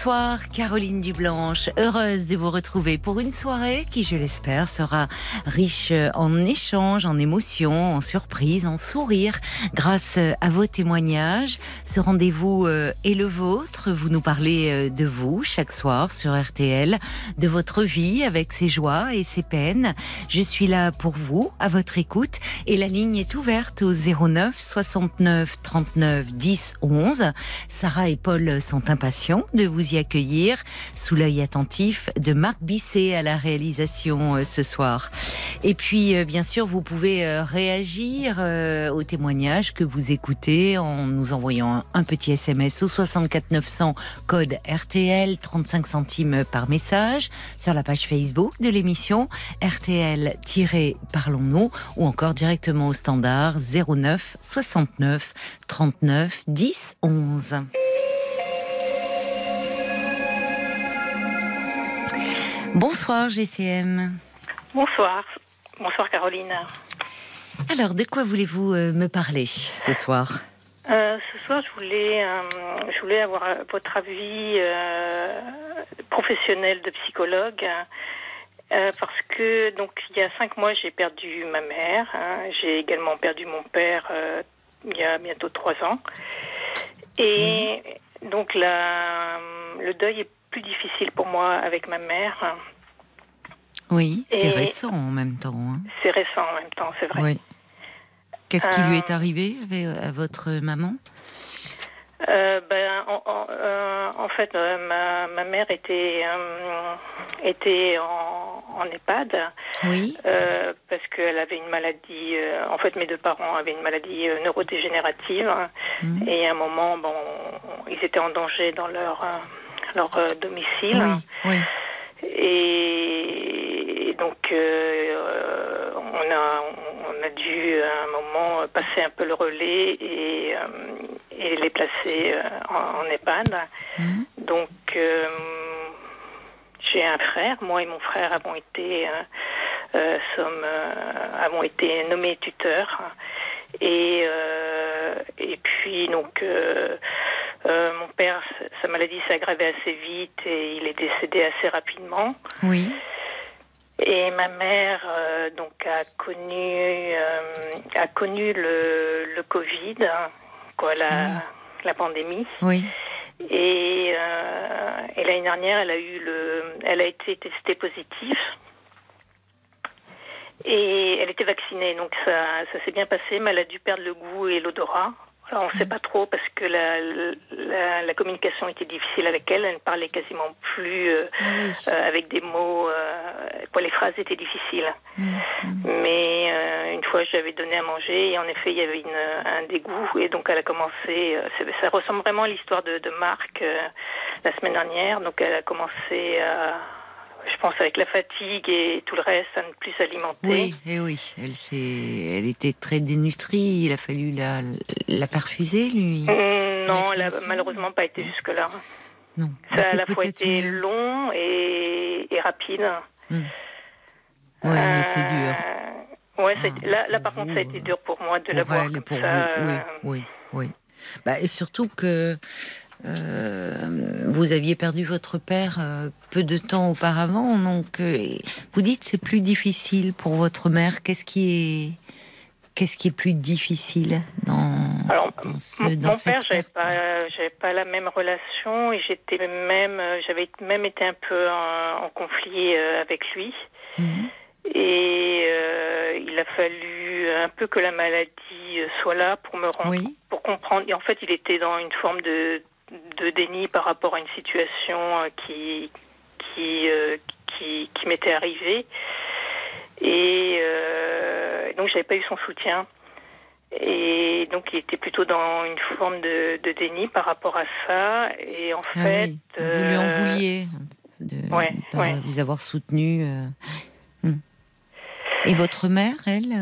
Bonsoir Caroline Dublanche, heureuse de vous retrouver pour une soirée qui, je l'espère, sera riche en échanges, en émotions, en surprises, en sourires, grâce à vos témoignages. Ce rendez-vous euh, est le vôtre, vous nous parlez euh, de vous chaque soir sur RTL, de votre vie avec ses joies et ses peines. Je suis là pour vous, à votre écoute, et la ligne est ouverte au 09 69 39 10 11. Sarah et Paul sont impatients de vous y accueillir sous l'œil attentif de Marc Bisset à la réalisation euh, ce soir. Et puis, euh, bien sûr, vous pouvez euh, réagir aux témoignages que vous écoutez en nous envoyant un petit SMS au 64 900 code RTL 35 centimes par message sur la page Facebook de l'émission RTL-Parlons-nous ou encore directement au standard 09 69 39 10 11. Bonsoir GCM. Bonsoir. Bonsoir Caroline. Alors, de quoi voulez-vous euh, me parler ce soir? Euh, Ce soir, je voulais, euh, je voulais avoir votre avis professionnel de psychologue. parce que donc il y a cinq mois j'ai perdu ma mère, hein. j'ai également perdu mon père il y a bientôt trois ans, et donc la, le deuil est plus difficile pour moi avec ma mère. Oui, c'est récent en même temps. Hein. C'est récent en même temps, c'est vrai. Oui. Qu'est-ce qui lui est euh, arrivé à votre maman? Euh, ben, en, euh, en, fait, ma, ma, mère était, était en, en, EHPAD. Oui. parce qu'elle avait une maladie. en fait, mes deux parents avaient une maladie neurodégénérative. Mmh. Et à un moment, bon, ils étaient en danger dans leur leur euh, domicile. Oui, Et donc, euh, on, a, on a dû à un moment passer un peu le relais et, euh, et les placer en, EHPAD. Mhm. Donc, j'ai un frère. Moi et mon frère avons été, sommes, avons été nommés tuteurs. Et, et puis, donc, euh, mon père, sa maladie s'est aggravée assez vite et il est décédé assez rapidement. Oui. Et ma mère euh, donc a connu euh, a connu le, le Covid, quoi, la, la pandémie. Oui. Et, et l'année dernière, elle a eu le, elle a été testée positive. Et elle était vaccinée, donc ça, ça s'est bien passé, mais elle a dû perdre le goût et l'odorat on ne sait pas trop parce que la, la, communication était difficile avec elle. Elle ne parlait quasiment plus euh, ah euh, avec des mots. Euh, les phrases étaient difficiles. Mm-hmm. Mais euh, une fois, j'avais donné à manger et en effet, il y avait une, un dégoût. Et donc, elle a commencé. ça ressemble vraiment à l'histoire de, de Marc la semaine dernière. Donc, elle a commencé à je pense avec la fatigue et tout le reste, à ne plus s'alimenter. Oui, et eh oui, elle, elle était très dénutrie, il a fallu la, la perfuser, lui mm, Non, elle n'a malheureusement pas été jusque-là. Non. Ça bah, a à la fois été long et, et rapide. Mm. Oui, mais c'est dur. Euh, ouais, ah, là, là, par contre, ça a été dur pour moi de l'avoir comme pour ça. Vous, oui, oui, oui. Bah, et surtout que euh, vous aviez perdu votre père euh, peu de temps auparavant, donc euh, vous dites c'est plus difficile pour votre mère. Qu'est-ce qui est qu'est-ce qui est plus difficile dans, Alors, ce, mon, mon père, j'avais pas, j'avais pas la même relation et j'étais même, j'avais même été un peu en, conflit avec lui. Mhm. Et il a fallu un peu que la maladie soit là pour me rendre, pour comprendre. Et en fait, il était dans une forme de de déni par rapport à une situation euh, qui, qui, euh, qui, qui m'était arrivée. Et euh, donc, j'avais pas eu son soutien. Et donc, il était plutôt dans une forme de, de déni par rapport à ça. Et en ah fait. Vous lui en vouliez de ne vous avoir soutenu. Hmm. Et votre mère, elle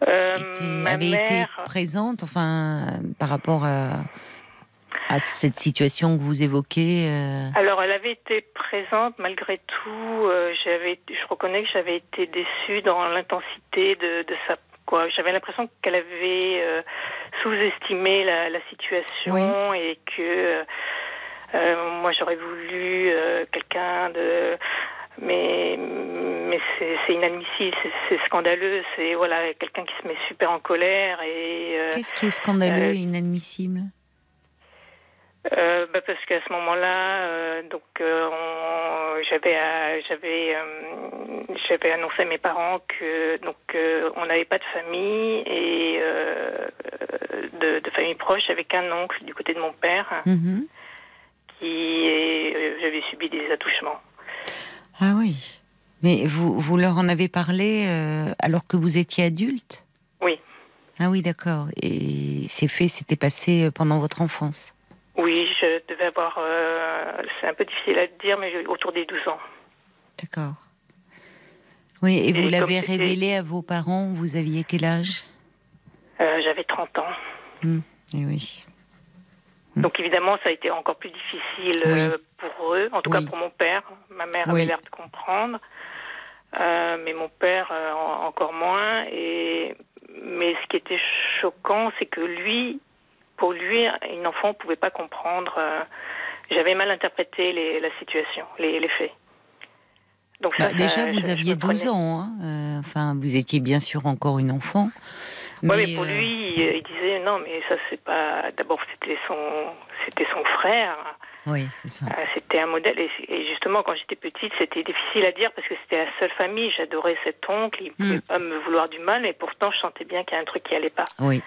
avait été présente, enfin, par rapport à, à cette situation que vous évoquez Alors, elle avait été présente malgré tout. j'avais, je reconnais que j'avais été déçue dans l'intensité de, de sa j'avais l'impression qu'elle avait euh, sous-estimé la, situation et que euh, euh, moi j'aurais voulu quelqu'un de mais mais c'est inadmissible, c'est scandaleux, c'est voilà quelqu'un qui se met super en colère et qu'est-ce qui est scandaleux et inadmissible? Euh, bah parce qu'à ce moment-là, euh, donc euh, j'avais j'avais j'avais annoncé à mes parents que donc on n'avait pas de famille et de, de, famille proche avec un oncle du côté de mon père mhm. qui j'avais subi des attouchements. Ah oui, mais vous vous leur en avez parlé alors que vous étiez adulte? Oui. Ah oui, d'accord. Et ces faits s'étaient passés pendant votre enfance? Oui, je devais avoir, euh, c'est un peu difficile à dire, mais autour des 12 ans. D'accord. Oui, et, vous l'avez révélé à vos parents, vous aviez quel âge? Euh, J'avais 30 ans. Hum, et oui. Hum. Donc évidemment, ça a été encore plus difficile euh, pour eux, en tout cas pour mon père. Ma mère avait l'air de comprendre, mais mon père encore moins. Et mais ce qui était choquant, c'est que lui, pour lui, un enfant ne pouvait pas comprendre. Euh, j'avais mal interprété la situation, les, faits. Donc bah, déjà, vous aviez 12 ans. Hein, euh, enfin, vous étiez bien sûr encore une enfant. Oui, mais, pour euh, lui, il disait non, mais ça c'est pas. D'abord, c'était son, c'était son frère. Oui, c'est ça. c'était un modèle. Et, justement, quand j'étais petite, c'était difficile à dire parce que c'était la seule famille. J'adorais cet oncle. Il ne pouvait hmm. pas me vouloir du mal, et pourtant, je sentais bien qu'il y a un truc qui allait pas. Oui.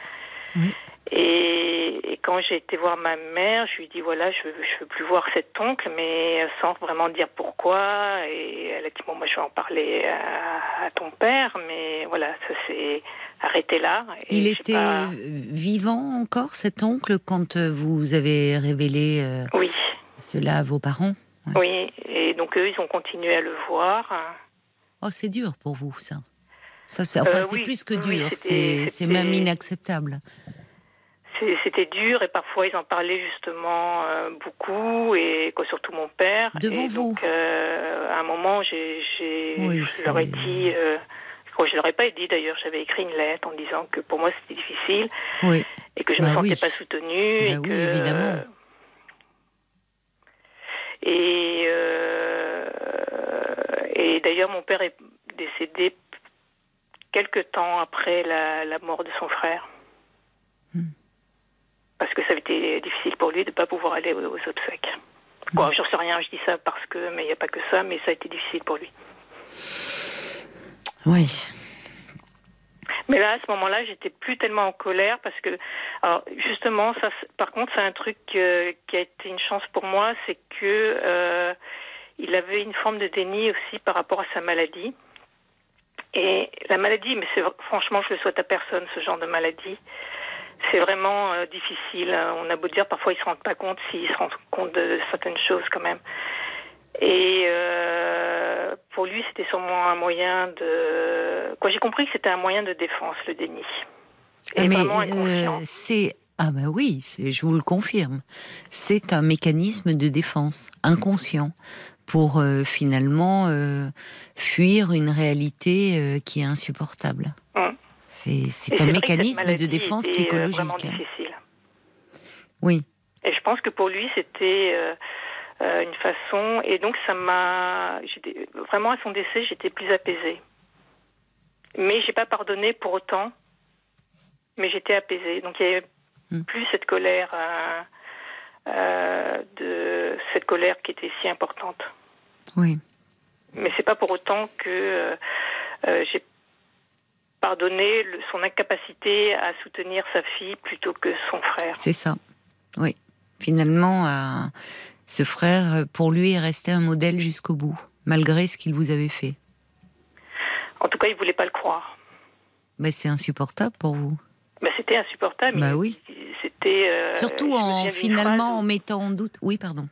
oui. Et, quand j'ai été voir ma mère, je lui ai dit voilà, je ne veux plus voir cet oncle, mais sans vraiment dire pourquoi. Et elle a dit bon, moi je vais en parler à, ton père, mais voilà, ça s'est arrêté là. Il était vivant encore cet oncle quand euh, vous avez révélé euh, oui. cela à vos parents? Oui, et donc eux ils ont continué à le voir. Oh, c'est dur pour vous ça. Ça, c'est enfin, euh, plus que dur, c'est même inacceptable c'était dur et parfois ils en parlaient justement euh, beaucoup et quoi, surtout mon père. Devant et vous. Donc, euh, à un moment, j'ai, je leur ai dit, euh, je leur ai pas dit d'ailleurs, j'avais écrit une lettre en disant que pour moi c'était difficile oui. et que je ne me bah sentais pas soutenue. Bah et oui, évidemment. Et, et d'ailleurs, mon père est décédé quelque temps après la, la mort de son frère. Hmm parce que ça avait été difficile pour lui de ne pas pouvoir aller aux, obsèques. Bon, je sais rien, je dis ça parce que, mais il n'y a pas que ça, mais ça a été difficile pour lui. Oui. Mais là, à ce moment-là, j'étais plus tellement en colère parce que, alors justement, ça, par contre, c'est un truc qui a été une chance pour moi, c'est que euh, il avait une forme de déni aussi par rapport à sa maladie. Et la maladie, mais c'est franchement, je le souhaite à personne ce genre de maladie c'est vraiment euh, difficile. On a beau dire, parfois ils se rendent pas compte s'ils se rendent compte de certaines choses quand même. Et euh, pour lui, c'était sûrement un moyen de. Quoi, j'ai compris que c'était un moyen de défense, le déni. Et Mais euh, c'est ah ben oui, je vous le confirme. C'est un mécanisme de défense inconscient pour finalement fuir une réalité qui est insupportable. C'est un mécanisme de défense psychologique. Vraiment difficile. Oui. Et je pense que pour lui, c'était euh, euh, une façon. Et donc, ça m'a. Vraiment, à son décès, j'étais plus apaisée. Mais j'ai pas pardonné pour autant. Mais j'étais apaisée. Donc, il y avait hmm. plus cette colère. Euh, de cette colère qui était si importante. Oui. Mais c'est pas pour autant que j'ai pardonner son incapacité à soutenir sa fille plutôt que son frère. C'est ça. Oui. Finalement, ce frère, pour lui, est resté un modèle jusqu'au bout, malgré ce qu'il vous avait fait. En tout cas, il voulait pas le croire. Mais c'est insupportable pour vous. Mais c'était insupportable. Bah oui. C'était. Euh, Surtout en finalement en mettant en doute. Oui, pardon.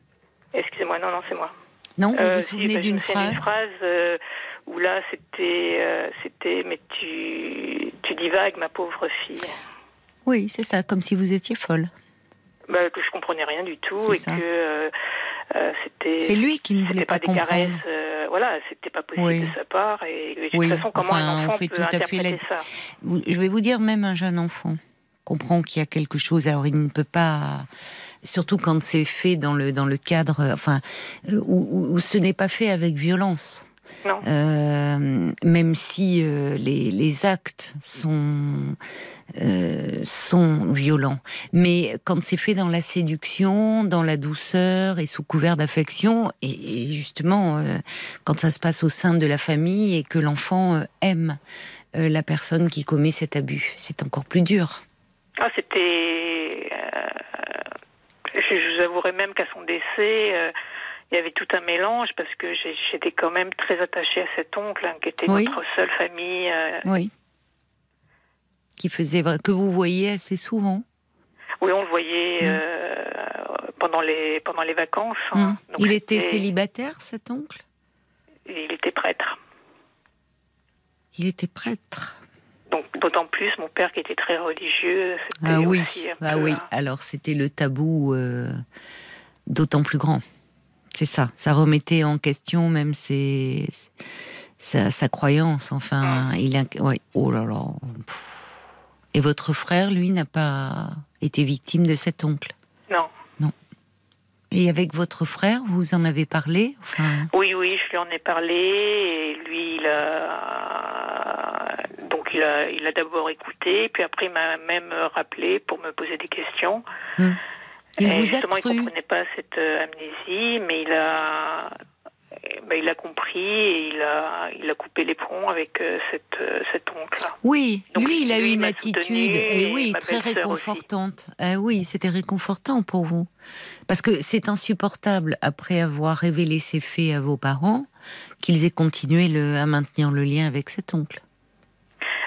Excusez-moi, non, non, c'est moi. Non, vous euh, vous souvenez d'une phrase. Une phrase euh, où là c'était euh, c'était mais tu Tu divagues, ma pauvre fille. Oui, c'est ça, comme si vous étiez folle. Bah, que je comprenais rien du tout et que euh, euh, c'était. C'est lui qui ne voulait pas, des comprendre. caresses. Euh, voilà, c'était pas possible de sa part. Et, de toute façon, comment un enfant peut interpréter ça Je vais vous dire, même un jeune enfant comprend qu'il y a quelque chose. Alors, il ne peut pas surtout quand c'est fait dans le dans le cadre, enfin, où, où ce n'est pas fait avec violence. Euh, même si euh, les, les, actes sont euh, sont violents, mais quand c'est fait dans la séduction, dans la douceur et sous couvert d'affection, et, justement quand ça se passe au sein de la famille et que l'enfant aime la personne qui commet cet abus, c'est encore plus dur. Ah, c'était. je vous avouerai même qu'à son décès il y avait tout un mélange parce que j'étais quand même très attachée à cet oncle hein, qui était notre seule famille. Euh. Oui. Qui faisait que vous voyez assez souvent. Oui, on le voyait mm. euh, pendant les pendant les vacances. Hein. Mm. il était célibataire, cet oncle? Il était prêtre. Il était prêtre. Donc d'autant plus mon père qui était très religieux. Ah oui, ah oui. Alors c'était le tabou euh, d'autant plus grand. C'est ça, ça remettait en question même ses, sa, croyance. Enfin, ah. il a, ouais, oh là là. Et votre frère, lui, n'a pas été victime de cet oncle? Non. Non. Et avec votre frère, vous en avez parlé? Enfin... Oui, oui, je lui en ai parlé. Et lui, il a. Donc, il a, il a d'abord écouté, puis après, il m'a même rappelé pour me poser des questions. Hum. Il vous justement, a il ne comprenait pas cette euh, amnésie, mais il a, ben, il a compris et il a, il a coupé les ponts avec euh, cette, euh, cet oncle. Oui, lui, il a eu une attitude, et oui, très réconfortante. oui, c'était réconfortant pour vous, parce que c'est insupportable après avoir révélé ces faits à vos parents qu'ils aient continué le, à maintenir le lien avec cet oncle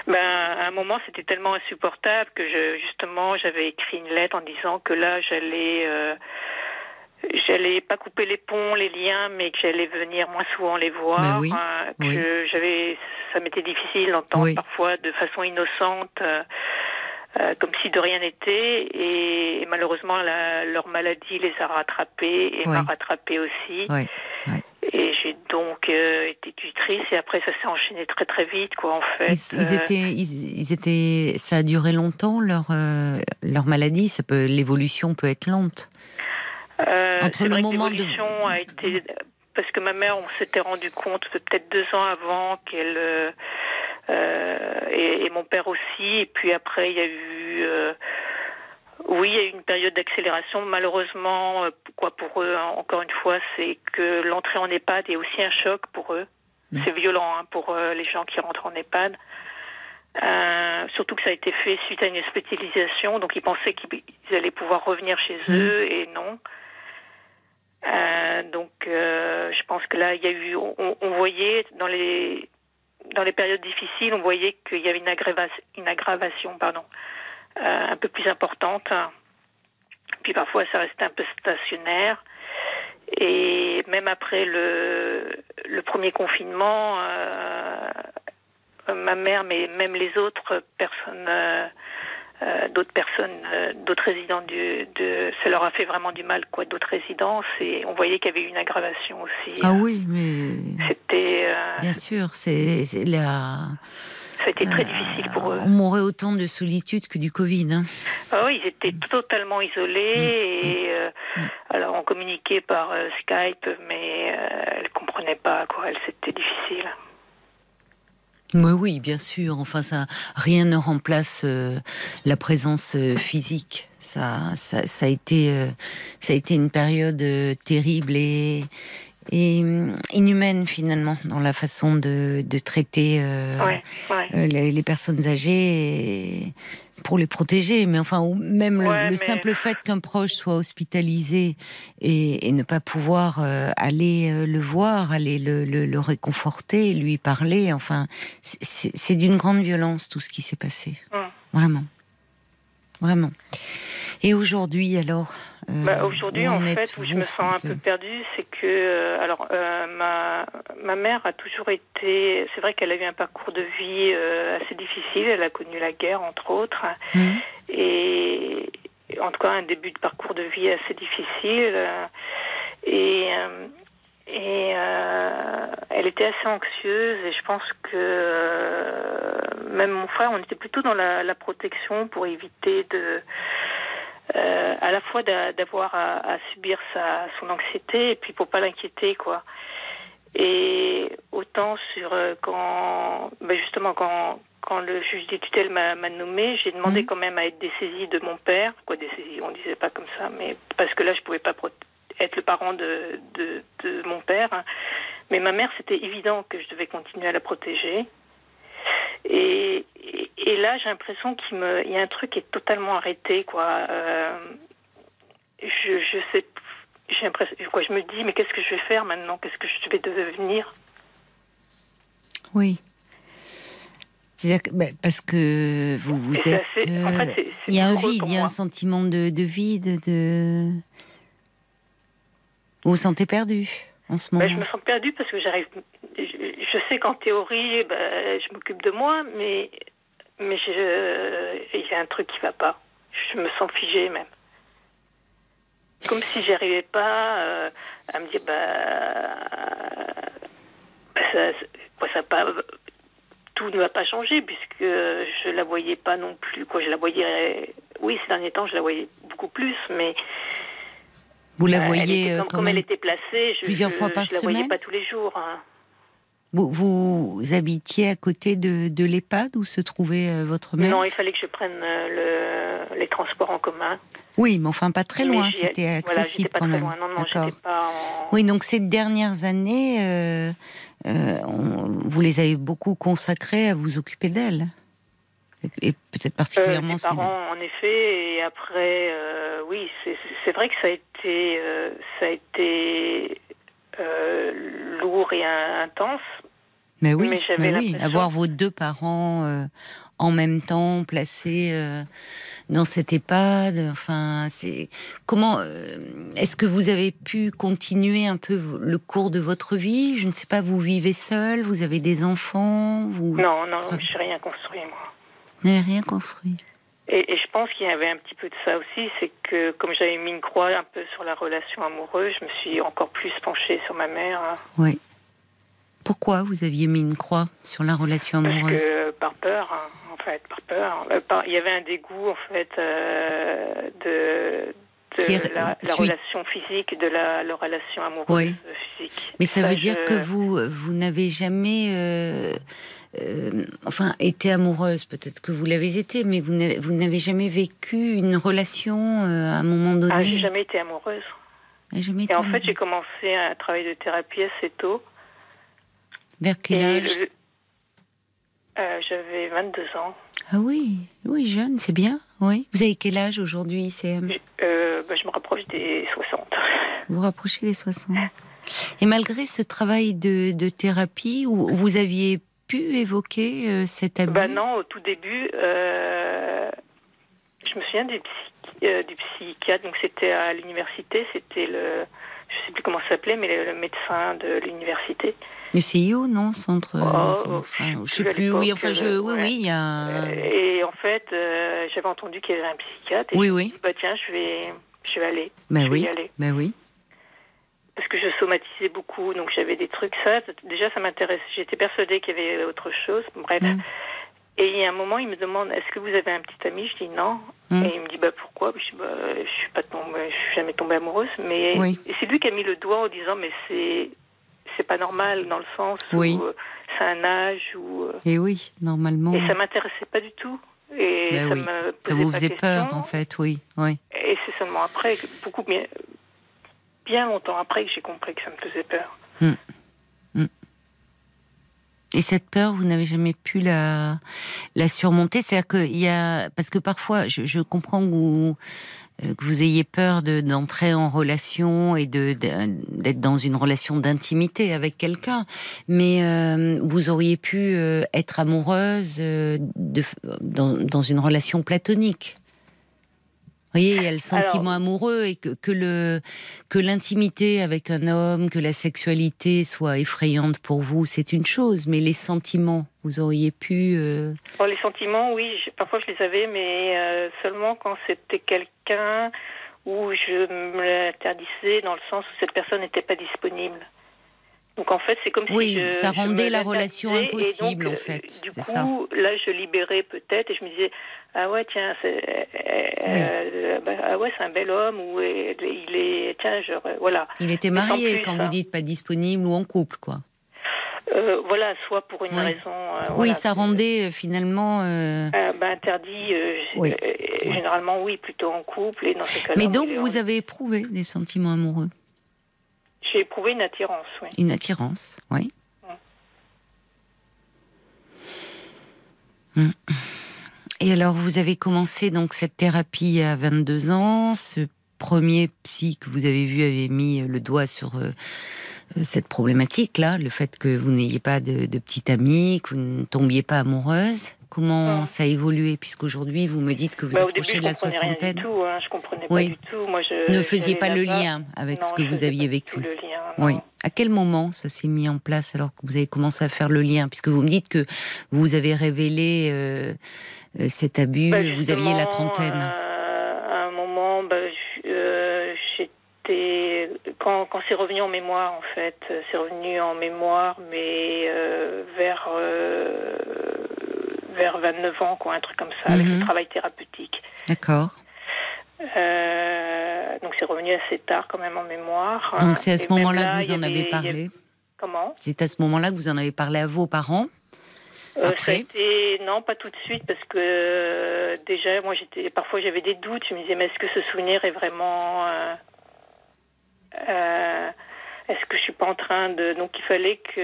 ben, à un moment, c'était tellement insupportable que je, justement, j'avais écrit une lettre en disant que là, j'allais, euh, j'allais pas couper les ponts, les liens, mais que j'allais venir moins souvent les voir. Ben oui, hein, que j'avais, ça m'était difficile d'entendre parfois de façon innocente. Euh, euh, comme si de rien n'était. Et, malheureusement, leur maladie les a rattrapés et m'a rattrapé aussi. Et j'ai donc euh, été tutrice et après ça s'est enchaîné très très vite quoi en fait. Ils, euh. étaient, ils, étaient, ça a duré longtemps leur leur maladie. Ça peut, l'évolution peut être lente. Entre le moment de a été parce que ma mère, on s'était rendu compte peut-être deux ans avant qu'elle euh, et, et, mon père aussi. Et puis après, il y a eu euh, oui, il y a eu une période d'accélération. Malheureusement, euh, quoi pour eux, hein, encore une fois, c'est que l'entrée en EHPAD est aussi un choc pour eux. Mmh. C'est violent hein, pour les gens qui rentrent en EHPAD. Euh, surtout que ça a été fait suite à une spécialisation, donc ils pensaient qu'ils allaient pouvoir revenir chez mmh. eux et non. Euh, donc euh, je pense que là, il y a eu, on, on voyait dans les dans les périodes difficiles, on voyait qu'il y avait une aggravation, une aggravation pardon, euh, un peu plus importante. Puis parfois, ça restait un peu stationnaire. Et même après le, le premier confinement, euh, ma mère, mais même les autres personnes euh, euh, d'autres personnes, euh, d'autres résidents du, de, ça leur a fait vraiment du mal, quoi, d'autres résidences, et on voyait qu'il y avait eu une aggravation aussi. Ah oui, mais c'était. Euh, Bien sûr, c'est la. Ça a été très difficile pour eux. On mourait autant de solitude que du Covid. Hein. Ah oui, ils étaient totalement isolés mm, et mm, mm. alors on communiquait par Skype, mais elles ne comprenaient pas quoi. C'était difficile. Oui, oui, bien sûr. Enfin, ça, rien ne remplace euh, la présence euh, physique. Ça, ça, ça, a été, euh, ça a été une période terrible et, et inhumaine finalement dans la façon de, de traiter Les, les, personnes âgées. Et pour les protéger, mais enfin, même le, simple fait qu'un proche soit hospitalisé et, ne pas pouvoir euh, aller euh, le voir, aller le, réconforter, lui parler, enfin, c'est d'une grande violence tout ce qui s'est passé. Vraiment. Vraiment. Et aujourd'hui, alors euh, bah, Aujourd'hui, en fait, où je me sens un peu perdue, c'est que, euh, alors, euh, ma, ma mère a toujours été. C'est vrai qu'elle a eu un parcours de vie assez difficile. Elle a connu la guerre, entre autres. Mmh. Et en tout cas, un début de parcours de vie assez difficile. et. Et elle était assez anxieuse et je pense que même mon frère, on était plutôt dans la, la protection pour éviter de euh, à la fois d'avoir à, subir sa, son anxiété et puis pour pas l'inquiéter quoi. Et autant sur euh, quand, ben justement quand quand le juge des tutelles m'a nommé, j'ai demandé mhm. quand même à être dessaisie de mon père, quoi dessaisie, on disait pas comme ça, mais parce que là je pouvais pas être le parent de, de, de mon père. Mais ma mère, c'était évident que je devais continuer à la protéger. Et, et, là, j'ai l'impression qu'il me, il y a un truc qui est totalement arrêté, quoi. Euh, je, je sais, j'ai l'impression, quoi, je me dis, mais qu'est-ce que je vais faire maintenant? Qu'est-ce que je vais devenir? Oui. Bah, parce que vous, vous êtes. Euh, il y a un vide, il y a un sentiment de, de vide, de. Vous vous sentez perdu en ce moment bah, Je me sens perdue parce que j'arrive je sais qu'en théorie, ben, je m'occupe de moi, mais, mais il y a un truc qui va pas. Je me sens figée même. Comme si j'arrivais pas euh, à me dire, bah, bah ça, ça pas, tout ne va pas changer puisque je la voyais pas non plus. Quoi, je la voyais, oui, ces derniers temps, je la voyais beaucoup plus, mais vous la voyez euh, comme, elle était placée, je, plusieurs fois par je la voyais pas tous les jours. Hein. Vous, vous, habitiez à côté de, de l'EHPAD où se trouvait euh, votre mère? Non, il fallait que je prenne euh, le, les transports en commun. Oui, mais enfin pas très loin, c'était accessible quand même. Oui, donc ces dernières années, euh, vous les avez beaucoup consacrées à vous occuper d'elle et peut-être particulièrement euh, parents, en effet, et après, oui, c'est vrai que ça a été, ça a été euh, lourd et intense. Mais oui, mais, oui. avoir vos deux parents euh, en même temps placés euh, dans cette EHPAD, enfin, c'est comment Est-ce que vous avez pu continuer un peu le cours de votre vie? Je ne sais pas. Vous vivez seul Vous avez des enfants vous... Non, non, je n'ai rien construit moi. N'avez rien construit. Et, et, je pense qu'il y avait un petit peu de ça aussi, c'est que comme j'avais mis une croix un peu sur la relation amoureuse, je me suis encore plus penchée sur ma mère. Hein. Oui. Pourquoi vous aviez mis une croix sur la relation amoureuse? Parce que, par peur, hein, en fait, par peur. Euh, il y avait un dégoût, en fait, euh, de, de la, relation physique, de la, relation amoureuse oui. physique. Mais ça, veut dire que vous, vous n'avez jamais... Euh, euh, enfin, été amoureuse, peut-être que vous l'avez été, mais vous n'avez jamais vécu une relation euh, à un moment donné Ah, j'ai jamais été amoureuse. Jamais Et en fait, j'ai commencé un travail de thérapie assez tôt. Vers quel âge? Euh, J'avais 22 ans. Ah oui, oui, jeune, c'est bien. Oui. Vous avez quel âge aujourd'hui, CM bah, Je me rapproche des 60. Vous vous rapprochez des 60. Et malgré ce travail de, de thérapie, où vous aviez pu évoquer euh, cet abus? bah Non, au tout début, euh, je me souviens du, euh, du psychiatre, donc c'était à l'université, c'était le, je sais plus comment ça s'appelait, mais le, médecin de l'université. Le CIO, non Centre. Oh, je sais plus, oui, enfin, je, oui, oui, il y a. Et en fait, j'avais entendu qu'il y avait un psychiatre. Et oui, je oui. Me dit, bah, tiens, je vais, je vais aller. Ben je oui. Vais y aller. Ben oui parce que je somatisais beaucoup, donc j'avais des trucs ça. Déjà, ça m'intéresse. J'étais persuadée qu'il y avait autre chose. Bref. Mm. Et il y a un moment, il me demande Est-ce que vous avez un petit ami? Je dis non. Mm. Et il me dit bah pourquoi? Je dis bah je suis pas tombée, je suis jamais tombée amoureuse. Mais c'est lui qui a mis le doigt en disant mais c'est c'est pas normal dans le sens où euh, c'est un âge où. Euh, et oui, normalement. Et ça m'intéressait pas du tout. Et ben ça me Ça vous faisait peur en fait, oui, oui. Et c'est seulement après, beaucoup bien longtemps après que j'ai compris que ça me faisait peur. Hmm. Hmm. Et cette peur, vous n'avez jamais pu la, surmonter? C'est-à-dire qu'il y a. Parce que parfois, je, comprends que vous, euh, que vous ayez peur d'entrer en relation et d'être dans une relation d'intimité avec quelqu'un, mais euh, vous auriez pu euh, être amoureuse de, dans, une relation platonique voyez, il y a le sentiment amoureux et que, que le que l'intimité avec un homme, que la sexualité soit effrayante pour vous, c'est une chose, mais les sentiments, vous auriez pu. Euh... les sentiments, oui, parfois je les avais, mais euh, seulement quand c'était quelqu'un où je me l'interdisais dans le sens où cette personne n'était pas disponible. Donc en fait, c'est comme oui, si je, ça rendait la relation impossible donc, en fait. Du coup, là, je libérais peut-être et je me disais ah ouais tiens, c'est, euh, bah, ah ouais c'est un bel homme ou il est tiens je, voilà. Il était marié quand vous dites pas disponible ou en couple quoi. Euh, voilà, soit pour une raison. Euh, oui, voilà, ça rendait euh, finalement. Euh, bah, interdit, oui. généralement, oui, plutôt en couple. Et dans ces cas Mais donc, vous avez éprouvé des sentiments amoureux? J'ai éprouvé une attirance, oui. Une attirance, oui. Mm. Et alors, vous avez commencé donc cette thérapie à 22 ans. Ce premier psy que vous avez vu avait mis le doigt sur euh, cette problématique-là, le fait que vous n'ayez pas de, de petite amie, que vous ne tombiez pas amoureuse Comment ça a évolué Puisqu'aujourd'hui, vous me dites que vous bah, approchez de la soixantaine. Rien du tout, hein, je comprenais oui. pas du tout. Moi, je, ne faisiez pas le lien avec non, ce que vous aviez vécu. Le lien, oui. À quel moment ça s'est mis en place alors que vous avez commencé à faire le lien? Puisque vous me dites que vous avez révélé euh, cet abus, bah, vous aviez la trentaine. Euh, à un moment, bah, euh, j'étais quand, quand c'est revenu en mémoire, en fait, c'est revenu en mémoire, mais euh, vers euh, vers 29 ans, quoi, un truc comme ça, avec le Mhm. travail thérapeutique. D'accord. Euh, donc c'est revenu assez tard quand même en mémoire. Donc c'est à ce moment-là là, que vous en avez parlé avait- Comment C'est à ce moment-là que vous en avez parlé à vos parents Euh, ça a Après été non pas tout de suite parce que euh, déjà moi j'étais parfois j'avais des doutes je me disais mais est-ce que ce souvenir est vraiment est-ce que je suis pas en train de donc il fallait que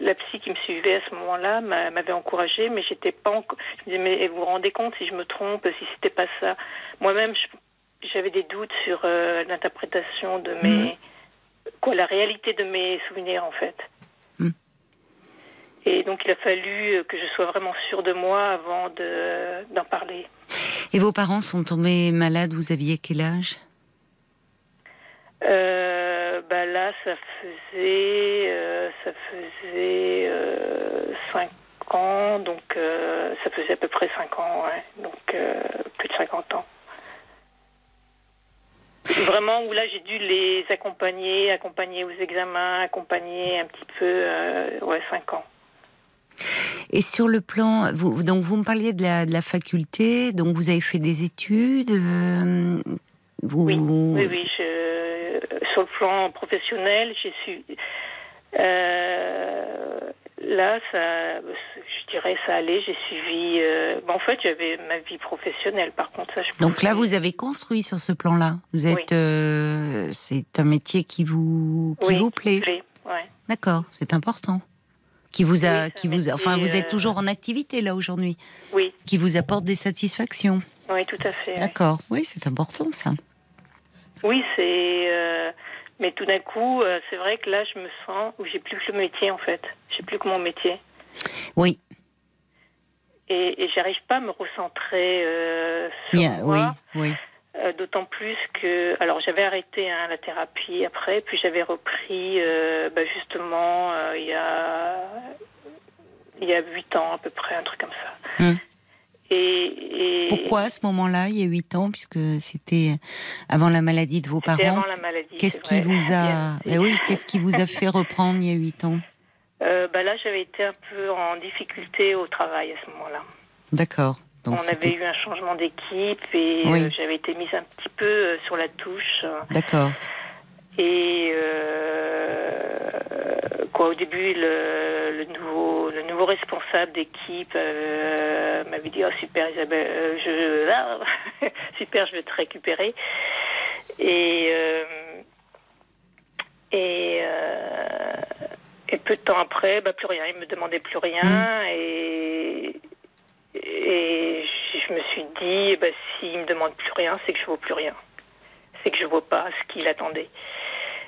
la, psy qui me suivait à ce moment-là m'a- m'avait encouragée mais j'étais pas encore je me disais mais vous vous rendez compte si je me trompe si c'était pas ça? Moi-même j'avais des doutes sur euh, l'interprétation de mes quoi la réalité de mes souvenirs en fait. Et donc il a fallu euh, que je sois vraiment sûre de moi avant de- d'en parler. Et vos parents sont tombés malades, vous aviez quel âge? Euh, bah là, ça faisait, euh, ça faisait euh, 5 ans, donc euh, ça faisait à peu près 5 ans, ouais. donc euh, plus de 50 ans. Vraiment, où là j'ai dû les accompagner, accompagner aux examens, accompagner un petit peu, euh, ouais, 5 ans. Et sur le plan, vous, donc vous me parliez de la, de la faculté, donc vous avez fait des études. euh, vous, Oui, oui, oui. Je, sur le plan professionnel, j'ai su. Euh, là, ça, je dirais, ça allait. J'ai suivi. euh, en fait, j'avais ma vie professionnelle. Par contre, ça, je Donc là, vous avez construit sur ce plan-là. Vous êtes, Oui. euh, c'est un métier qui vous, qui Oui, vous plaît. plaît, ouais. D'accord, c'est important. Qui vous a, Oui, qui vous, a- enfin, vous êtes toujours en activité là aujourd'hui, Oui, qui vous apporte des satisfactions. oui, tout à fait. D'accord, oui, c'est important ça. Oui, c'est. euh, mais tout d'un coup, euh, c'est vrai que là, je me sens où j'ai plus que le métier en fait. J'ai plus que mon métier. Oui, Et, et j'arrive pas à me recentrer euh, sur oui, moi. oui. Euh, D'autant plus que, alors j'avais arrêté hein, la thérapie après, puis j'avais repris bah, justement il y a il y a huit ans à peu près, un truc comme ça. Hum. Et, et Pourquoi à ce moment-là, il y a huit ans, puisque c'était avant la maladie de vos parents avant la maladie. Qu'est-ce qui vrai. vous a, Ben oui, qu'est-ce qui vous a fait reprendre il y a huit ans Euh, bah là, j'avais été un peu en difficulté au travail à ce moment-là. D'accord. Donc On avait eu un changement d'équipe et Oui. euh, j'avais été mise un petit peu euh, sur la touche. D'accord. Et euh, quoi, au début, le, le nouveau, le nouveau responsable d'équipe euh, m'avait dit oh, super Isabelle, euh, je là, super, je vais te récupérer. Et et, et peu de temps après, bah, plus rien. Il me demandait plus rien et et je me suis dit, bah, s'il me demande plus rien, c'est que je vaux plus rien. C'est que je vaux pas ce qu'il attendait.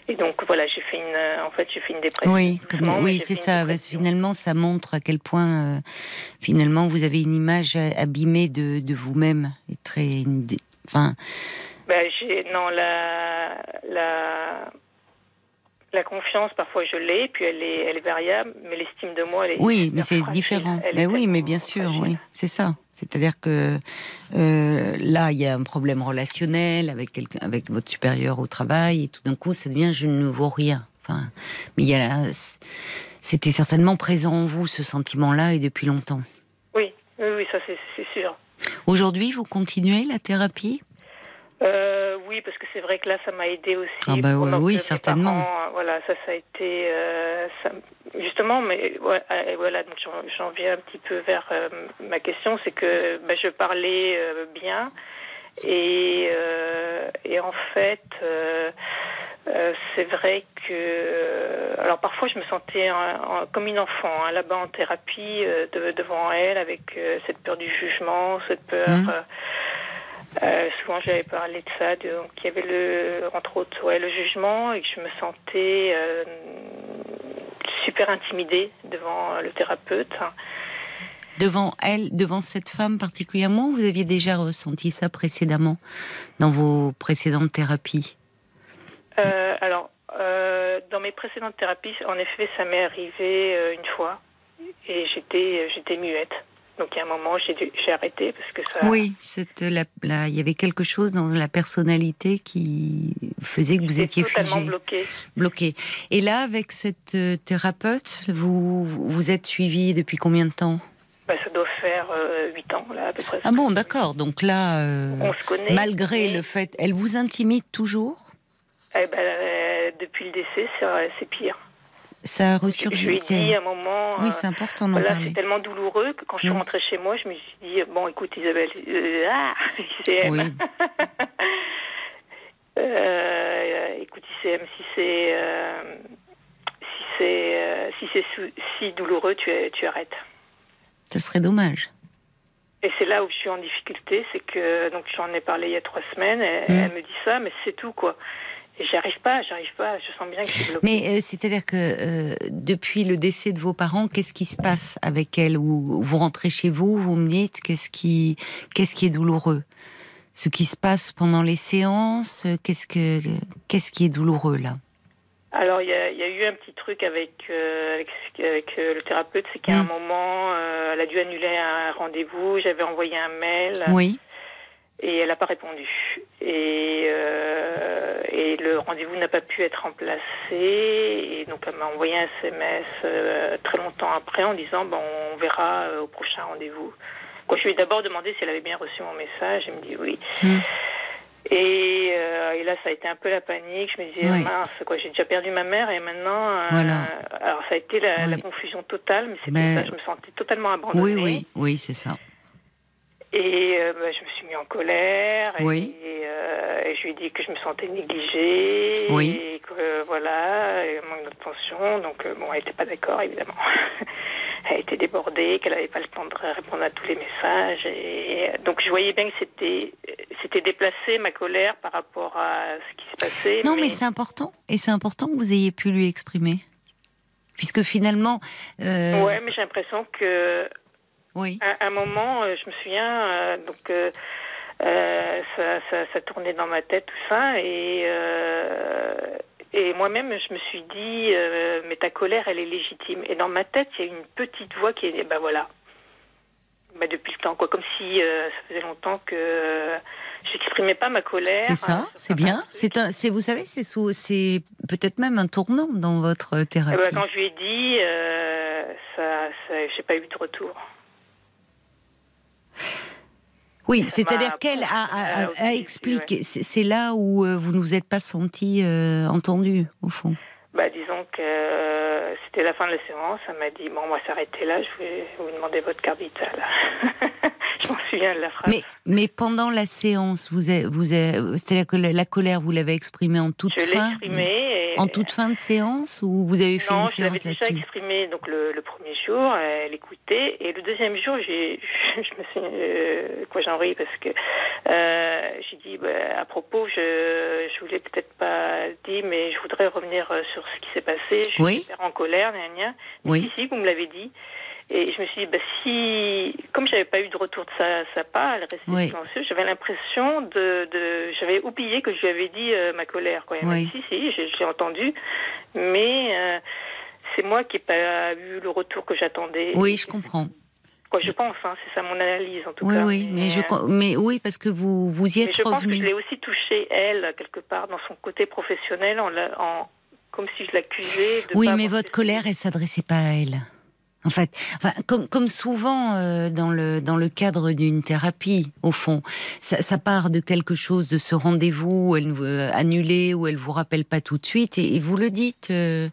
Et donc voilà, j'ai fait une, en fait, j'ai fait une dépression. Oui, comme- oui, j'ai c'est ça. Parce finalement, ça montre à quel point, euh, finalement, vous avez une image abîmée de, de vous-même et très une Enfin. Ben, non, la, la, la confiance, parfois je l'ai, puis elle est, elle est variable, mais l'estime de moi, elle est. Oui, mais c'est différent. mais oui, mais bien sûr, oui, c'est ça. C'est-à-dire que euh, là, il y a un problème relationnel avec quelqu'un, avec votre supérieur au travail, et tout d'un coup, ça devient je ne vaux rien. Enfin, mais il y a, c'était certainement présent en vous ce sentiment-là et depuis longtemps. Oui, oui, oui ça c'est sûr. Aujourd'hui, vous continuez la thérapie? Euh, oui, parce que c'est vrai que là, ça m'a aidé aussi. Ah bah oui, certainement. voilà, ça, ça a été euh, justement, mais voilà, donc j'en viens un petit peu vers euh, ma question, c'est que bah, je parlais bien et, et en fait, c'est vrai que, alors parfois, je me sentais comme une enfant hein, là-bas en thérapie devant elle, avec cette peur du jugement, cette peur. Mmh. Euh, souvent, j'avais parlé de ça, donc il y avait le, entre autres, ouais, le jugement et que je me sentais euh, super intimidée devant le thérapeute. Devant elle, devant cette femme particulièrement, vous aviez déjà ressenti ça précédemment dans vos précédentes thérapies? Euh, Alors, dans mes précédentes thérapies, en effet, ça m'est arrivé une fois et j'étais, j'étais muette. Donc il y a un moment, j'ai arrêté parce que ça. Oui, la, la, il y avait quelque chose dans la personnalité qui faisait que vous étiez totalement bloqué. Bloqué. Et là, avec cette euh, thérapeute, vous vous êtes suivi depuis combien de temps? Bah, ça doit faire euh, 8 ans, là, à peu près. Ah bon, d'accord. Donc là, euh, on se connaît. Malgré le fait, elle vous intimide toujours? Eh ben, euh, Depuis le décès, c'est pire ça a ressurgi. Je lui ai dit à un moment. Oui, c'est important d'en parler. C'est tellement douloureux que quand je suis rentrée chez moi, je me suis dit bon, écoute, Isabelle, euh, ah, ICM. Oui. euh, écoute, ICM, si c'est euh, si c'est euh, si c'est si douloureux, tu tu arrêtes. Ça serait dommage. Et c'est là où je suis en difficulté, c'est que donc j'en ai parlé il y a trois semaines. Et, mm. Elle me dit ça, mais c'est tout quoi. J'arrive pas, j'arrive pas, je sens bien que je suis bloquée. Mais euh, c'est-à-dire que euh, depuis le décès de vos parents, qu'est-ce qui se passe avec elle Ou vous rentrez chez vous, vous me dites qu'est-ce qui, qu'est-ce qui est douloureux? Ce qui se passe pendant les séances, qu'est-ce que, qu'est-ce qui est douloureux là? Alors il y, a, eu un petit truc avec euh, avec, le thérapeute, c'est qu'à un mm. moment, elle a dû annuler un rendez-vous. J'avais envoyé un mail. Oui et elle n'a pas répondu. Et, euh, et le rendez-vous n'a pas pu être remplacé. Et donc elle m'a envoyé un SMS euh, très longtemps après en disant bon, on verra euh, au prochain rendez-vous. Quand je lui ai d'abord demandé si elle avait bien reçu mon message, elle me dit oui. Hmm. Et, et, là, ça a été un peu la panique. Je me disais, mince, quoi, j'ai déjà perdu ma mère et maintenant. alors, ça a été la, confusion totale, mais c'était ça, je me sentais totalement abandonnée. Oui, oui, oui, c'est ça. Et euh, bah, je me suis mis en colère. Oui. Euh, et, je lui ai dit que je me sentais négligée. Oui. Et que voilà, et manque d'attention. Donc euh, bon, elle n'était pas d'accord évidemment. elle était débordée, qu'elle n'avait pas le temps de répondre à tous les messages. Et donc je voyais bien que c'était c'était déplacé ma colère par rapport à ce qui se passait. Non, mais, c'est important. Et c'est important que vous ayez pu lui exprimer. Puisque finalement. Ouais, mais j'ai l'impression que oui. À un moment, euh, je me souviens, euh, donc euh, ça, ça, ça, tournait dans ma tête tout ça et et moi-même, je me suis dit, mais ta colère, elle est légitime. Et dans ma tête, il y a une petite voix qui est, ben voilà, bah depuis le temps, quoi, comme si ça faisait longtemps que je n'exprimais pas ma colère. C'est ça, c'est bien. C'est un, c'est, vous savez, c'est c'est peut-être même un tournant dans votre thérapie. Eh ben, quand je lui ai dit, ça, ça j'ai pas eu de retour. Oui, c'est-à-dire qu'elle a, expliqué. C'est là où euh, vous ne vous êtes pas senti euh, entendu, au fond. Bah, disons que euh, c'était la fin de la séance. Elle m'a dit Bon, on va s'arrêter là, je vais vous demander votre carte vitale. je m'en souviens de la phrase. Mais, mais pendant la séance, vous vous c'est-à-dire que la, colère, vous l'avez exprimée en toute fin Je l'ai exprimée en toute fin de séance ou vous avez fait une séance là-dessus Non, je l'avais déjà exprimé donc le, premier jour, elle écoutait, et le deuxième jour, j'ai, je, me suis, euh, quoi j'en ris parce que euh, j'ai dit bah, à propos, je, je voulais peut-être pas dire, mais je voudrais revenir sur ce qui s'est passé. Je oui. suis en colère, gna, gna. Oui. Si, si, vous me l'avez dit. Et je me suis dit, bah, si, comme j'avais pas eu de retour de sa, sa part, elle restait silencieuse, j'avais l'impression de, de j'avais oublié que je lui avais dit euh, ma colère. Quoi. Dit, si, si, j'ai entendu, mais euh, c'est moi qui n'ai pas eu le retour que j'attendais. Oui, je comprends. Quoi, je pense, hein, c'est ça mon analyse en tout oui, cas. Oui, mais, je, euh, mais oui, parce que vous, vous y êtes mais je pense que je l'ai aussi touchée, elle, quelque part, dans son côté professionnel, en, en comme si je l'accusais de. Oui, mais votre colère, elle s'adressait pas à elle. En fait, enfin, comme, comme souvent euh, dans, le, dans le cadre d'une thérapie, au fond, ça, ça, part de quelque chose, de ce rendez-vous où elle veut annuler, où elle vous rappelle pas tout de suite, et, vous le dites, euh,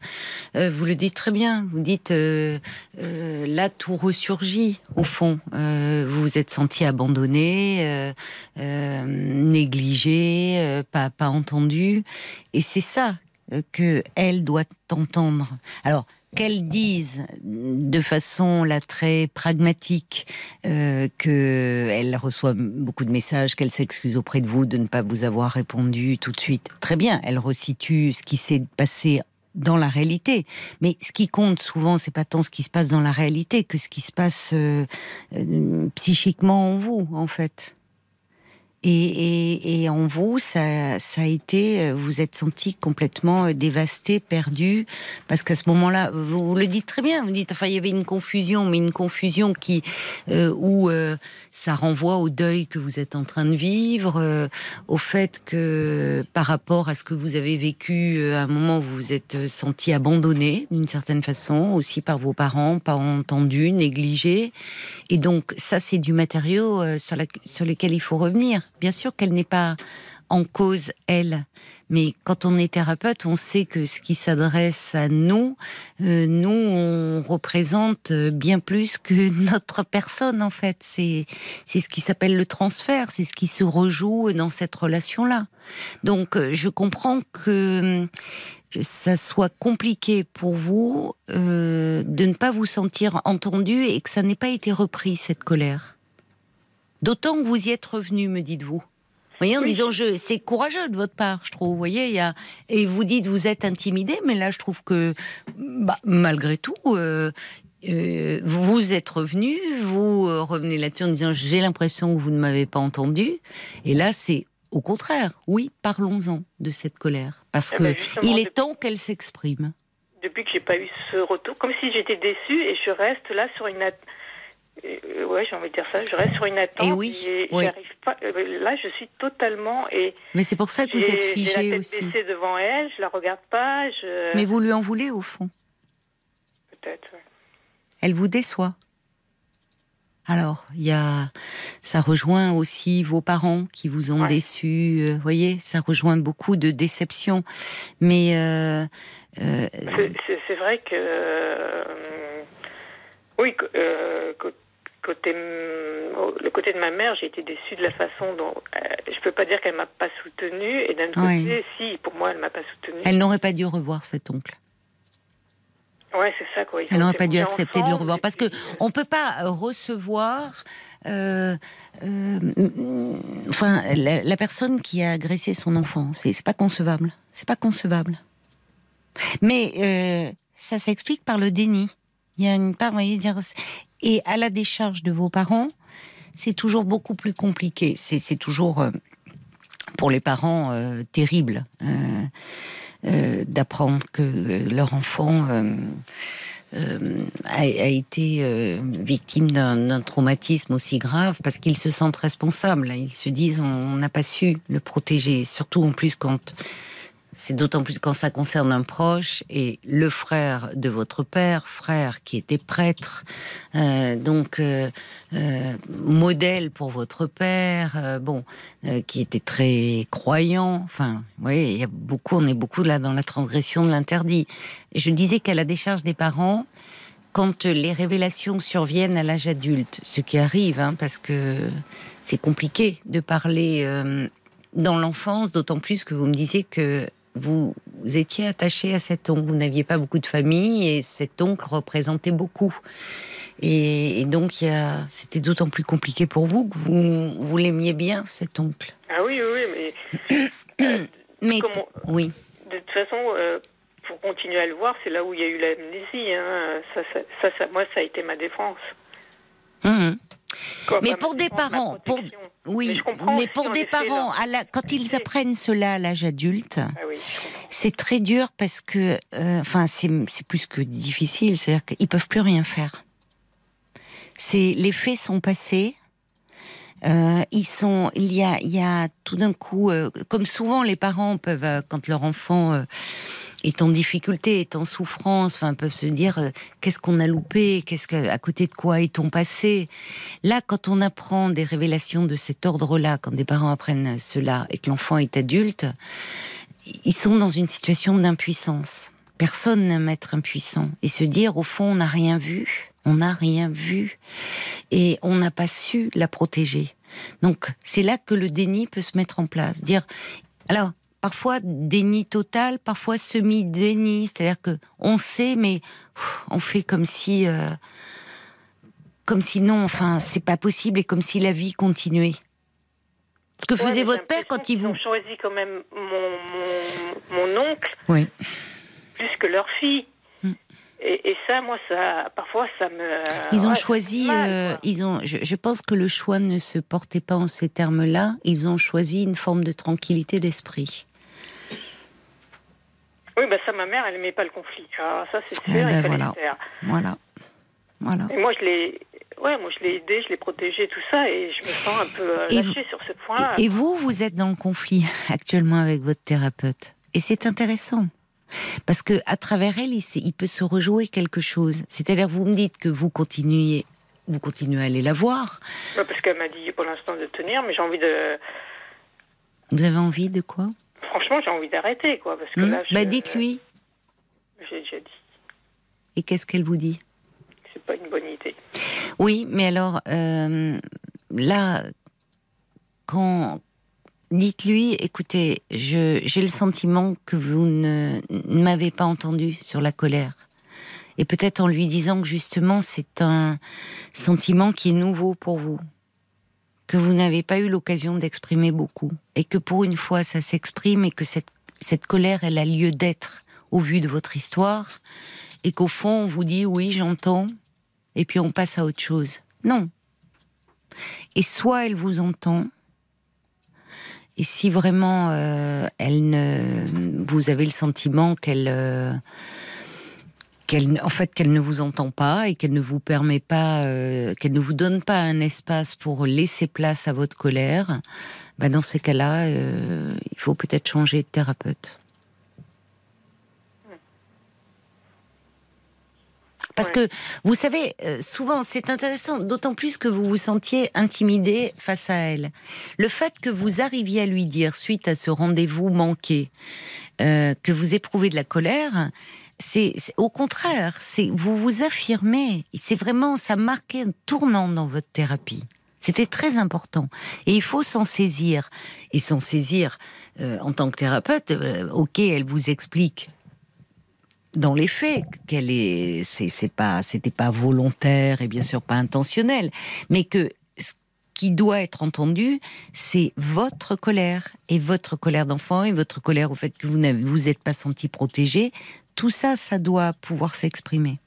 euh, vous le dites très bien. Vous dites là tout ressurgit au fond. vous vous êtes senti abandonné, négligé, pas pas entendu, et c'est ça que elle doit entendre. Alors qu'elle dise de façon là très pragmatique euh, que elle reçoit beaucoup de messages, qu'elle s'excuse auprès de vous de ne pas vous avoir répondu tout de suite. Très bien, elle resitue ce qui s'est passé dans la réalité. Mais ce qui compte souvent, c'est pas tant ce qui se passe dans la réalité que ce qui se passe euh, euh, psychiquement en vous, en fait. Et, en vous, ça, ça a été, euh, vous êtes senti complètement euh, dévasté, perdu, parce qu'à ce moment-là, vous, le dites très bien, vous dites, enfin, il y avait une confusion, mais une confusion qui, euh, où ça renvoie au deuil que vous êtes en train de vivre, au fait que par rapport à ce que vous avez vécu, à un moment, vous vous êtes senti abandonné d'une certaine façon, aussi par vos parents, pas entendu, négligé, et donc ça, c'est du matériau sur, la, sur lequel il faut revenir Bien sûr qu'elle n'est pas en cause, elle. Mais quand on est thérapeute, on sait que ce qui s'adresse à nous, euh, nous, on représente bien plus que notre personne, en fait. C'est, ce qui s'appelle le transfert, c'est ce qui se rejoue dans cette relation-là. Donc, euh, je comprends que euh, ça soit compliqué pour vous de ne pas vous sentir entendu et que ça n'ait pas été repris, cette colère. D'autant que vous y êtes revenu, me dites-vous. Vous voyez, en disant, je, c'est courageux de votre part, je trouve. Vous voyez, il y a, et vous dites, vous êtes intimidé, mais là, je trouve que, bah, malgré tout, euh, euh, vous êtes revenu, vous euh, revenez là-dessus en disant, j'ai l'impression que vous ne m'avez pas entendu. Et là, c'est au contraire, oui, parlons-en de cette colère, parce eh que ben, il est temps qu'elle s'exprime. Depuis que j'ai pas eu ce retour, comme si j'étais déçue, et je reste là sur une euh, ouais, j'ai envie de dire ça. Je reste sur une attente. Et oui, oui. Pas, euh, là, je suis totalement. Et Mais c'est pour ça que vous êtes figée la tête aussi. baissée devant elle, je la regarde pas. Je... Mais vous lui en voulez au fond. Peut-être. Ouais. Elle vous déçoit. Alors, il y a, ça rejoint aussi vos parents qui vous ont déçu. Vous voyez, ça rejoint beaucoup de déceptions. Mais euh, euh, c'est vrai que euh, oui, euh, côté, le côté de ma mère, j'ai été déçue de la façon dont. Euh, je peux pas dire qu'elle m'a pas soutenue, et d'un autre côté, si, pour moi, elle m'a pas soutenue. Elle n'aurait pas dû revoir cet oncle. Ouais, c'est ça, quoi. Elle n'aurait pas dû accepter de le revoir. Parce que on peut pas recevoir. Euh, euh, enfin, la, personne qui a agressé son enfant, c'est pas concevable. C'est pas concevable. Mais ça s'explique par le déni. Il y a une part, dire, et à la décharge de vos parents, c'est toujours beaucoup plus compliqué. C'est toujours euh, pour les parents euh, terrible euh, d'apprendre que leur enfant a, été victime d'un traumatisme aussi grave parce qu'ils se sentent responsables. Ils se disent on n'a pas su le protéger, surtout en plus quand c'est d'autant plus quand ça concerne un proche et le frère de votre père, frère qui était prêtre, euh, donc euh, euh, modèle pour votre père, bon, qui était très croyant. Enfin, oui, il y a beaucoup, on est beaucoup là dans la transgression de l'interdit. Je disais qu'à la décharge des parents, quand les révélations surviennent à l'âge adulte, ce qui arrive, hein, parce que c'est compliqué de parler dans l'enfance, d'autant plus que vous me disiez que vous étiez attaché à cet oncle. Vous n'aviez pas beaucoup de famille et cet oncle représentait beaucoup. Et, donc, c'était d'autant plus compliqué pour vous que vous, vous l'aimiez bien, cet oncle. Ah oui, oui, mais. mais oui. De toute façon, euh, pour continué à le voir, c'est là où il y a eu l'amnésie. Hein. Ça, ça, ça, moi, ça a été ma défense. Hum, mais pour des parents, pour oui, mais, pour des parents, à la, quand ils apprennent cela à l'âge adulte, ah c'est très dur parce que, euh, enfin, c'est plus que difficile, c'est-à-dire qu'ils peuvent plus rien faire. C'est les faits sont passés. Euh, ils sont, il y a, il y a tout d'un coup, euh, comme souvent les parents peuvent, quand leur enfant est en difficulté, est en souffrance, enfin, peuvent se dire euh, qu'est-ce qu'on a loupé, qu'est-ce que, à côté de quoi est-on passé? Là, quand on apprend des révélations de cet ordre-là, quand des parents apprennent cela et que l'enfant est adulte, ils sont dans une situation d'impuissance. Personne n'aime être impuissant et se dire au fond on n'a rien vu, on n'a rien vu et on n'a pas su la protéger. Donc c'est là que le déni peut se mettre en place. Dire alors parfois déni total, parfois semi-déni, c'est-à-dire que on sait, mais on fait comme si, euh, comme si non, enfin, c'est pas possible et comme si la vie continuait. Ce que faisait votre père quand il vous. Ils ont choisi quand même mon, mon, oncle, oui. plus que leur fille. Et, ça, moi, ça, parfois, ça me. Ils ont choisi. Euh, ils ont. Je, pense que le choix ne se portait pas en ces termes-là. Ils ont choisi une forme de tranquillité d'esprit. Oui, bah ça, ma mère, elle n'aimait pas le conflit. Alors ça, c'est sûr, eh ben voilà. voilà. Voilà. Et moi, je l'ai. Ouais, moi je l'ai aidé, je l'ai protégé, tout ça, et je me sens un peu euh, lâchée sur ce point. Et vous, vous êtes dans le conflit actuellement avec votre thérapeute, et c'est intéressant. Parce que à travers elle, il, il peut se rejouer quelque chose. C'est-à-dire, vous me dites que vous continuez, vous continuez à aller la voir. parce qu'elle m'a dit pour l'instant de tenir, mais j'ai envie de. Vous avez envie de quoi? Franchement, j'ai envie d'arrêter, quoi. Parce que hmm. là, bah, dites-lui. J'ai déjà dit. Et qu'est-ce qu'elle vous dit? C'est pas une bonne idée. Oui, mais alors, euh, là, quand. Dites-lui, écoutez, j'ai le sentiment que vous ne, ne m'avez pas entendu sur la colère. Et peut-être en lui disant que justement c'est un sentiment qui est nouveau pour vous que vous n'avez pas eu l'occasion d'exprimer beaucoup, et que pour une fois ça s'exprime, et que cette, cette colère, elle a lieu d'être au vu de votre histoire, et qu'au fond on vous dit oui j'entends, et puis on passe à autre chose. Non. Et soit elle vous entend, et si vraiment euh, elle ne, vous avez le sentiment qu'elle euh, qu'elle, en fait, qu'elle ne vous entend pas et qu'elle ne vous permet pas, euh, qu'elle ne vous donne pas un espace pour laisser place à votre colère, bah dans ces cas-là, euh, il faut peut-être changer de thérapeute. Parce que vous savez, euh, souvent c'est intéressant, d'autant plus que vous vous sentiez intimidé face à elle. Le fait que vous arriviez à lui dire, suite à ce rendez-vous manqué, que vous éprouvez de la colère, c'est au contraire, c'est vous vous affirmez. C'est vraiment ça marquait un tournant dans votre thérapie. C'était très important et il faut s'en saisir et s'en saisir euh, en tant que thérapeute. Euh, ok, elle vous explique dans les faits qu'elle est, c'est pas, c'était pas volontaire et bien sûr pas intentionnel, mais que ce qui doit être entendu, c'est votre colère et votre colère d'enfant et votre colère au fait que vous n'avez vous êtes pas senti protégé tout ça, ça doit pouvoir s'exprimer.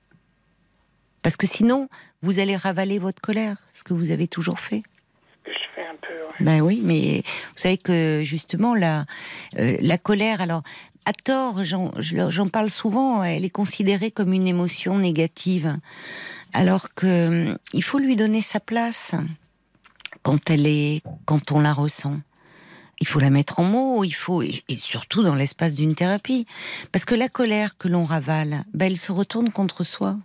Parce que sinon, vous allez ravaler votre colère, ce que vous avez toujours fait. Je fais un peu. Ben oui, mais vous savez que justement la euh, la colère, alors à tort, j'en parle souvent, elle est considérée comme une émotion négative, alors que il faut lui donner sa place quand elle est, quand on la ressent il faut la mettre en mots, il faut et, surtout dans l'espace d'une thérapie, parce que la colère que l'on ravale, ben, elle se retourne contre soi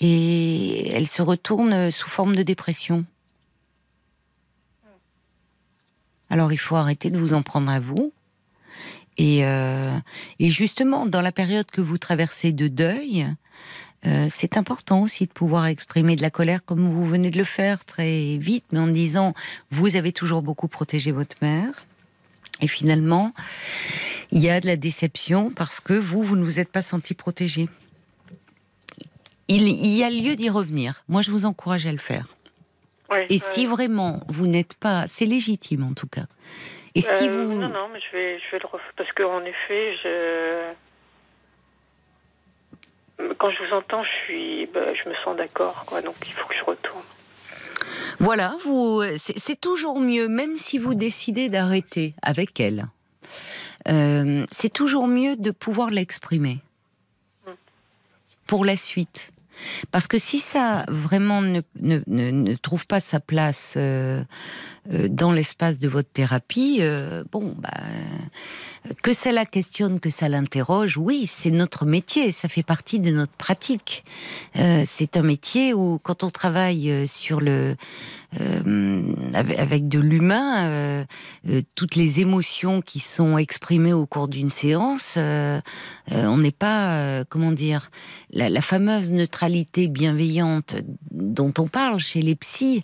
et elle se retourne sous forme de dépression. Alors il faut arrêter de vous en prendre à vous. Et, euh, et justement, dans la période que vous traversez de deuil, euh, c'est important aussi de pouvoir exprimer de la colère comme vous venez de le faire très vite, mais en disant vous avez toujours beaucoup protégé votre mère. Et finalement, il y a de la déception parce que vous, vous ne vous êtes pas senti protégé. Il, y a lieu d'y revenir. Moi, je vous encourage à le faire. et si vraiment vous n'êtes pas, c'est légitime en tout cas. Et si euh, vous non non, mais je vais je vais le refaire parce qu'en effet je quand je vous entends, je suis, bah, je me sens d'accord, quoi. Donc il faut que je retourne. Voilà, vous, c'est toujours mieux, même si vous décidez d'arrêter avec elle. Euh, c'est toujours mieux de pouvoir l'exprimer mm. pour la suite. Parce que si ça vraiment ne, ne, ne, trouve pas sa place euh, dans l'espace de votre thérapie, euh, bon, bah, que ça la questionne, que ça l'interroge, oui, c'est notre métier, ça fait partie de notre pratique. Euh, c'est un métier où, quand on travaille sur le euh, avec de l'humain, euh, toutes les émotions qui sont exprimées au cours d'une séance, on n'est pas, comment dire, la, la fameuse neutralité bienveillante dont on parle chez les psys,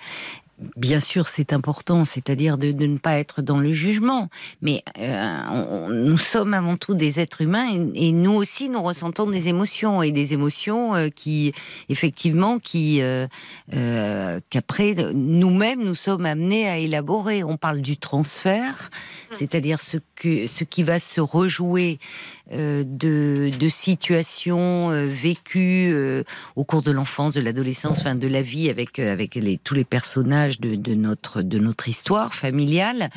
bien sûr, c'est important, c'est-à-dire de, ne pas être dans le jugement. Mais euh, nous sommes avant tout des êtres humains et, nous aussi, nous ressentons des émotions et des émotions euh, qui, effectivement, qui euh, qu'après nous-mêmes nous sommes amenés à élaborer. On parle du transfert, mmh. c'est-à-dire ce que ce qui va se rejouer euh, de, situations euh, vécues euh, au cours de l'enfance, de l'adolescence, enfin de la vie avec tous les personnages de notre histoire familiale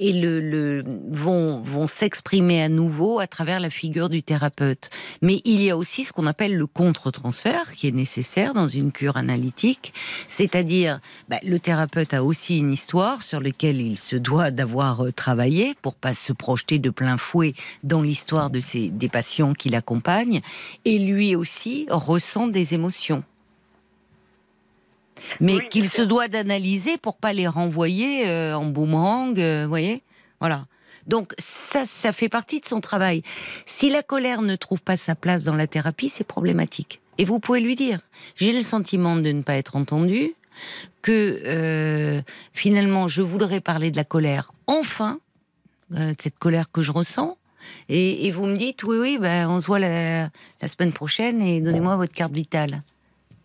et le, vont, vont s'exprimer à nouveau à travers la figure du thérapeute. Mais il y a aussi ce qu'on appelle le contre-transfert qui est nécessaire dans une cure analytique, c'est-à-dire bah, le thérapeute a aussi une histoire sur laquelle il se doit d'avoir euh, travaillé pour pas se projeter de plein fouet dans l'histoire de ses, des patients qui l'accompagnent, et lui aussi ressent des émotions mais qu'il se doit d'analyser pour pas les renvoyer euh, en boomerang, euh, vous voyez? Voilà. Donc ça, ça fait partie de son travail. Si la colère ne trouve pas sa place dans la thérapie, c'est problématique. Et vous pouvez lui dire, j'ai le sentiment de ne pas être entendu, que euh, finalement je voudrais parler de la colère, enfin, de cette colère que je ressens, et, vous me dites, oui, oui, ben, on se voit la, la semaine prochaine et donnez-moi votre carte vitale.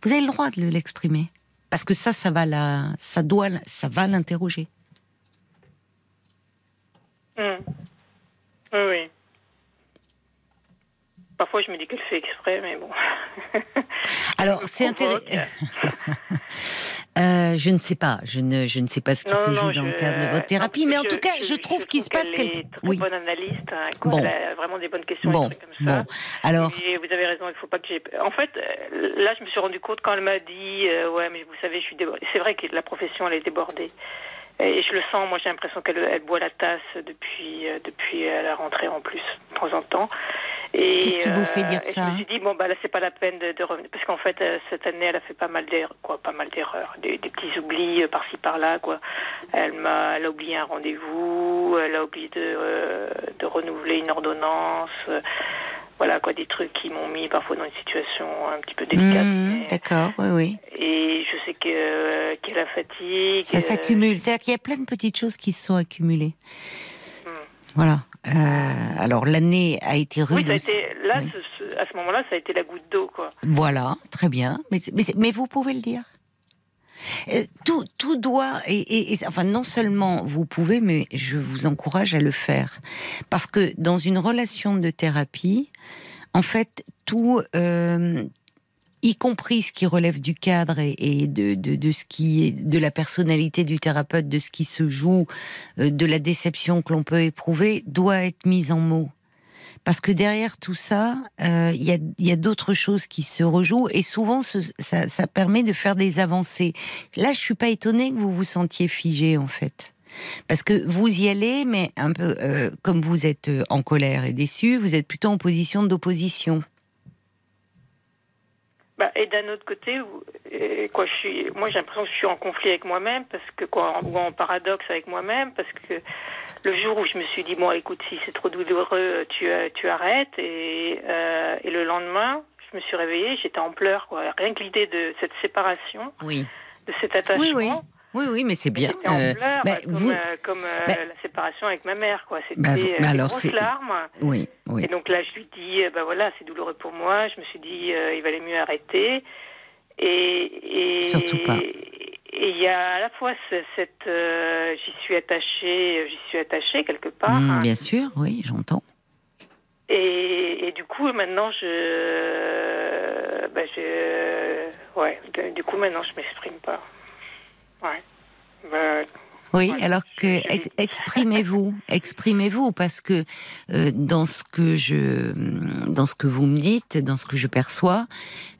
Vous avez le droit de l'exprimer. Parce que ça, ça va la, ça doit, ça va l'interroger. Hmm. Oui, oui. Parfois, je me dis qu'elle fait exprès, mais bon. Alors, c'est intéressant. Euh, je ne sais pas. Je ne, je ne sais pas ce qui se joue dans le cadre de votre thérapie, mais en tout cas, je, trouve qu'il se passe quelque chose. Oui. bonne analyste. Hein, bon. Elle a vraiment des bonnes questions. Bon. Comme ça. Bon. Alors. Et vous avez raison. Il faut pas que j'ai. En fait, euh, là, je me suis rendu compte quand elle m'a dit, euh, ouais, mais vous savez, je suis débordée. C'est vrai que la profession, elle est débordée. Et je le sens, moi j'ai l'impression qu'elle elle boit la tasse depuis, depuis la rentrée en plus, de temps en temps. Qu'est-ce qui vous fait dire ça Je me suis dit bon bah là c'est pas la peine de, revenir parce qu'en fait euh, cette année elle a fait pas mal d'erreurs quoi, pas mal d'erreurs, des, petits oublis euh, par-ci par-là quoi. Elle m'a, elle a oublié un rendez-vous, elle a oublié de, euh, de renouveler une ordonnance. voilà quoi, des trucs qui m'ont mis parfois dans une situation un petit peu délicate. Mmh, d'accord, oui, oui. Et je sais que qu'elle a fatigue. Ça s'accumule, c'est-à-dire qu'il y a plein de petites choses qui se sont accumulées. Mmh. Voilà. Euh, alors l'année a été rude. Oui, ça a été, là, à ce moment-là, ça a été la goutte d'eau, quoi. Voilà, très bien. Mais, mais, vous pouvez le dire. Euh, tout, tout doit, et, enfin non seulement vous pouvez, mais je vous encourage à le faire, parce que dans une relation de thérapie, en fait, tout, euh, y compris ce qui relève du cadre et, de, ce qui est de la personnalité du thérapeute, de ce qui se joue, euh, de la déception que l'on peut éprouver, doit être mise en mots. Parce que derrière tout ça, euh, il y a, d'autres choses qui se rejouent et souvent ça, permet de faire des avancées. Là, je suis pas étonnée que vous vous sentiez figé en fait. Parce que vous y allez, mais un peu euh, comme vous êtes en colère et déçu, vous êtes plutôt en position d'opposition. Bah, et d'un autre côté, quoi, je suis, moi j'ai l'impression que je suis en conflit avec moi-même, parce que quoi, ou en paradoxe avec moi-même, parce que le jour où je me suis dit bon, écoute, si c'est trop douloureux, tu, tu arrêtes, et, euh, et le lendemain, je me suis réveillée, j'étais en pleurs, quoi. Rien que l'idée de cette séparation, oui. de cet attachement. Oui, oui. Oui, oui, mais c'est bien. en euh, pleurs, comme, vous... Euh, comme euh, la séparation avec ma mère, quoi. C'était bah, bah alors, grosses larmes. Oui, oui. Et donc là, je lui dis, bah voilà, c'est douloureux pour moi. Je me suis dit, il valait mieux arrêter. Et, et surtout pas. Et il y a à la fois cette, j'y suis attachée, j'y suis attachée quelque part. Mmh, bien sûr, oui, j'entends. Et, et, du coup, maintenant, je, bah, je, ouais, du coup, maintenant, je m'exprime pas. Oui, alors que exprimez-vous, exprimez-vous, parce que euh, dans ce que je, dans ce que vous me dites, dans ce que je perçois,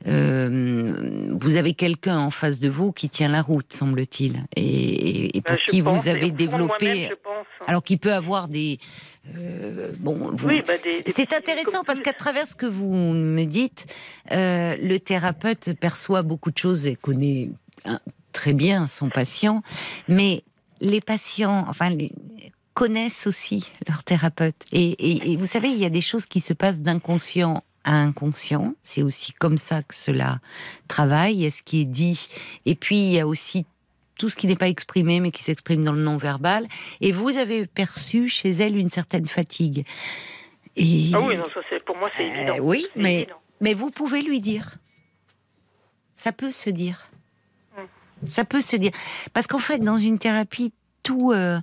euh, vous avez quelqu'un en face de vous qui tient la route, semble-t-il, et, pour bah, qui vous avez développé, alors qui peut avoir des, euh, bon, bah, c'est intéressant parce qu'à travers ce que vous me dites, le thérapeute perçoit beaucoup de choses et connaît très bien son patient, mais les patients, enfin, connaissent aussi leur thérapeute. Et, vous savez, il y a des choses qui se passent d'inconscient à inconscient. C'est aussi comme ça que cela travaille. Il y a ce qui est dit. Et puis, il y a aussi tout ce qui n'est pas exprimé, mais qui s'exprime dans le non-verbal. Et vous avez perçu chez elle une certaine fatigue. Et... Ah oui, non, ça pour moi, c'est évident. Euh, oui, mais, mais vous pouvez lui dire. Ça peut se dire. Ça peut se dire. Parce qu'en fait, dans une thérapie, tout, euh,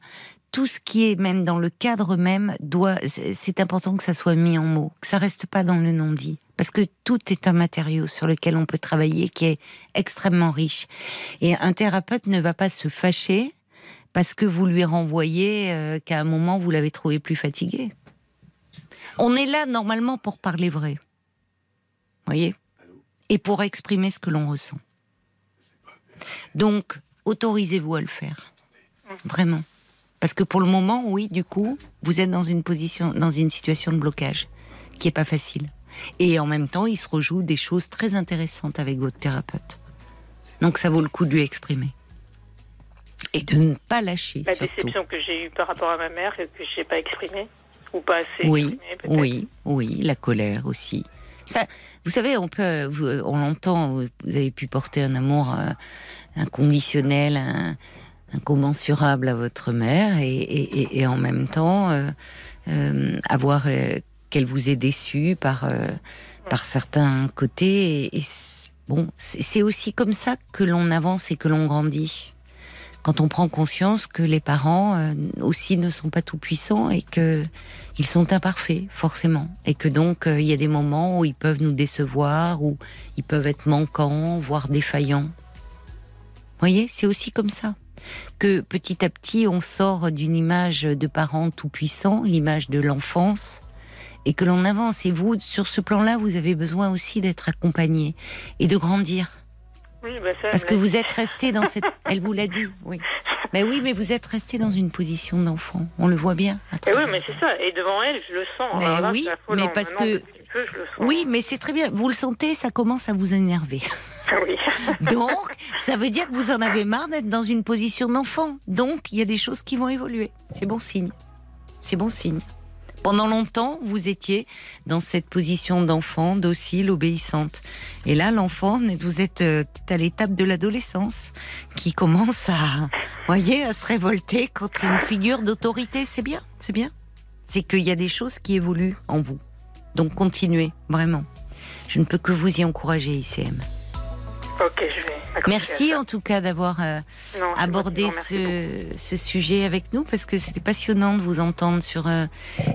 tout ce qui est même dans le cadre même doit, c'est important que ça soit mis en mots, que ça reste pas dans le non-dit. Parce que tout est un matériau sur lequel on peut travailler qui est extrêmement riche. Et un thérapeute ne va pas se fâcher parce que vous lui renvoyez euh, qu'à un moment vous l'avez trouvé plus fatigué. On est là normalement pour parler vrai. Voyez? Et pour exprimer ce que l'on ressent. Donc, autorisez-vous à le faire. Vraiment. Parce que pour le moment, oui, du coup, vous êtes dans une position, dans une situation de blocage qui est pas facile. Et en même temps, il se rejoue des choses très intéressantes avec votre thérapeute. Donc ça vaut le coup de lui exprimer. Et de ne pas lâcher. La déception que j'ai eue par rapport à ma mère, que je n'ai pas exprimée, ou pas assez Oui, oui, oui, la colère aussi. Ça, vous savez, on peut, on l'entend. Vous avez pu porter un amour euh, inconditionnel, incommensurable à votre mère, et, en même temps euh, euh, avoir qu'elle vous ait déçu par par certains côtés. Et, bon, c'est aussi comme ça que l'on avance et que l'on grandit quand on prend conscience que les parents euh, aussi ne sont pas tout puissants et que ils sont imparfaits forcément. Et que donc euh, il y a des moments où ils peuvent nous décevoir ou ils peuvent être manquants voire défaillants. Voyez, c'est aussi comme ça. Que petit à petit on sort d'une image de parents tout puissants, l'image de l'enfance et que l'on avance. Et vous sur ce plan-là, vous avez besoin aussi d'être accompagné et de grandir bah, Parce que vous êtes resté dans cette. Elle vous l'a dit, oui. Mais oui, mais vous êtes resté dans une position d'enfant. On le voit bien. Et oui, mais c'est ça. Et devant elle, je le sens. Mais oui, mais parce que. oui, mais c'est très bien. Vous le sentez, ça commence à vous énerver. Ah oui. Donc, ça veut dire que vous en avez marre d'être dans une position d'enfant. Donc, il y a des choses qui vont évoluer. C'est bon signe. C'est bon signe. Pendant longtemps, vous étiez dans cette position d'enfant, docile, obéissante. Et là, l'enfant, vous êtes euh, à l'étape de l'adolescence qui commence à, voyez, à se révolter contre une figure d'autorité. C'est bien, c'est bien. C'est qu'il y a des choses qui évoluent en vous. Donc continuez, vraiment. Je ne peux que vous y encourager, ICM. Ok, je vais. Merci en tout cas d'avoir euh, abordé ce, sujet avec nous parce que c'était passionnant de vous entendre sur euh,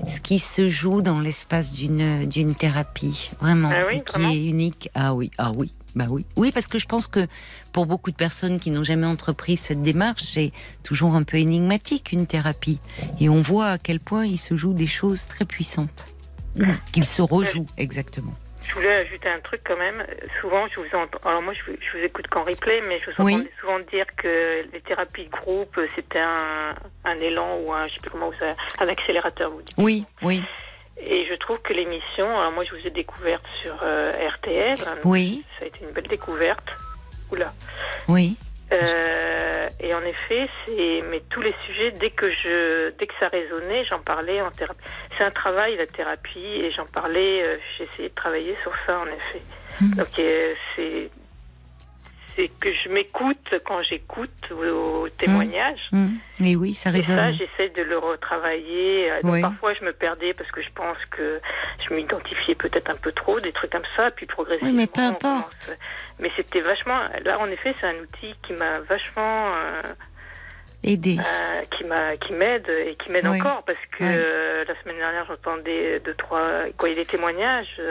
ce qui se joue dans l'espace d'une d'une thérapie vraiment ah qui est unique. Ah oui, ah oui. Bah oui. Oui, parce que je pense que pour beaucoup de personnes qui n'ont jamais entrepris cette démarche, c'est toujours un peu énigmatique une thérapie. Et on voit à quel point il se joue des choses très puissantes. Qu'il se rejoue, exactement. Je voulais ajouter un truc quand même. Souvent, je vous entends. Alors moi, je vous, écoute qu'en replay, mais je vous entends souvent dire que les thérapies de groupe, c'était un, un, élan ou un, je sais plus comment vous un accélérateur. Vous dites. Oui, oui. Et je trouve que l'émission, alors moi, je vous ai découverte sur euh, RTL. Oui. Ça a été une belle découverte. Oula. Oui. Euh, et en effet, c'est mais tous les sujets dès que je dès que ça résonnait, j'en parlais en thérapie. C'est un travail la thérapie et j'en parlais. Euh, j'ai essayé de travailler sur ça en effet. Mmh. Donc euh, c'est c'est que je m'écoute quand j'écoute vos témoignages. Mmh. Mmh. Et oui, ça résonne. Et ça, j'essaie de le retravailler. Donc parfois, je me perdais parce que je pense que je m'identifiais peut-être un peu trop, des trucs comme ça, puis progressivement. Oui, mais peu importe. Mais c'était vachement. Là, en effet, c'est un outil qui m'a vachement. Euh, aider. qui m'a, qui m'aide et qui m'aide encore parce que la semaine dernière j'entendais deux trois quand il y a des témoignages.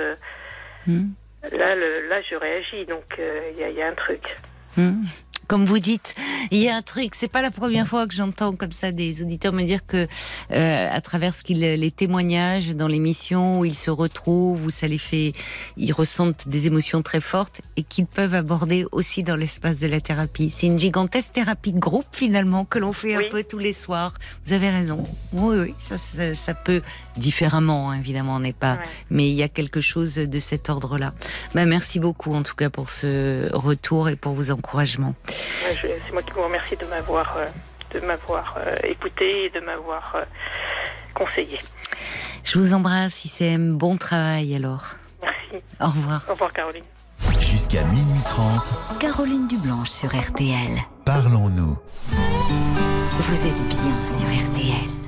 Hmm. Là, le, là, je réagis, donc il y, y, a un truc. Hmm comme vous dites, il y a un truc. C'est pas la première fois que j'entends comme ça des auditeurs me dire que, euh, à travers ce qu'ils, les témoignages dans l'émission où ils se retrouvent, où ça les fait, ils ressentent des émotions très fortes et qu'ils peuvent aborder aussi dans l'espace de la thérapie. C'est une gigantesque thérapie de groupe finalement que l'on fait un peu tous les soirs. Vous avez raison. Oui, oui, ça, ça, peut différemment, hein, évidemment, on n'est pas, mais il y a quelque chose de cet ordre-là. Ben, merci beaucoup en tout cas pour ce retour et pour vos encouragements. C'est moi qui vous remercie de m'avoir euh, de m'avoir euh, écouté et de m'avoir euh, conseillé. Je vous embrasse, ICM. Bon travail alors. Merci. Au revoir. Au revoir, Caroline. Jusqu'à minuit 30. Caroline Dublanche sur RTL. Parlons-nous. Vous êtes bien sur RTL.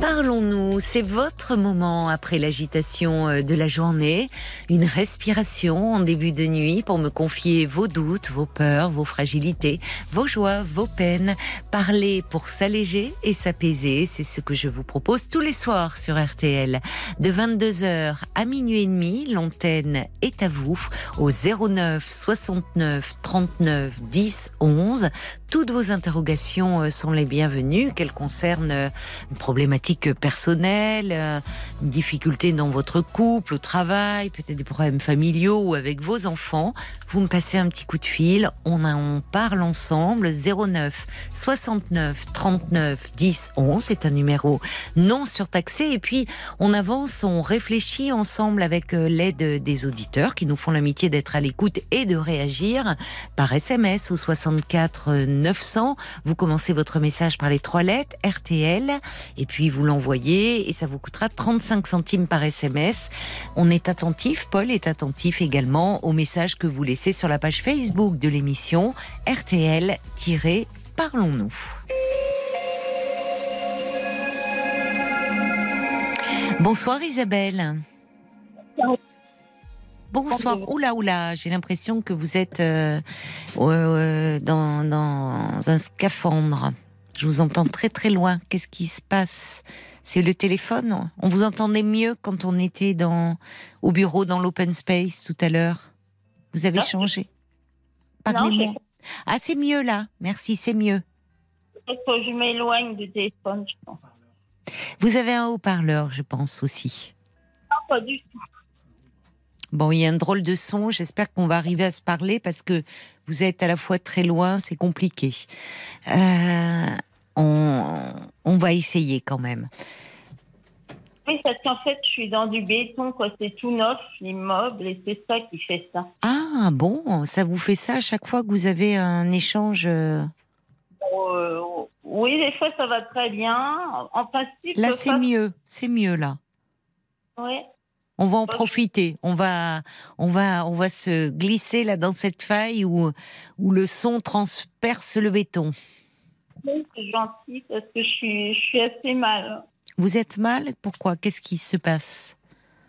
Parlons-nous, c'est votre moment après l'agitation euh, de la journée, une respiration en début de nuit pour me confier vos doutes, vos peurs, vos fragilités, vos joies, vos peines. Parler pour s'alléger et s'apaiser, c'est ce que je vous propose tous les soirs sur RTL. De 22h à minuit et demi, l'antenne est à vous au 09 69 39 10 11. Toutes vos interrogations euh, sont les bienvenues, qu'elles concernent euh, une problématique personnelle, euh, une difficulté dans votre couple, au travail, peut-être des problèmes familiaux ou avec vos enfants. Vous me passez un petit coup de fil, on, on parle ensemble. 09 69 39 10 11, c'est un numéro non surtaxé. Et puis on avance, on réfléchit ensemble avec l'aide des auditeurs qui nous font l'amitié d'être à l'écoute et de réagir par SMS au 64 900. Vous commencez votre message par les trois lettres RTL et puis vous l'envoyez et ça vous coûtera 35 centimes par SMS. On est attentif, Paul est attentif également au message que vous laissez sur la page Facebook de l'émission RTL-Parlons-nous. Bonsoir Isabelle. Bonsoir. Oula, oula, j'ai l'impression que vous êtes euh, euh, dans, dans, un scaphandre. Je vous entends très très loin. Qu'est-ce qui se passe? C'est le téléphone? On vous entendait mieux quand on était dans, au bureau dans l'open space tout à l'heure. Vous avez changé? Parlez-moi. Ah, c'est mieux là. Merci, c'est mieux. que je m'éloigne du téléphone, je pense? Vous avez un haut-parleur, je pense aussi. Non, pas du tout. Bon, il y a un drôle de son. J'espère qu'on va arriver à se parler parce que vous êtes à la fois très loin, c'est compliqué. Euh, on, va essayer quand même. Oui, parce qu'en fait, je suis dans du béton, quoi. C'est tout neuf, l'immeuble, et c'est ça qui fait ça. Ah, bon, ça vous fait ça à chaque fois que vous avez un échange euh? Euh, Oui, des fois, ça va très bien. En principe. Là, c'est mieux. C'est mieux, là. Oui. On va en profiter. On va, on va, on va se glisser là dans cette faille où, où le son transperce le béton. c'est gentil parce que je suis, je suis assez mal. Vous êtes mal? Pourquoi? Qu'est-ce qui se passe?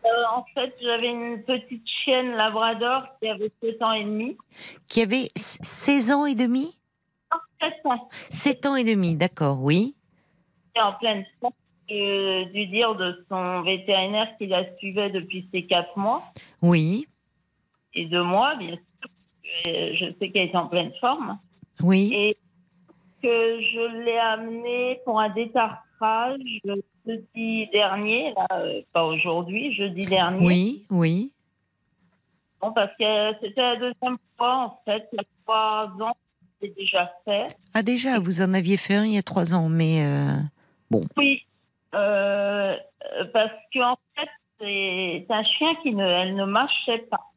Euh, En fait, j'avais une petite chienne labrador qui avait 7 ans et demi. Qui avait 16 ans et demi? 7 ans. 7 ans et demi, d'accord, oui. en pleine forme dû dire de son vétérinaire qui la suivait depuis ses quatre mois. Oui. Et de moi, bien sûr. Je sais qu'elle est en pleine forme. Oui. Et que je l'ai amenée pour un détartrage jeudi dernier, euh, pas aujourd'hui, jeudi dernier. Oui, oui. Bon, parce que c'était la deuxième fois, en fait, il y a trois ans, c'est déjà fait. Ah, déjà, vous en aviez fait un il y a trois ans, mais euh, bon. Oui, euh, parce qu'en fait, c'est un chien qui ne, elle ne marchait pas.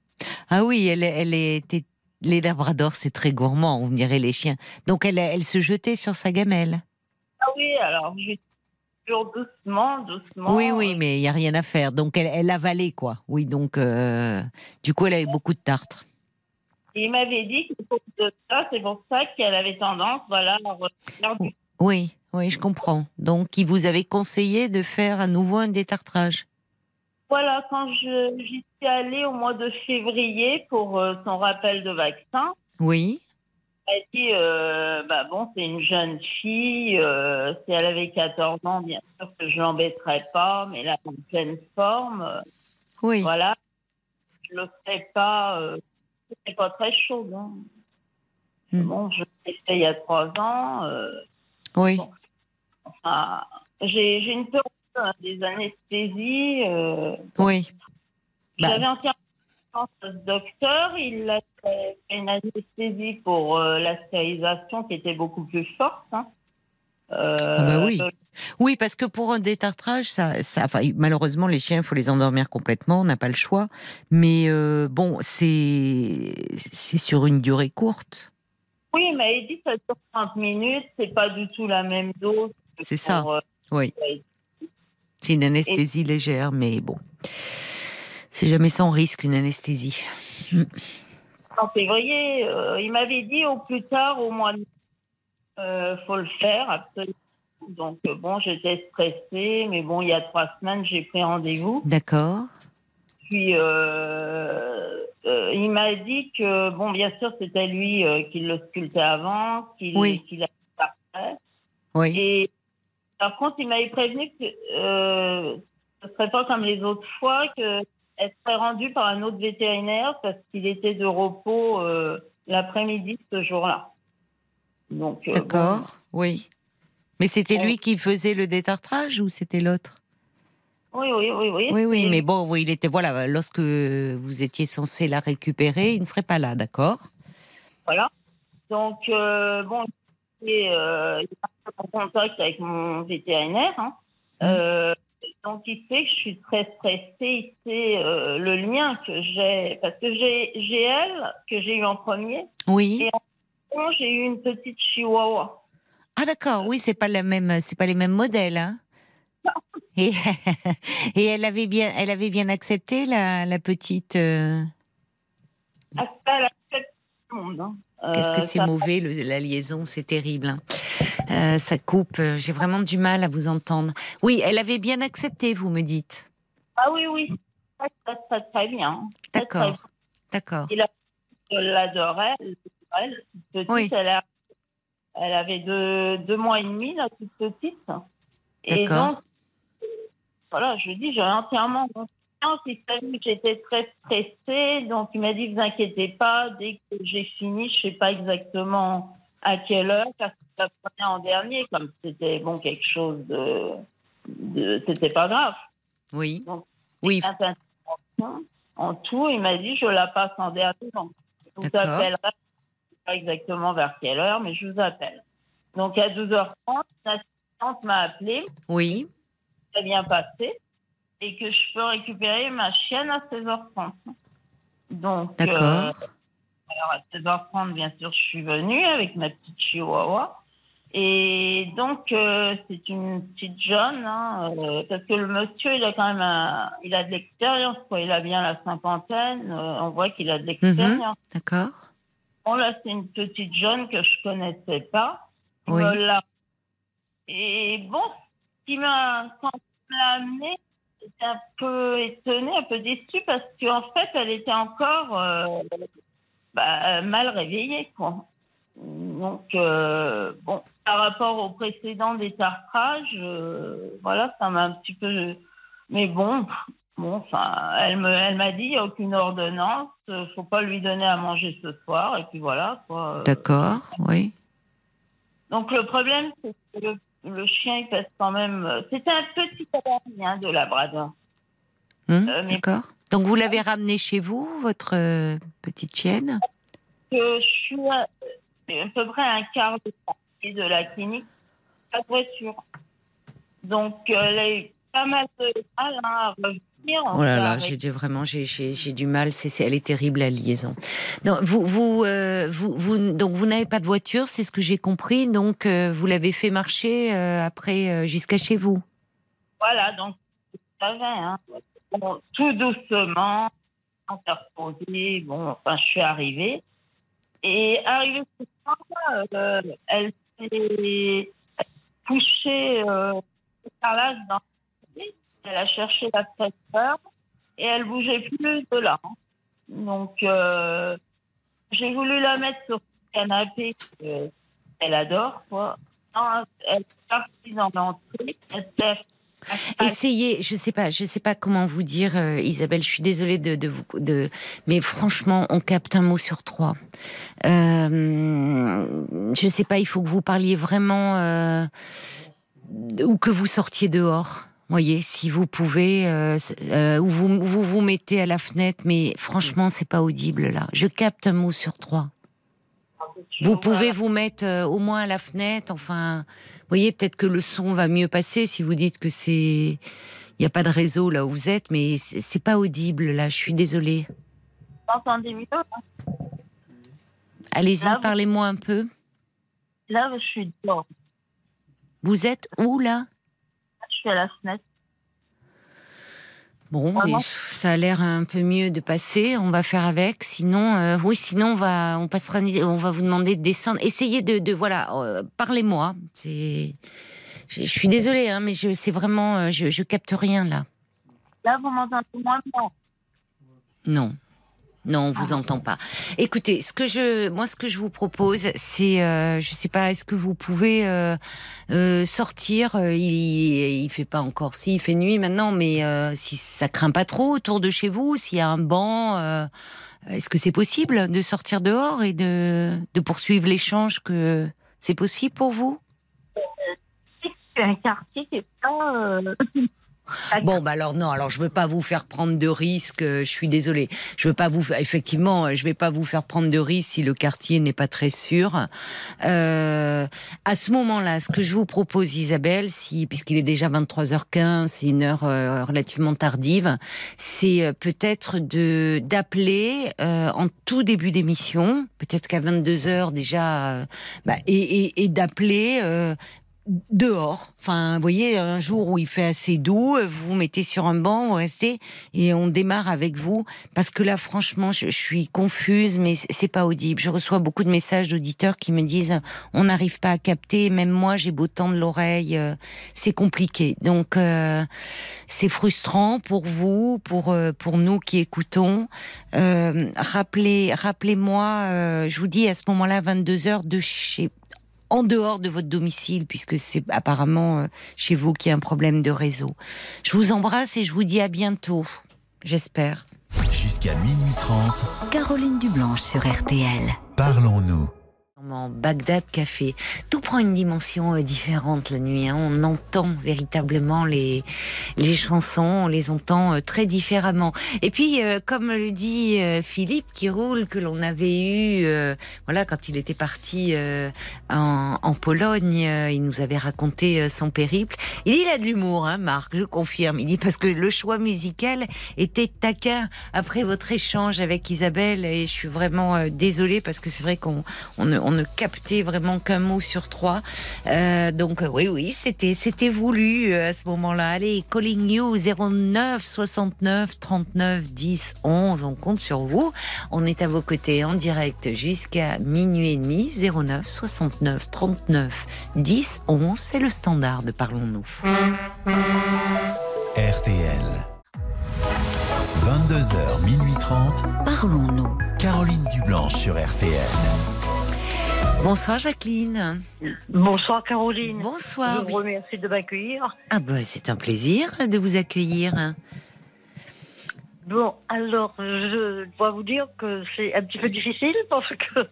Ah oui, elle, elle était. Les labradors, c'est très gourmand, on dirait les chiens. Donc elle, elle se jetait sur sa gamelle. Ah oui, alors je toujours doucement, doucement. Oui, oui, mais il n'y a rien à faire. Donc elle, elle avalait, quoi. Oui, donc euh, du coup, elle avait beaucoup de tartre. il m'avait dit que c'est pour ça qu'elle avait tendance, voilà, à refaire Oui, oui, je comprends. Donc, il vous avait conseillé de faire à nouveau un détartrage voilà, quand j'y suis allée au mois de février pour son rappel de vaccin. Oui. Elle a dit, euh, bah bon, c'est une jeune fille. Euh, si elle avait 14 ans, bien sûr que je l'embêterais pas, mais là, en pleine forme. Euh, oui. Voilà. Je le ferais pas. Euh, c'est pas très chaud. Hein. Hmm. Bon, je l'ai fait il y a trois ans. oui. J'ai une peur des anesthésies. oui. J'avais bah. entièrement ce docteur, il a fait une anesthésie pour euh, la stérilisation qui était beaucoup plus forte. Hein. Euh, ah bah oui. Oui, parce que pour un détartrage, ça, ça, malheureusement, les chiens, il faut les endormir complètement, on n'a pas le choix. Mais euh, bon, c'est c'est sur une durée courte. Oui, mais il dit que ça dure 30 minutes, c'est pas du tout la même dose. C'est ça. oui. C'est une anesthésie légère, mais bon. C'est jamais sans risque une anesthésie. En février, euh, il m'avait dit au plus tard, au mois de euh, faut le faire, absolument. Donc euh, bon, j'étais stressée, mais bon, il y a trois semaines, j'ai pris rendez-vous. D'accord. Puis il m'a dit que bon, bien sûr, c'était lui qui le sculptait avant, qu'il oui. qu parfait. Oui. Et par contre, il m'avait prévenu que ce serait pas comme les autres fois que elle serait rendue par un autre vétérinaire parce qu'il était de repos euh, l'après-midi ce jour-là. Donc. Euh, D'accord. Oui. Mais c'était lui qui faisait le détartrage ou c'était l'autre? Oui, oui, oui, oui. Oui, oui, mais bon, oui, il était voilà. Lorsque vous étiez censé la récupérer, il ne serait pas là, d'accord? Voilà. Donc euh, bon, il est, en contact avec mon vétérinaire. Hein. Mmh. Donc, il sait que je suis très stressée, il sait euh, le lien que j'ai, parce que j'ai elle, que j'ai eu en premier. Oui. Et en j'ai eu une petite chihuahua. Ah d'accord, oui, c'est pas la même, c'est pas les mêmes modèles, hein. Et, et, elle avait bien, elle avait bien accepté la, la petite. Euh... Ah, elle accepte tout le monde. Hein. Qu'est-ce que euh, c'est mauvais, la liaison, c'est terrible. Hein. Euh, ça coupe, euh, j'ai vraiment du mal à vous entendre. Oui, elle avait bien accepté, vous me dites. Ah oui, oui, très, très, très bien. D'accord, d'accord. Il l'adorait, elle, petite, oui. elle, elle, avait deux, deux, mois et demi, la toute petite. Et donc, voilà, je dis, j'ai entièrement il que j'étais très stressée, donc il m'a dit vous inquiétez pas, dès que j'ai fini, je sais pas exactement à quelle heure, parce que ça prenait en dernier, comme c'était bon quelque chose de, de c'était pas grave. Oui. Donc, oui. En tout, il m'a dit je la passe en dernier, donc je vous appellerai pas exactement vers quelle heure, mais je vous appelle. Donc à 12h30, l'assistante m'a appelé. Oui. Très bien passé et que je peux récupérer ma chienne à 16h30. Donc, euh, alors à 16h30, bien sûr, je suis venue avec ma petite chihuahua. Et donc, euh, c'est une petite jeune, hein, euh, parce que le monsieur, il a quand même il a de l'expérience, quoi. Il a bien la cinquantaine, on voit qu'il a de l'expérience. Mhm. D'accord. Bon, là, c'est une petite jeune que je connaissais pas. Oui. Et bon, ce qui m'a, quand j'étais un peu étonnée, un peu déçue parce qu'en fait, elle était encore euh, bah, mal réveillée, quoi. Donc, euh, bon, par rapport au précédent détartrage, euh, voilà, ça m'a un petit peu. Mais bon, bon, enfin, elle me, elle m'a dit, il n'y a aucune ordonnance, faut pas lui donner à manger ce soir, et puis voilà, quoi. D'accord, oui. Donc, le problème, c'est que le le chien, il pèse quand même. Euh, c'était un petit hein, de Labrador. Hum, euh, D'accord. Donc vous l'avez ramené chez vous, votre euh, petite chienne? Je suis à, peu près un quart de de la clinique, la voiture. Donc elle a eu pas mal de mal hein, à revenir Oh là là, j'ai vraiment j'ai du mal. C'est elle est terrible la liaison. Donc vous vous euh, vous, vous, donc vous n'avez pas de voiture, c'est ce que j'ai compris. Donc euh, vous l'avez fait marcher euh, après jusqu'à chez vous. Voilà, donc vous savez, hein, tout doucement, interposé. Bon, enfin, je suis arrivée et arrivée ce soir, elle s'est couchée par l'âge dans elle a cherché la traiteur et elle bougeait plus de là. Donc, euh, j'ai voulu la mettre sur le canapé qu'elle adore, quoi. elle est partie dans l'entrée, elle s'est Essayez, je sais pas, je sais pas comment vous dire, euh, Isabelle. Je suis désolée de, de vous, de, mais franchement, on capte un mot sur trois. Euh, je sais pas, il faut que vous parliez vraiment euh, ou que vous sortiez dehors. Voyez, si vous pouvez, euh, euh, ou vous, vous vous mettez à la fenêtre, mais franchement, c'est pas audible là. Je capte un mot sur trois. Vous pouvez vous mettre euh, au moins à la fenêtre, enfin, vous voyez, peut-être que le son va mieux passer si vous dites que c'est, il n'y a pas de réseau là où vous êtes, mais c'est pas audible là. Je suis désolée. Mieux Allez-y, parlez-moi un peu. Là, je suis dehors. Vous êtes où là? Suis à la fenêtre. Bon, ça a l'air un peu mieux de passer. On va faire avec. Sinon, euh, oui, sinon on va, on passera, on va vous demander de descendre. Essayez de, voilà, euh, parlez-moi. C'est, je, suis désolée, hein, mais je, c'est vraiment, euh, je, je capte rien là. Là, vous m'entendez moins Non. Non, on vous ah. entend pas. Écoutez, ce que je, moi, ce que je vous propose, c'est, euh, je sais pas, est-ce que vous pouvez euh, euh, sortir il, il fait pas encore, si il fait nuit maintenant, mais si ça craint pas trop autour de chez vous, s'il y a un banc, est-ce que c'est possible de sortir dehors et de, de poursuivre l'échange que c'est possible pour vous? C'est un quartier qui est pas Bon, bah alors non, alors je veux pas vous faire prendre de risques. Euh, je suis désolée. Je veux pas vous, effectivement, euh, je vais pas vous faire prendre de risques si le quartier n'est pas très sûr. Euh, à ce moment-là, ce que je vous propose, Isabelle, si puisqu'il est déjà 23h15, c'est une heure relativement tardive, c'est peut-être de d'appeler en tout début d'émission, peut-être qu'à 22h déjà, bah, et d'appeler dehors. Enfin, vous voyez, un jour où il fait assez doux, vous vous mettez sur un banc, vous restez et on démarre avec vous. Parce que là, franchement, je, suis confuse, mais c'est pas audible. Je reçois beaucoup de messages d'auditeurs qui me disent on n'arrive pas à capter. Même moi, j'ai beau de l'oreille, euh, c'est compliqué. Donc, euh, c'est frustrant pour vous, pour euh, pour nous qui écoutons. rappelez, rappelez-moi. je vous dis à ce moment-là, 22 heures de chez en dehors de votre domicile, puisque c'est apparemment euh, chez vous qu'il y a un problème de réseau. Je vous embrasse et je vous dis à bientôt, j'espère. Jusqu'à minuit 30. Caroline Dublanche sur RTL. Parlons-nous. Bagdad Café. Tout prend une dimension euh, différente la nuit. Hein. On entend véritablement les, les chansons, on les entend euh, très différemment. Et puis, euh, comme le dit Philippe qui roule, que l'on avait eu, voilà, quand il était parti en, en, Pologne, il nous avait raconté son périple. Il dit, il a de l'humour, hein, Marc, je confirme. Il dit parce que le choix musical était taquin après votre échange avec Isabelle et je suis vraiment désolée parce que c'est vrai qu'on on, on ne captait vraiment qu'un mot sur trois. Euh, donc euh, oui, oui, c'était c'était voulu euh, à ce moment-là. Allez, calling you 09 69 39 10 11. On compte sur vous. On est à vos côtés en direct jusqu'à minuit et demi. 09 69 39 10 11. C'est le standard de Parlons-nous. RTL. 22h, minuit 30. Parlons-nous. Caroline Dublanche sur RTL. Bonsoir Jacqueline. Bonsoir Caroline. Bonsoir. Je vous remercie de m'accueillir. Ah ben c'est un plaisir de vous accueillir. Bon, alors je dois vous dire que c'est un petit peu difficile parce que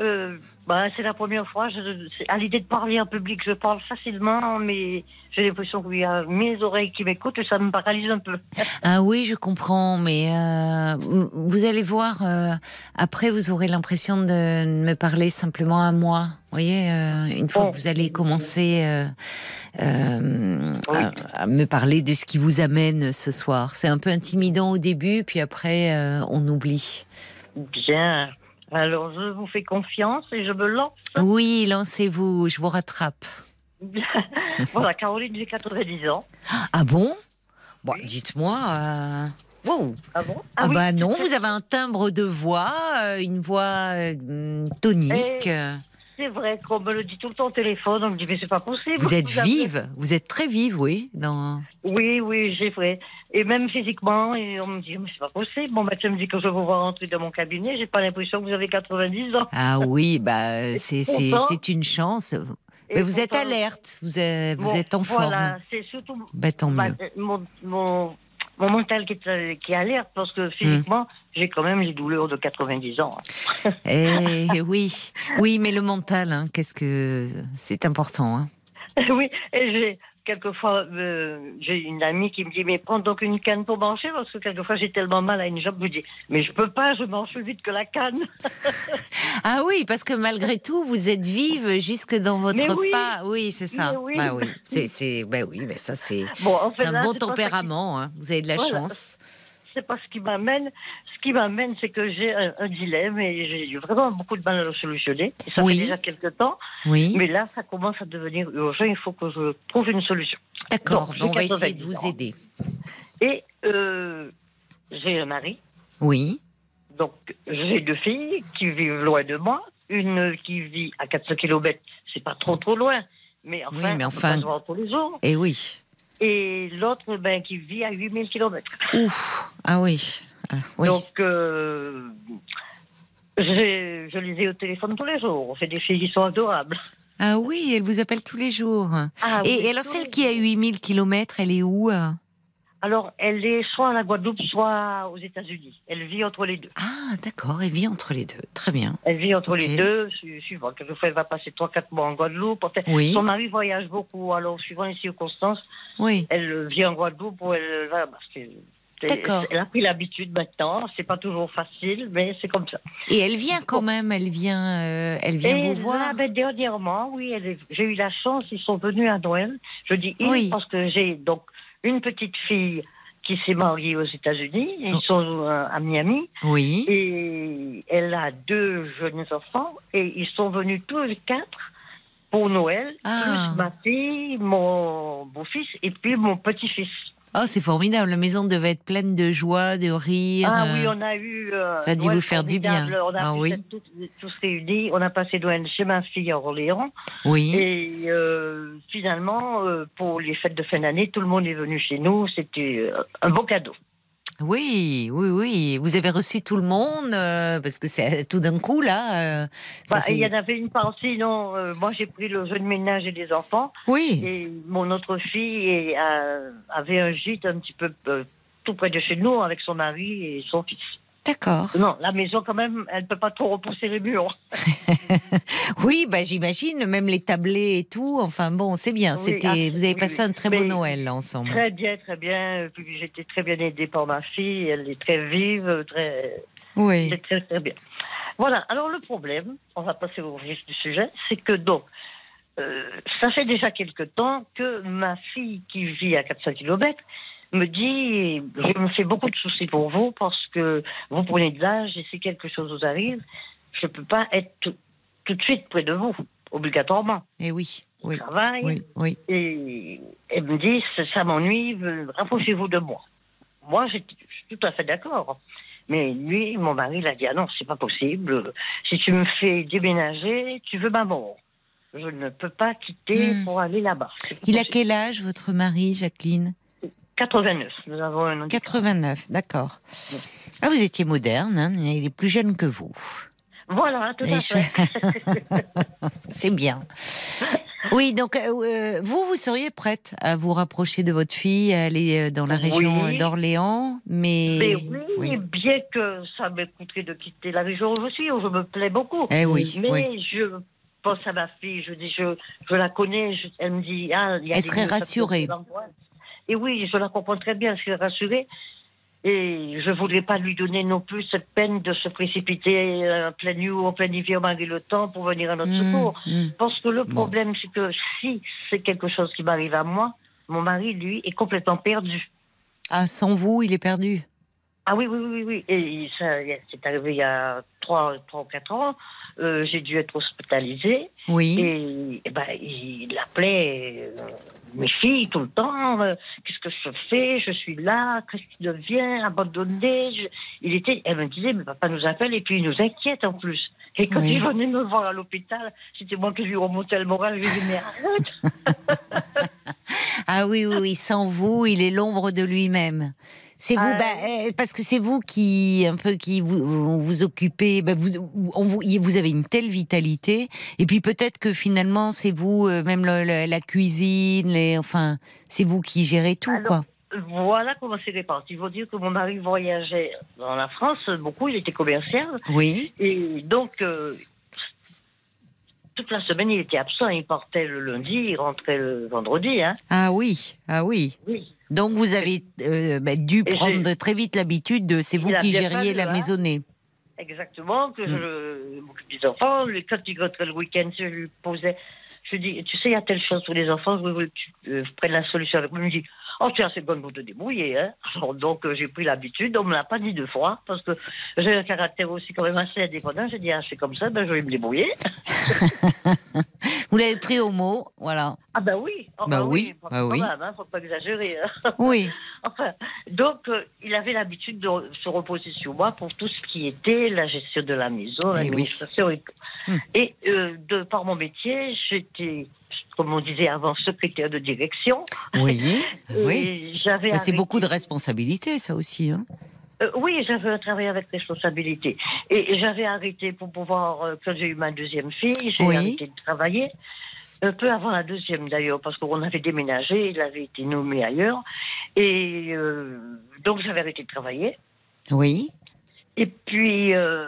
euh, bah, c'est la première fois. Je, à l'idée de parler en public, je parle facilement, mais j'ai l'impression qu'il y a mes oreilles qui m'écoutent et ça me paralyse un peu. Ah oui, je comprends, mais euh, vous allez voir, euh, après vous aurez l'impression de me parler simplement à moi. Vous voyez, euh, une fois que vous allez commencer à, à, me parler de ce qui vous amène ce soir. C'est un peu intimidant au début, puis après on oublie. Bien. Alors, je vous fais confiance et je me lance. Oui, lancez-vous, je vous rattrape. voilà, Caroline, j'ai 90 ans. Ah bon? Bon, dites-moi. Euh... Wow. Ah bon? Ah, ah bah non, vous avez un timbre de voix, euh, une voix euh, tonique. Eh, c'est vrai qu'on me le dit tout le temps au téléphone. On me dit, mais c'est pas possible. Vous êtes vive, vous êtes très vive, oui. Dans... Oui, oui, j'ai vrai. Et même physiquement, et on me dit, mais c'est pas possible. Mon médecin me dit que je vais vous voir rentrer dans mon cabinet. J'ai pas l'impression que vous avez 90 ans. Ah oui, bah, c'est une chance. Mais vous êtes alerte, vous êtes, vous êtes en forme. Voilà, c'est surtout. Bah, tant mieux. Mon, mon, mon mental qui est, qui est alerte parce que physiquement, hmm. j'ai quand même les douleurs de 90 ans. eh, oui, oui, mais le mental, hein, qu'est-ce que c'est important. Hein. oui, et j'ai quelquefois, euh, j'ai une amie qui me dit, mais prends donc une canne pour manger, parce que quelquefois j'ai tellement mal à une jambe, je me dis, mais je peux pas, je mange plus vite que la canne. ah oui, parce que malgré tout, vous êtes vive jusque dans votre oui. pas. Oui, c'est ça. Oui. Bah oui, c'est, bah oui, mais ça c'est bon, un bon tempérament. Hein. Vous avez de la chance c'est pas ce qui m'amène. Ce qui m'amène, c'est que j'ai un, dilemme et j'ai vraiment beaucoup de mal à le solutionner. Et ça fait déjà quelques temps. Oui. Mais là, ça commence à devenir urgent. Il faut que je trouve une solution. D'accord. On va essayer de vous aider. Et euh, j'ai un mari. Oui. Donc, j'ai deux filles qui vivent loin de moi. Une qui vit à 400 km, c'est pas trop trop loin. Mais enfin, oui, mais enfin... on tous les jours. Et eh oui et l'autre ben, qui vit à 8000 km. Ouf, ah oui. Ah, Donc, euh, je les ai au téléphone tous les jours. On fait des filles qui sont adorables. Ah oui, elle vous appelle tous les jours. Ah et, alors, celle qui a 8000 km, elle est où euh alors, elle est soit à la Guadeloupe, soit aux États-Unis. Elle vit entre les deux. Ah, d'accord, elle vit entre les deux. Très bien. Elle vit entre les deux, suivant. Quelquefois, elle va passer 3-4 mois en Guadeloupe. Oui. Son mari voyage beaucoup, alors suivant les circonstances, oui. elle vit en Guadeloupe ou elle va. Parce que. Elle a pris l'habitude maintenant. C'est pas toujours facile, mais c'est comme ça. Et elle vient quand même. Elle vient, euh, elle vient vous voir. Ben, dernièrement, oui, j'ai eu la chance. Ils sont venus à Noël. Je dis ils parce que j'ai donc une petite fille qui s'est mariée aux États-Unis. Ils oh. sont euh, à Miami. Oui. Et elle a deux jeunes enfants et ils sont venus tous les quatre pour Noël, ah. plus ma fille, mon beau-fils et puis mon petit-fils. Oh, c'est formidable. La maison devait être pleine de joie, de rire. Ah oui, on a eu. Euh, ça a dû vous faire du bien. On a ah, oui. tous, réunis. On a passé Noël chez ma fille à Orléans. Oui. Et euh, finalement, euh, pour les fêtes de fin d'année, tout le monde est venu chez nous. C'était un beau cadeau. Oui, oui, oui. Vous avez reçu tout le monde euh, parce que c'est tout d'un coup là. Euh, bah, il y en avait une partie. Non, euh, moi j'ai pris le jeune ménage et des enfants. Oui. Et mon autre fille avait un gîte un petit peu tout près de chez nous avec son mari et son fils. D'accord. Non, la maison, quand même, elle ne peut pas trop repousser les murs. oui, bah, j'imagine, même les tablés et tout. Enfin bon, c'est bien. C'était, ah, vous avez passé un très beau Noël ensemble. Très bien, très bien. J'étais très bien aidée par ma fille. Elle est très vive, très. Oui. C'est très, très bien. Voilà. Alors, le problème, on va passer au vif du sujet, c'est que donc, euh, ça fait déjà quelque temps que ma fille qui vit à 400 km me dit Je me fais beaucoup de soucis pour vous parce que vous prenez de l'âge et si quelque chose vous arrive, je ne peux pas être tout, de suite près de vous, obligatoirement. Et eh oui. Oui, travail. Oui, oui. Et elle me dit Ça m'ennuie, rapprochez-vous de moi. Moi, je suis tout à fait d'accord. Mais lui, mon mari, il a dit Ah non, c'est pas possible. Si tu me fais déménager, tu veux ma mort. Je ne peux pas quitter hmm. pour aller là-bas. Il a quel âge, votre mari, Jacqueline? 89. Nous avons un 89, d'accord. Ah, vous étiez moderne, hein il est plus jeune que vous. Voilà, tout à fait. C'est bien. Oui, donc euh, vous, vous seriez prête à vous rapprocher de votre fille, à aller euh, dans la région d'Orléans, mais... mais oui, bien que ça m'écoutrait de quitter la région où je suis, où je me plais beaucoup. Eh oui, mais je pense à ma fille, je dis, je, je la connais, elle me dit, ah, il y a Elle serait rassurée. Et oui, je la comprends très bien, je suis rassurée. Et je ne voudrais pas lui donner non plus cette peine de se précipiter en plein nuit ou en plein hiver malgré le temps pour venir à notre mmh, secours. Mmh. Parce que le problème, c'est que si c'est quelque chose qui m'arrive à moi, mon mari, lui, est complètement perdu. Ah, sans vous, il est perdu? Ah oui, oui, oui, oui. Et ça, c'est arrivé il y a 3, 3 ou 4 ans. Euh, j'ai dû être hospitalisée. Oui. Et, ben, il appelait euh, mes filles tout le temps. euh, Qu'est-ce que je fais? Je suis là. Qu'est-ce qui devient? Abandonné Je- Il était. Elle me disait, mais papa nous appelle et puis il nous inquiète en plus. Et quand Oui. il venait me voir à l'hôpital, c'était moi qui lui remontais le moral. Je lui disais, mais arrête Ah oui, oui, oui, sans vous, il est l'ombre de lui-même. C'est vous, Ah, bah, euh, parce que c'est vous qui, un peu, qui vous, vous, occupez, bah, vous, on vous, vous avez une telle vitalité, et puis peut-être que finalement, c'est vous, euh, même le- le- la cuisine, les, enfin, c'est vous qui gérez tout, Alors, quoi. Voilà comment c'est réparti. Il faut dire que mon mari voyageait dans la France beaucoup, il était commercial. Oui, Et donc, euh, toute la semaine, il était absent. Il partait le lundi, il rentrait le vendredi. Hein. ah oui, ah oui. Oui. Donc vous avez euh, bah, dû Et prendre très vite l'habitude de, c'est vous qui gériez la hein. maisonnée. Exactement, que je m'occupe des enfants. Quand il rentrait le week-end, je lui posais. Je lui dis, tu sais, il y a telle chose pour les enfants, je que tu euh, prennes la solution avec moi. Il me dit, oh, as assez bonne pour te débrouiller. Hein. Alors, donc, euh, j'ai pris l'habitude. On me l'a pas dit deux fois, parce que j'ai un caractère aussi quand même assez indépendant. J'ai dit, ah, c'est comme ça, ben, je vais me débrouiller. Vous l'avez pris au mot, voilà. Ah, ben oui. Oh, Bah oui, bah oui. même, hein, faut pas exagérer. hein. Oui, Enfin, donc, euh, il avait l'habitude de se reposer sur moi pour tout ce qui était la gestion de la maison, Eh oui. l'administration et tout. Hmm. Et euh, de par mon métier, j'étais, comme on disait avant, secrétaire de direction. oui, Et oui. j'avais c'est beaucoup de responsabilités, ça aussi. Hein. Euh, oui, j'avais un travail avec responsabilité. Et, j'avais arrêté pour pouvoir, euh, quand j'ai eu ma deuxième fille, j'ai Oui. arrêté de travailler. Un peu avant la deuxième d'ailleurs, parce qu'on avait déménagé, il avait été nommé ailleurs. Et euh, donc j'avais arrêté de travailler. Oui. Et puis, euh,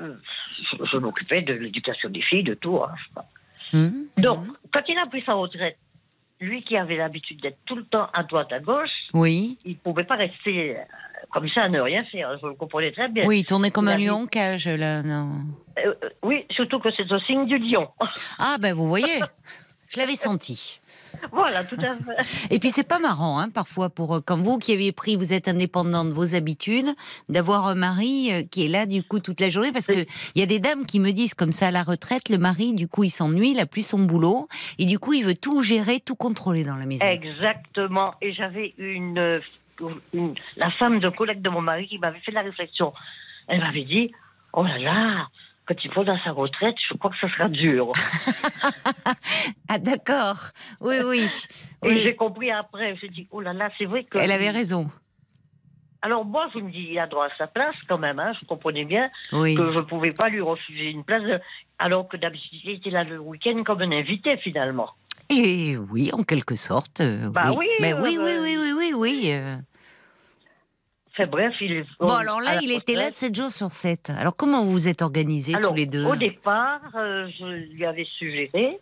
euh, je, je m'occupais de l'éducation des filles, de tout. hein. Hum, Donc, quand il a pris sa retraite, lui qui avait l'habitude d'être tout le temps à droite, à gauche, Oui. il ne pouvait pas rester euh, comme ça à ne rien faire. Je le comprenais très bien. Oui, il tournait comme Il un avait- lion en cage, là. Non. Euh, euh, oui, surtout que c'est un signe du lion. Ah, ben vous voyez, je l'avais senti. voilà, tout à fait. Et puis c'est pas marrant, hein, parfois, pour euh, comme vous qui avez pris, vous êtes indépendant de vos habitudes, d'avoir un mari euh, qui est là du coup toute la journée, parce que il y a des dames qui me disent comme ça à la retraite, le mari du coup il s'ennuie, il a plus son boulot, et du coup il veut tout gérer, tout contrôler dans la maison. Exactement. Et j'avais une, une- la femme d'un collègue de mon mari qui m'avait fait la réflexion. Elle m'avait dit, oh là là, quand il dans sa retraite, je crois que ça sera dur. Ah d'accord, oui oui. Et Oui. j'ai compris après, j'ai dit, oh là là, c'est vrai que... Elle avait raison. Alors moi, je me dis, il a droit à sa place quand même, hein, je comprenais bien Oui. que je ne pouvais pas lui refuser une place, alors que d'habitude, il était là le week-end comme un invité finalement. Et oui, en quelque sorte. euh, Bah oui, Mais euh, oui, oui, euh, oui, oui, oui, oui. euh. Enfin bref, il est... Bon, alors là, il était là retraite. 7 jours sur 7. Alors, comment vous vous êtes organisés Alors, tous les deux Au départ, euh, je lui avais suggéré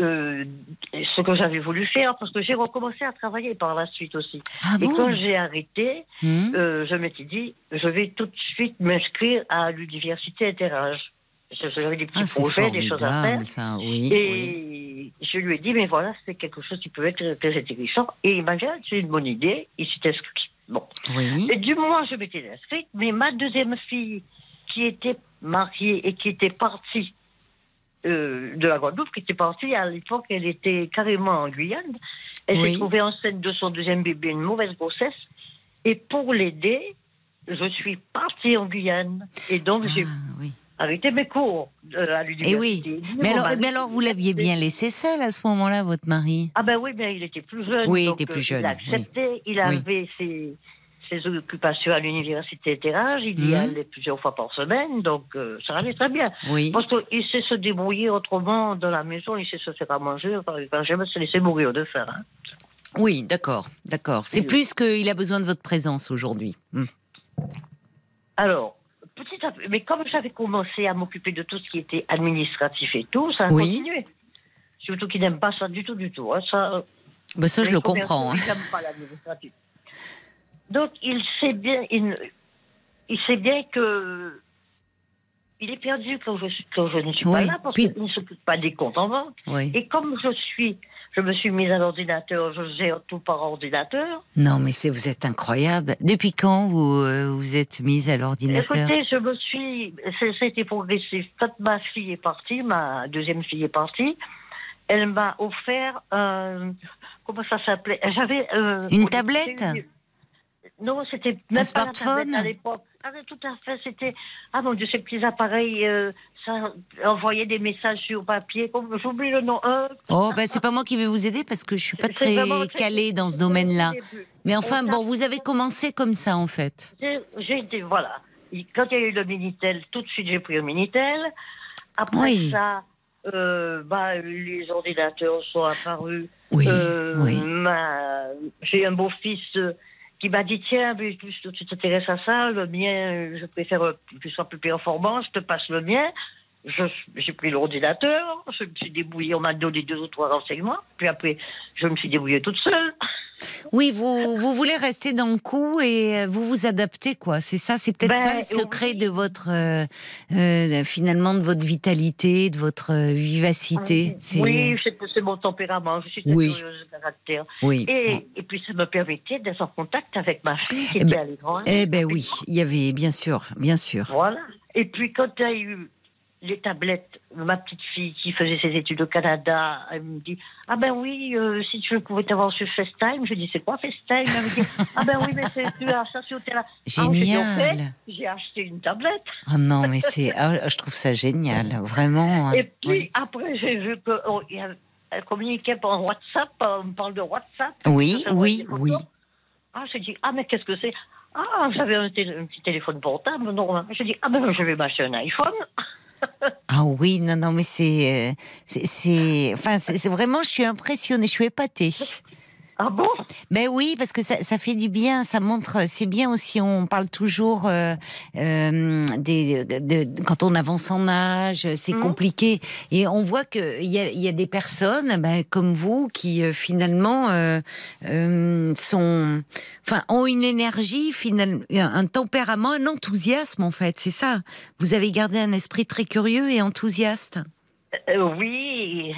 euh, ce que j'avais voulu faire parce que j'ai recommencé à travailler par la suite aussi. Ah Et bon? quand j'ai arrêté, Hmm? euh, je m'étais dit, je vais tout de suite m'inscrire à l'université Interage. J'avais des petits Ah, projets, des choses à faire. formidable, ça, oui. oui. Et je lui ai dit, mais voilà, c'est quelque chose qui peut être très intéressant. Et il m'a dit, Ah, c'est une bonne idée. Il s'est inscrit. Bon. Oui. Et du où je m'étais inscrite, mais ma deuxième fille, qui était mariée et qui était partie euh, de la Guadeloupe, qui était partie à l'époque, elle était carrément en Guyane. Elle Oui. s'est trouvée enceinte de son deuxième bébé, une mauvaise grossesse. Et pour l'aider, je suis partie en Guyane. Et donc, j'ai Ah, oui. arrêté mes cours euh, à l'université. Eh oui. Mais Mon alors, mari- mais alors, vous l'aviez bien laissé seul à ce moment-là, votre mari? Ah ben oui, mais il était plus jeune. Oui, il était plus euh, jeune, Il a accepté, il avait ses, ses occupations à l'université Terrage, il y allait plusieurs fois par semaine, donc euh, ça allait très bien. Oui. Parce qu'il sait se débrouiller autrement dans la maison, il sait se faire à manger, enfin, il va jamais se laisser mourir de faim. hein. Oui, d'accord, d'accord. C'est Oui. plus qu'il a besoin de votre présence aujourd'hui. Hmm. Alors, petit à petit, mais comme j'avais commencé à m'occuper de tout ce qui était administratif et tout, ça a Oui. continué. Surtout qu'il n'aime pas ça du tout, du tout. hein. Ça, euh, Ben, ça, je le comprends. hein. ils n'aiment pas l'administratif. Donc, il sait bien, il, il sait bien que il est perdu quand je, quand je ne suis pas là, parce qu'il ne s'occupe pas des comptes en vente. Et comme je suis je me suis mise à l'ordinateur, je gère tout par ordinateur. Non, mais c'est vous êtes incroyable. Depuis quand vous euh, vous êtes mise à l'ordinateur? Écoutez, je me suis, c'était progressif. Quand ma fille est partie, ma deuxième fille est partie, elle m'a offert, comment ça s'appelait? J'avais euh, une tablette? Non, c'était même un smartphone à l'époque. Ah, tout à fait. C'était ah mon Dieu, ces petits appareils, euh, ça envoyait des messages sur papier. J'oublie le nom. oh, ben c'est pas moi qui vais vous aider parce que je suis pas très calée dans ce domaine-là. Mais enfin, bon, vous avez commencé comme ça en fait. J'ai été voilà. Quand il y a eu le minitel, tout de suite j'ai pris le minitel. Après ça, euh, bah, les ordinateurs sont apparus. Oui. Euh, oui. J'ai un beau-fils qui m'a dit tiens, tu t'intéresses à ça, le mien, je préfère que tu sois plus performant, je te passe le mien. J'ai pris l'ordinateur, je me suis débrouillée, on m'a donné deux ou trois renseignements, puis après, je me suis débrouillée toute seule. Oui, vous, vous voulez rester dans le coup et euh, vous vous adaptez, quoi. C'est ça, c'est peut-être ça le ben, secret de votre, euh, euh, finalement, de votre vitalité, de votre vivacité. Oui, c'est mon tempérament, je suis très oui. curieuse de caractère. Oui. Et, et, puis ça me permettait d'être en contact avec ma fille qui eh était ben, Eh ben oui, il y avait, bien sûr, bien sûr. Voilà. Et puis quand il y a eu les tablettes, ma petite fille qui faisait ses études au Canada, elle me dit Ah ben oui, euh, si tu pouvais t'avoir sur FaceTime. Je dis C'est quoi FaceTime? Elle me dit Ah ben oui, mais c'est tu as ça sur télé. Génial. j'ai acheté une tablette. Oh non, mais c'est, ah, je trouve ça génial, vraiment. Et puis après, j'ai vu qu'elle oh, communiquait par WhatsApp, on parle de WhatsApp. Oui, oui, oui. Ah, j'ai dit Ah, mais qu'est-ce que c'est? Ah, j'avais un, petit téléphone portable, non. Je dis Ah ben je vais m'acheter un iPhone. Ah oui, non, non, mais c'est, euh, c'est, enfin, c'est vraiment, je suis impressionnée, je suis épatée. Ah bon? Ben oui, parce que ça, ça, fait du bien, ça montre, c'est bien aussi, on parle toujours euh, euh des, de, quand on avance en âge, c'est mmh. compliqué. Et on voit qu'il y a, y a des personnes ben, comme vous qui euh, finalement sont, enfin, ont une énergie, finalement, un tempérament, un enthousiasme en fait, c'est ça. Vous avez gardé un esprit très curieux et enthousiaste? oui.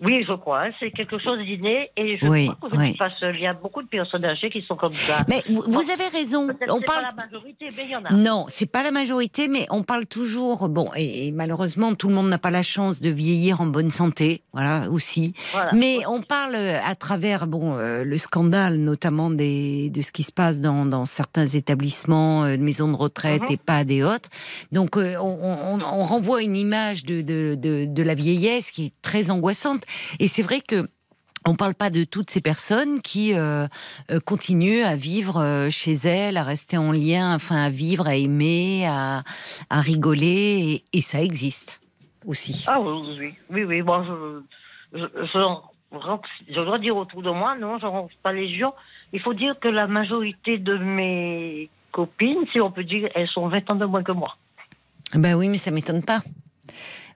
Oui, je crois. Hein. C'est quelque chose d'inné et je oui, crois que oui. il y a beaucoup de personnes âgées qui sont comme ça. Mais vous, avez raison. On parle pas la majorité, mais il y en a. Non, c'est pas la majorité, mais on parle toujours. Bon, et, malheureusement, tout le monde n'a pas la chance de vieillir en bonne santé, voilà aussi. Mais on parle à travers bon euh, le scandale, notamment des de ce qui se passe dans, dans certains établissements, euh, maisons de retraite mhm. et pas des autres. Donc euh, on, on, on, renvoie une image de, de, de, de la vieillesse qui est très angoissante. Et c'est vrai que on ne parle pas de toutes ces personnes qui euh, euh, continuent à vivre euh, chez elles, à rester en lien, enfin à vivre, à aimer, à, rigoler, et, ça existe aussi. Ah oui, oui, oui, oui. Bon, je, je, dois dire autour de moi, non, je ne rentre pas les gens. Il faut dire que la majorité de mes copines, si on peut dire, elles sont 20 ans de moins que moi. Ben oui, mais ça m'étonne pas.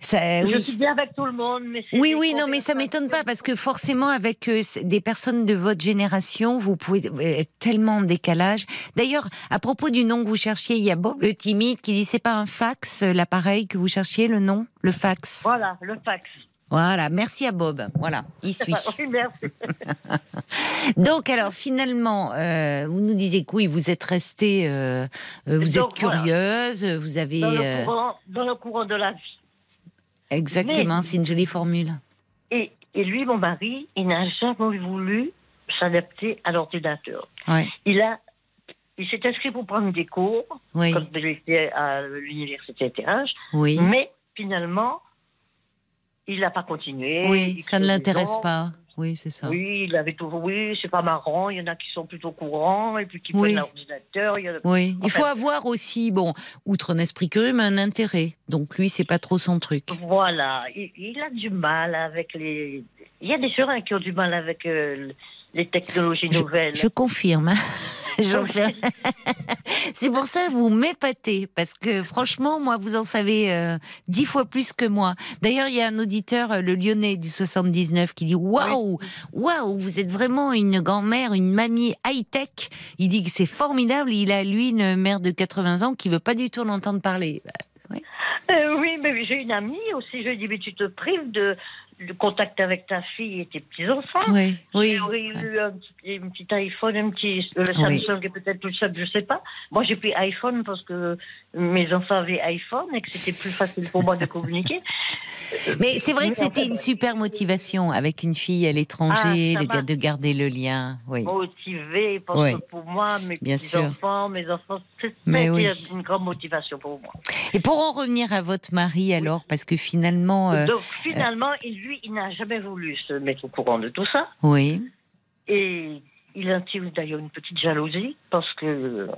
Ça, je suis bien avec tout le monde, mais oui, oui, non, mais ça m'étonne pas parce que forcément, avec euh, des personnes de votre génération, vous pouvez être tellement en décalage. D'ailleurs, à propos du nom que vous cherchiez, il y a Bob le timide qui dit c'est pas un fax, euh, l'appareil que vous cherchiez, le nom, le fax? Voilà, le fax. Voilà, merci à Bob. Voilà, il suit. merci. Donc, alors, finalement, euh, vous nous disiez que oui, vous êtes restée, vous êtes curieuse, vous avez. Dans le, courant, dans le courant de la vie. Exactement, c'est une jolie formule. Et, et, lui, mon mari, il n'a jamais voulu s'adapter à l'ordinateur. Il a, il s'est inscrit pour prendre des cours oui. quand il était à l'université TH. Oui. Mais finalement, il n'a pas continué. Oui, ça ne l'intéresse pas. Oui, c'est ça. Oui, il avait toujours, oui, c'est pas marrant. Il y en a qui sont plutôt courants et puis qui prennent l'ordinateur. Oui, il faut avoir aussi, bon, outre un esprit curieux, mais un intérêt. Donc lui, c'est pas trop son truc. Voilà, il, a du mal avec les. Il y a des seringues qui ont du mal avec euh, les technologies nouvelles. Je, confirme. Hein. C'est pour ça que vous m'épatez, parce que franchement, moi, vous en savez euh, dix fois plus que moi. D'ailleurs, il y a un auditeur, euh, le Lyonnais du 79, qui dit Waouh, waouh, vous êtes vraiment une grand-mère, une mamie high-tech. Il dit que c'est formidable. Il a, lui, une mère de 80 ans qui veut pas du tout l'entendre parler. Bah, Euh, oui, mais j'ai une amie aussi. Je lui dit, mais tu te prives de, le contact avec ta fille et tes petits-enfants. Oui, oui. J'aurais eu un petit, un petit iPhone, un petit le Samsung et peut-être tout ça, je sais pas. Moi, j'ai pris iPhone parce que mes enfants avaient iPhone et que c'était plus facile pour moi de communiquer. Mais c'est vrai que c'était une super motivation avec une fille à l'étranger, Ah, de, de garder le lien. Oui. Motivée parce Oui. que pour moi, mes petits-enfants, mes enfants, c'était Mais oui. une grande motivation pour moi. Et pour en revenir à votre mari alors, parce que finalement, euh, Donc finalement, il- lui, il n'a jamais voulu se mettre au courant de tout ça. oui, Et il intime d'ailleurs une petite jalousie parce que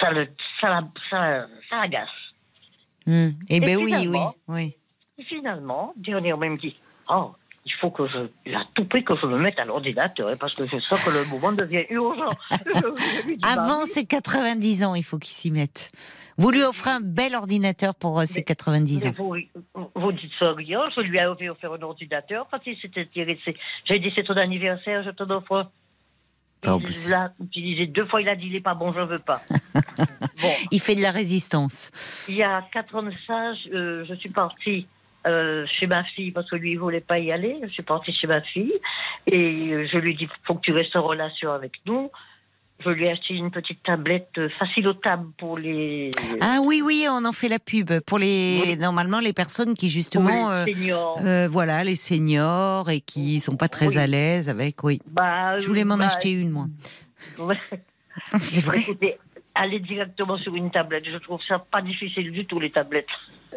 ça le ça, ça, ça agace. Hmm. Eh ben oui, oui, finalement- oui. Et finalement, dernièrement, il me dit Oh, il faut que je. A tout pris que je me mette à l'ordinateur hein, parce que je sens que le moment devient urgent. Avant ses 90 ans, il faut qu'il s'y mette. Vous lui offrez un bel ordinateur pour euh, ses Mais- 90 mais ans. vous, vous dites ça rien, je lui ai offert un ordinateur quand il s'était intéressé. J'ai dit c'est ton anniversaire, je t'en offre un. Oh, Il l'a utilisé deux fois, il a dit il est pas bon, je veux pas. bon, Il fait de la résistance. il y a quatre ans de ça, je, euh, je suis partie euh, chez ma fille parce que lui il voulait pas y aller. Je suis partie chez ma fille et je lui ai dit faut que tu restes en relation avec nous. Je lui ai acheté une petite tablette euh, facile au table pour les Ah oui, oui, on en fait la pub pour les Oui. normalement les personnes qui justement, euh, les seniors. euh, voilà, les seniors et qui sont pas très Oui. à l'aise avec. Oui, Bah, je voulais m'en bah, acheter une moi. ouais. C'est vrai. Écoutez, aller directement sur une tablette, je trouve ça pas difficile du tout les tablettes.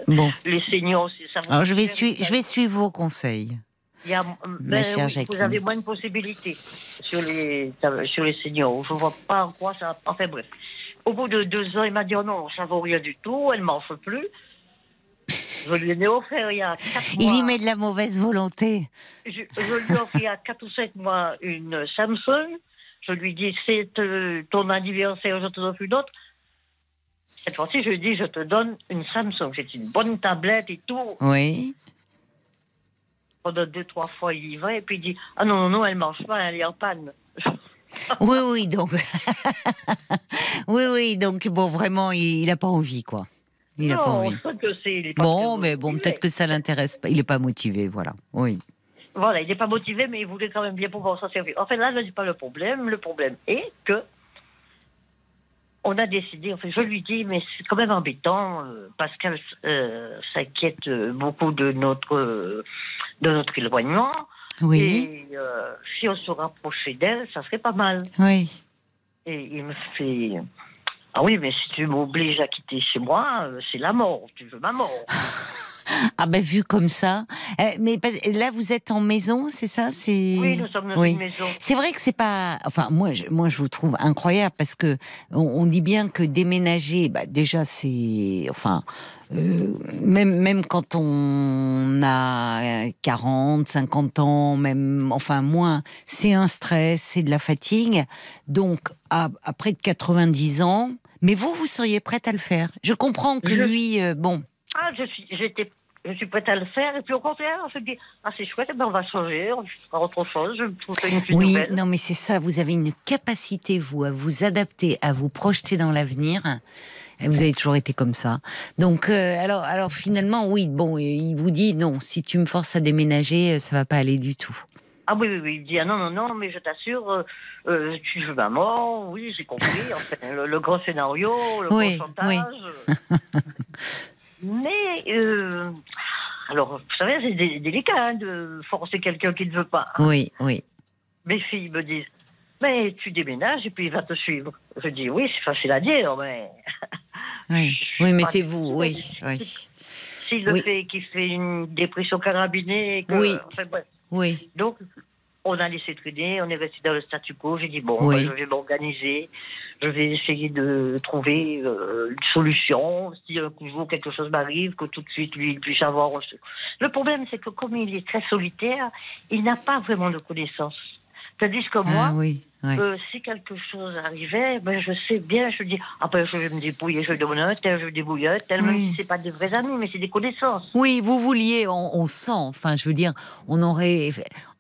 Bon, Les seniors aussi, ça alors je vais suivre, je vais suivre vos conseils. Il y a, Ma ben chère oui, Jacqueline. vous avez moins de possibilités sur les, sur les seniors. Je vois pas en quoi ça. Enfin bref. Au bout de deux ans, il m'a dit oh non, ça vaut rien du tout, elle m'en fait plus. Je lui ai offert il y a quatre mois. Il y met de la mauvaise volonté. Je, je lui ai offert il y a quatre ou cinq mois une Samsung. Je lui dis c'est euh, ton anniversaire, je te donne une autre. Cette fois-ci, je lui dis je te donne une Samsung. C'est une bonne tablette et tout. Oui. Pendant deux, trois fois, il y va et puis il dit Ah non, non, non, elle marche pas, elle est en panne. Oui, oui, donc. oui, oui, donc bon, vraiment, il n'a pas envie, quoi. Il n'a pas envie. on sait que c'est. il est pas Bon, mais bon, peut-être que ça l'intéresse pas. Il n'est pas motivé, voilà. Oui. Voilà, il n'est pas motivé, mais il voulait quand même bien pouvoir s'en servir. En fait, là, ce n'est pas le problème. Le problème est que. On a décidé, en fait, je lui dis, mais c'est quand même embêtant, euh, parce qu'elle euh, s'inquiète euh, beaucoup de notre, euh, de notre éloignement. Oui. Et euh, si on se rapprochait d'elle, ça serait pas mal. Oui. Et il me fait Ah oui, mais si tu m'obliges à quitter chez moi, euh, c'est la mort. Tu veux ma mort. Ah ben vu comme ça. Euh, mais là, vous êtes en maison, c'est ça? C'est. Oui, nous sommes dans Oui. une maison. C'est vrai que c'est pas. Enfin, moi, je, moi, je vous trouve incroyable parce que on, on dit bien que déménager, bah, déjà, c'est. Enfin, euh, même même quand on a 40, 50 ans, même enfin moins, c'est un stress, c'est de la fatigue. Donc, à, après de 90 ans, mais vous, vous seriez prête à le faire. Je comprends que Je- lui, euh, bon. Ah, je suis, j'étais, je suis prête à le faire. Et puis au contraire, on se dit Ah, c'est chouette, ben, on va changer, on fera autre chose. Je trouve ça une plus Oui, nouvelle. non, mais c'est ça. Vous avez une capacité, vous, à vous adapter, à vous projeter dans l'avenir. Vous avez toujours été comme ça. Donc, euh, alors, alors finalement, oui, bon, il vous dit non. Si tu me forces à déménager, euh, ça va pas aller du tout. Ah oui, oui, oui. Il dit Ah non, non, non, mais je t'assure, euh, tu veux ma mort. Oui, j'ai compris. Enfin, le, le gros scénario, le Oui, gros chantage. mais, euh, alors, vous savez, c'est dé- délicat hein, de forcer quelqu'un qui ne veut pas. Oui, oui. Mes filles me disent Mais tu déménages et puis il va te suivre. Je dis Oui, c'est facile à dire, mais Oui, mais c'est vous, oui, oui. s'il le Oui. fait, qu'il fait une dépression carabinée, que, Oui. enfin. Oui, Donc, on a laissé traîner, on est resté dans le statu quo. J'ai dit Bon, Oui. ben, je vais m'organiser, je vais essayer de trouver euh, une solution. Si un jour quelque chose m'arrive, que tout de suite lui il puisse avoir. Le problème, c'est que comme il est très solitaire, il n'a pas vraiment de connaissances. Tandis que moi, ah, oui, oui. euh, si quelque chose arrivait, ben, je sais bien, je dis, ah ben, je vais me débrouiller, je vais demander un tel, je débrouiller un tel, même Oui. si c'est pas des vrais amis, mais c'est des connaissances. Oui, vous vouliez, on, on sent, enfin, je veux dire, on aurait.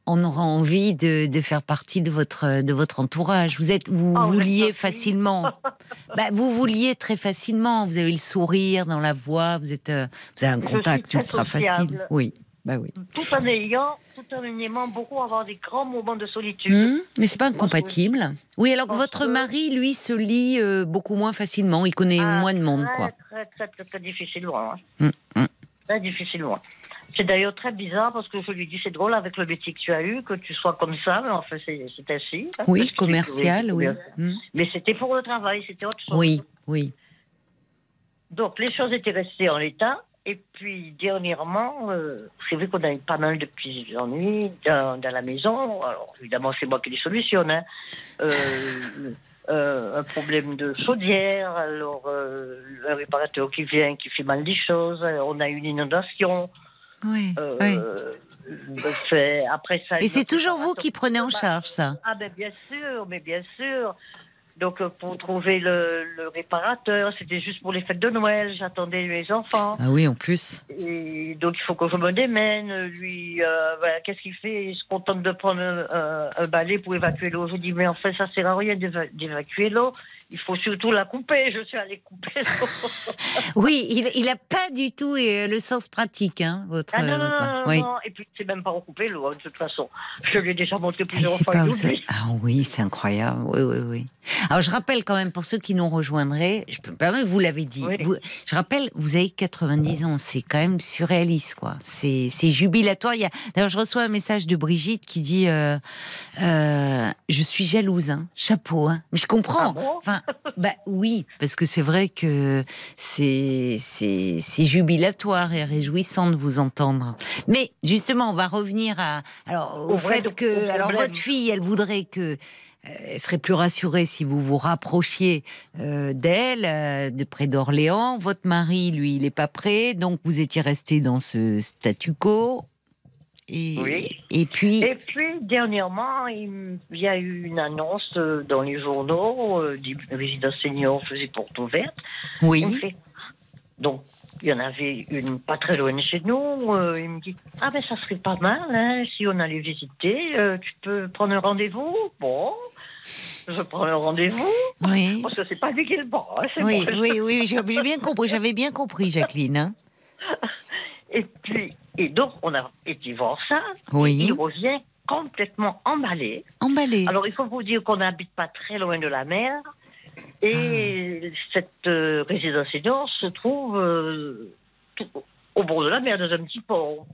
On aura envie de, de, faire partie de votre de votre entourage. Vous êtes vous Oh, vouliez merci. facilement. bah, vous vouliez très facilement. Vous avez le sourire dans la voix. Vous êtes euh, vous avez un contact très ultra sociable. facile. Oui, bah oui. Tout en ayant, tout en aimant beaucoup avoir des grands moments de solitude. Hmm, mais c'est pas incompatible. Oui, alors que votre mari, lui, se lie euh, beaucoup moins facilement. Il connaît Ah, moins de monde, très, quoi. Très, très, très, très difficilement. hein. Hmm, hmm. Très difficilement. C'est d'ailleurs très bizarre parce que je lui dis c'est drôle avec le métier que tu as eu, que tu sois comme ça, mais enfin c'est c'est ainsi. Oui, commercial, oui. Hmm. Mais c'était pour le travail, c'était autre chose. Oui, oui. Donc les choses étaient restées en l'état. Et puis dernièrement, euh, c'est vrai qu'on a eu pas mal de petits ennuis dans, dans la maison. Alors évidemment, c'est moi qui les solutionne. hein. Euh, euh, un problème de chaudière, alors un réparateur qui vient, qui fait mal des choses. On a eu une inondation. Oui, Euh, oui. après ça, Et c'est toujours vous qui prenez en charge ça? Ah ben bien sûr, mais bien sûr. Donc euh, pour trouver le, le réparateur, c'était juste pour les fêtes de Noël. J'attendais mes enfants. Ah oui, en plus. Et donc il faut que je me démène. Lui, euh, voilà, qu'est-ce qu'il fait? Il se contente de prendre un, un balai pour évacuer l'eau. Je dis mais en fait ça sert à rien d'éva- d'évacuer l'eau. Il faut surtout la couper. Je suis allée couper. Oui, il, il a pas du tout euh, le sens pratique, hein, votre. Ah non, non, votre- non, non, oui. non. Et puis c'est même pas recouper l'eau hein, de toute façon. Je lui ai déjà montré Ah, plusieurs fois. ah oui, c'est incroyable. Oui, oui, oui. Alors je rappelle quand même pour ceux qui nous rejoindraient, je peux me permettre, vous l'avez dit. Oui. Vous- je rappelle, vous avez 90 ans, c'est quand même surréaliste, quoi. C'est jubilatoire. A, d'ailleurs, je reçois un message de Brigitte qui dit euh, euh, Je suis jalouse, hein. chapeau. Hein. Mais je comprends. Ah bon? Enfin, bah oui, parce que c'est vrai que c'est jubilatoire et réjouissant de vous entendre. Mais justement, on va revenir à alors au, fait que au alors votre fille, elle voudrait que euh, elle serait plus rassurée si vous vous rapprochiez euh, d'elle, euh, de près d'Orléans. Votre mari, lui, il n'est pas prêt, donc vous étiez resté dans ce statu quo. Et, Oui. et puis, Et puis, dernièrement, il y a eu une annonce euh, dans les journaux euh, des résidences seniors faisaient porte ouverte. Oui, fait- Donc, il y en avait une pas très loin de chez nous. euh, il me dit Ah, ben, ça serait pas mal, hein, si on allait visiter. euh, tu peux prendre un rendez-vous? Bon, je prends un rendez-vous. oui, Parce que c'est pas lui qui le prend. hein, oui, oui, oui, j'ai bien compris, j'avais bien compris, Jacqueline. hein. Et puis, et donc, on a été voir ça. Oui, Il revient complètement emballé. emballé. Alors, il faut vous dire qu'on n'habite pas très loin de la mer. Et Ah. cette euh, résidence senior se trouve euh, tout au bord de la mer, dans un petit port.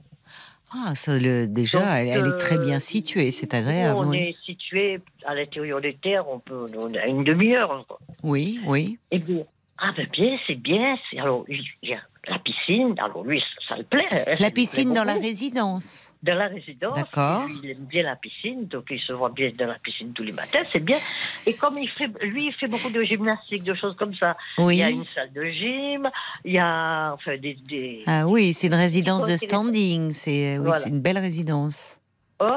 Ah, ça, le, déjà, Donc, elle, elle est très bien euh, située, c'est agréable. On Oui, est situé à l'intérieur des terres, on peut on a une demi-heure. oui, oui. Et bien, ah ben bien, c'est bien. Alors, il y a la piscine. Alors, lui, ça, ça le plaît. hein, La piscine dans la résidence. Dans la résidence. D'accord. Il aime bien la piscine, donc il se voit bien dans la piscine tous les matins, c'est bien. Et comme il fait, lui, il fait beaucoup de gymnastique, de choses comme ça. Il Oui. y a une salle de gym, il y a enfin des. des... Ah oui, c'est une résidence de standing. C'est oui, Voilà. une belle résidence. Oh,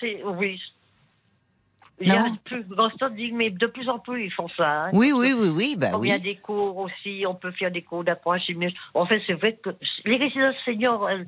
c'est. Oui. Il y a plus grand standing, mais de plus en plus, ils font ça. hein. Oui, oui, oui, oui, bah Comme il y a oui. des cours aussi, on peut faire des cours mais- En fait, c'est vrai que les résidences seniors, elles,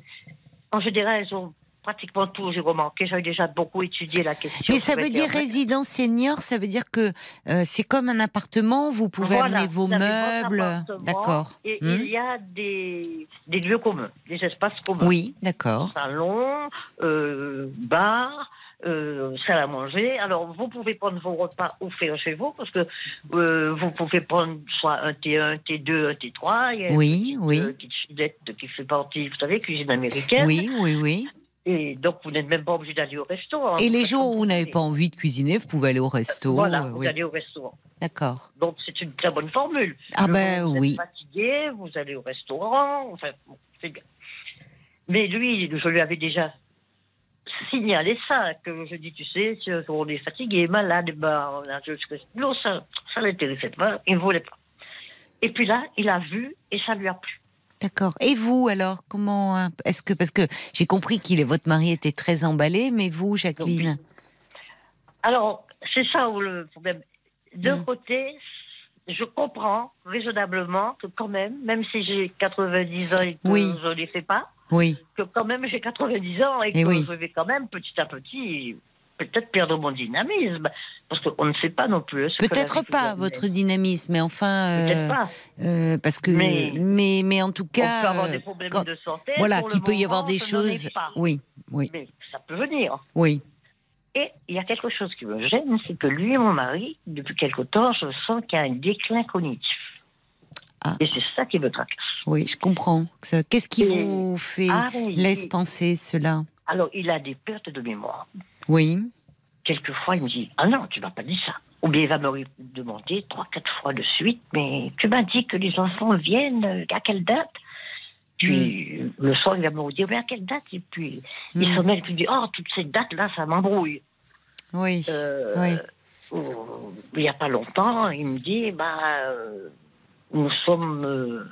en général, elles ont pratiquement tout, j'ai remarqué. J'avais déjà beaucoup étudié la question. Mais ça veut dire résidence senior, ça veut dire que euh, c'est comme un appartement, vous pouvez Voilà, amener vos meubles. D'accord. Et Hmm. il y a des, des lieux communs, des espaces communs. Oui, d'accord. Salon, euh, bar, euh, salle à manger. Alors, vous pouvez prendre vos repas faire chez vous, parce que euh, vous pouvez prendre soit un T1, un T2, un T3. Il y a Oui, une oui. petite, euh, petite chulette qui fait partie, vous savez, cuisine américaine. Oui, oui, oui. Et donc, vous n'êtes même pas obligé d'aller au restaurant. Et Vous les jours où vous n'avez pas envie de cuisiner, vous pouvez aller au resto. Voilà, euh, vous oui. allez au restaurant. D'accord. Donc, c'est une très bonne formule. Ah Le ben vous oui. êtes fatigué, vous allez au restaurant, enfin, bon, c'est bien. Mais lui, je lui avais déjà signalé ça, que je dis, tu sais, si on est fatigué, malade, ben, on a juste... Non, ça, ça l'intéressait pas, il ne voulait pas. Et puis là, il a vu et ça lui a plu. D'accord. Et vous alors, comment hein, Est-ce que parce que j'ai compris qu'il est votre mari était très emballé, mais vous, Jacqueline Alors, c'est ça où le problème. D'un Mm. côté, je comprends raisonnablement que quand même, même si j'ai 90 ans et que je ne les fais pas, oui. que quand même j'ai 90 ans et, eh que je vais quand même petit à petit peut-être perdre mon dynamisme, parce qu'on ne sait pas non plus. Peut-être pas votre dynamisme, mais enfin. Peut-être euh, pas. Euh, parce que. Mais, mais, en tout cas. On peut avoir des problèmes de santé. Voilà, qu'il peut y avoir des choses. Oui, oui. Mais ça peut venir. Oui. Et il y a quelque chose qui me gêne, c'est que lui et mon mari, depuis quelque temps, je sens qu'il y a un déclin cognitif. Ah. Et c'est ça qui me tracasse. Oui, je comprends. Qu'est-ce qui vous fait laisse penser cela? Alors, il a des pertes de mémoire. Oui. Quelquefois, il me dit Ah non, tu m'as pas dit ça. Ou bien il va me demander trois, quatre fois de suite Mais tu m'as dit que les enfants viennent, euh, à quelle date? Puis hmm. le soir, il va me dire Mais à quelle date? Et puis il hmm. se met et puis il dit Oh, toutes ces dates-là, ça m'embrouille. Oui. Euh, oui. il n'y a pas longtemps, il me dit Bah, euh, nous sommes.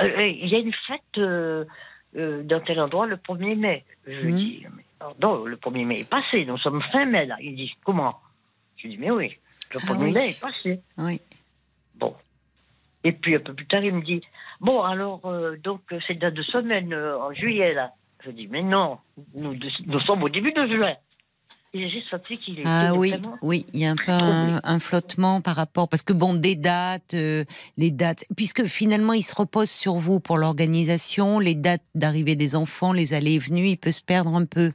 il y a une fête dans tel endroit le 1er mai. Je lui hmm. dis non, le 1er mai est passé, nous sommes fin mai là. Il dit Comment? Je dis Mais oui, le 1er ah mai est passé. Oui. Bon. Et puis un peu plus tard, il me dit Bon, alors, euh, donc, c'est dans deux semaines, euh, en juillet là. Je dis Mais non, nous, nous sommes au début de juin j'ai senti qu'il était ah oui, oui, il y a un peu un, flottement par rapport parce que bon, des dates, euh, les dates, puisque finalement il se repose sur vous pour l'organisation, les dates d'arrivée des enfants, les allées et venues, il peut se perdre un peu.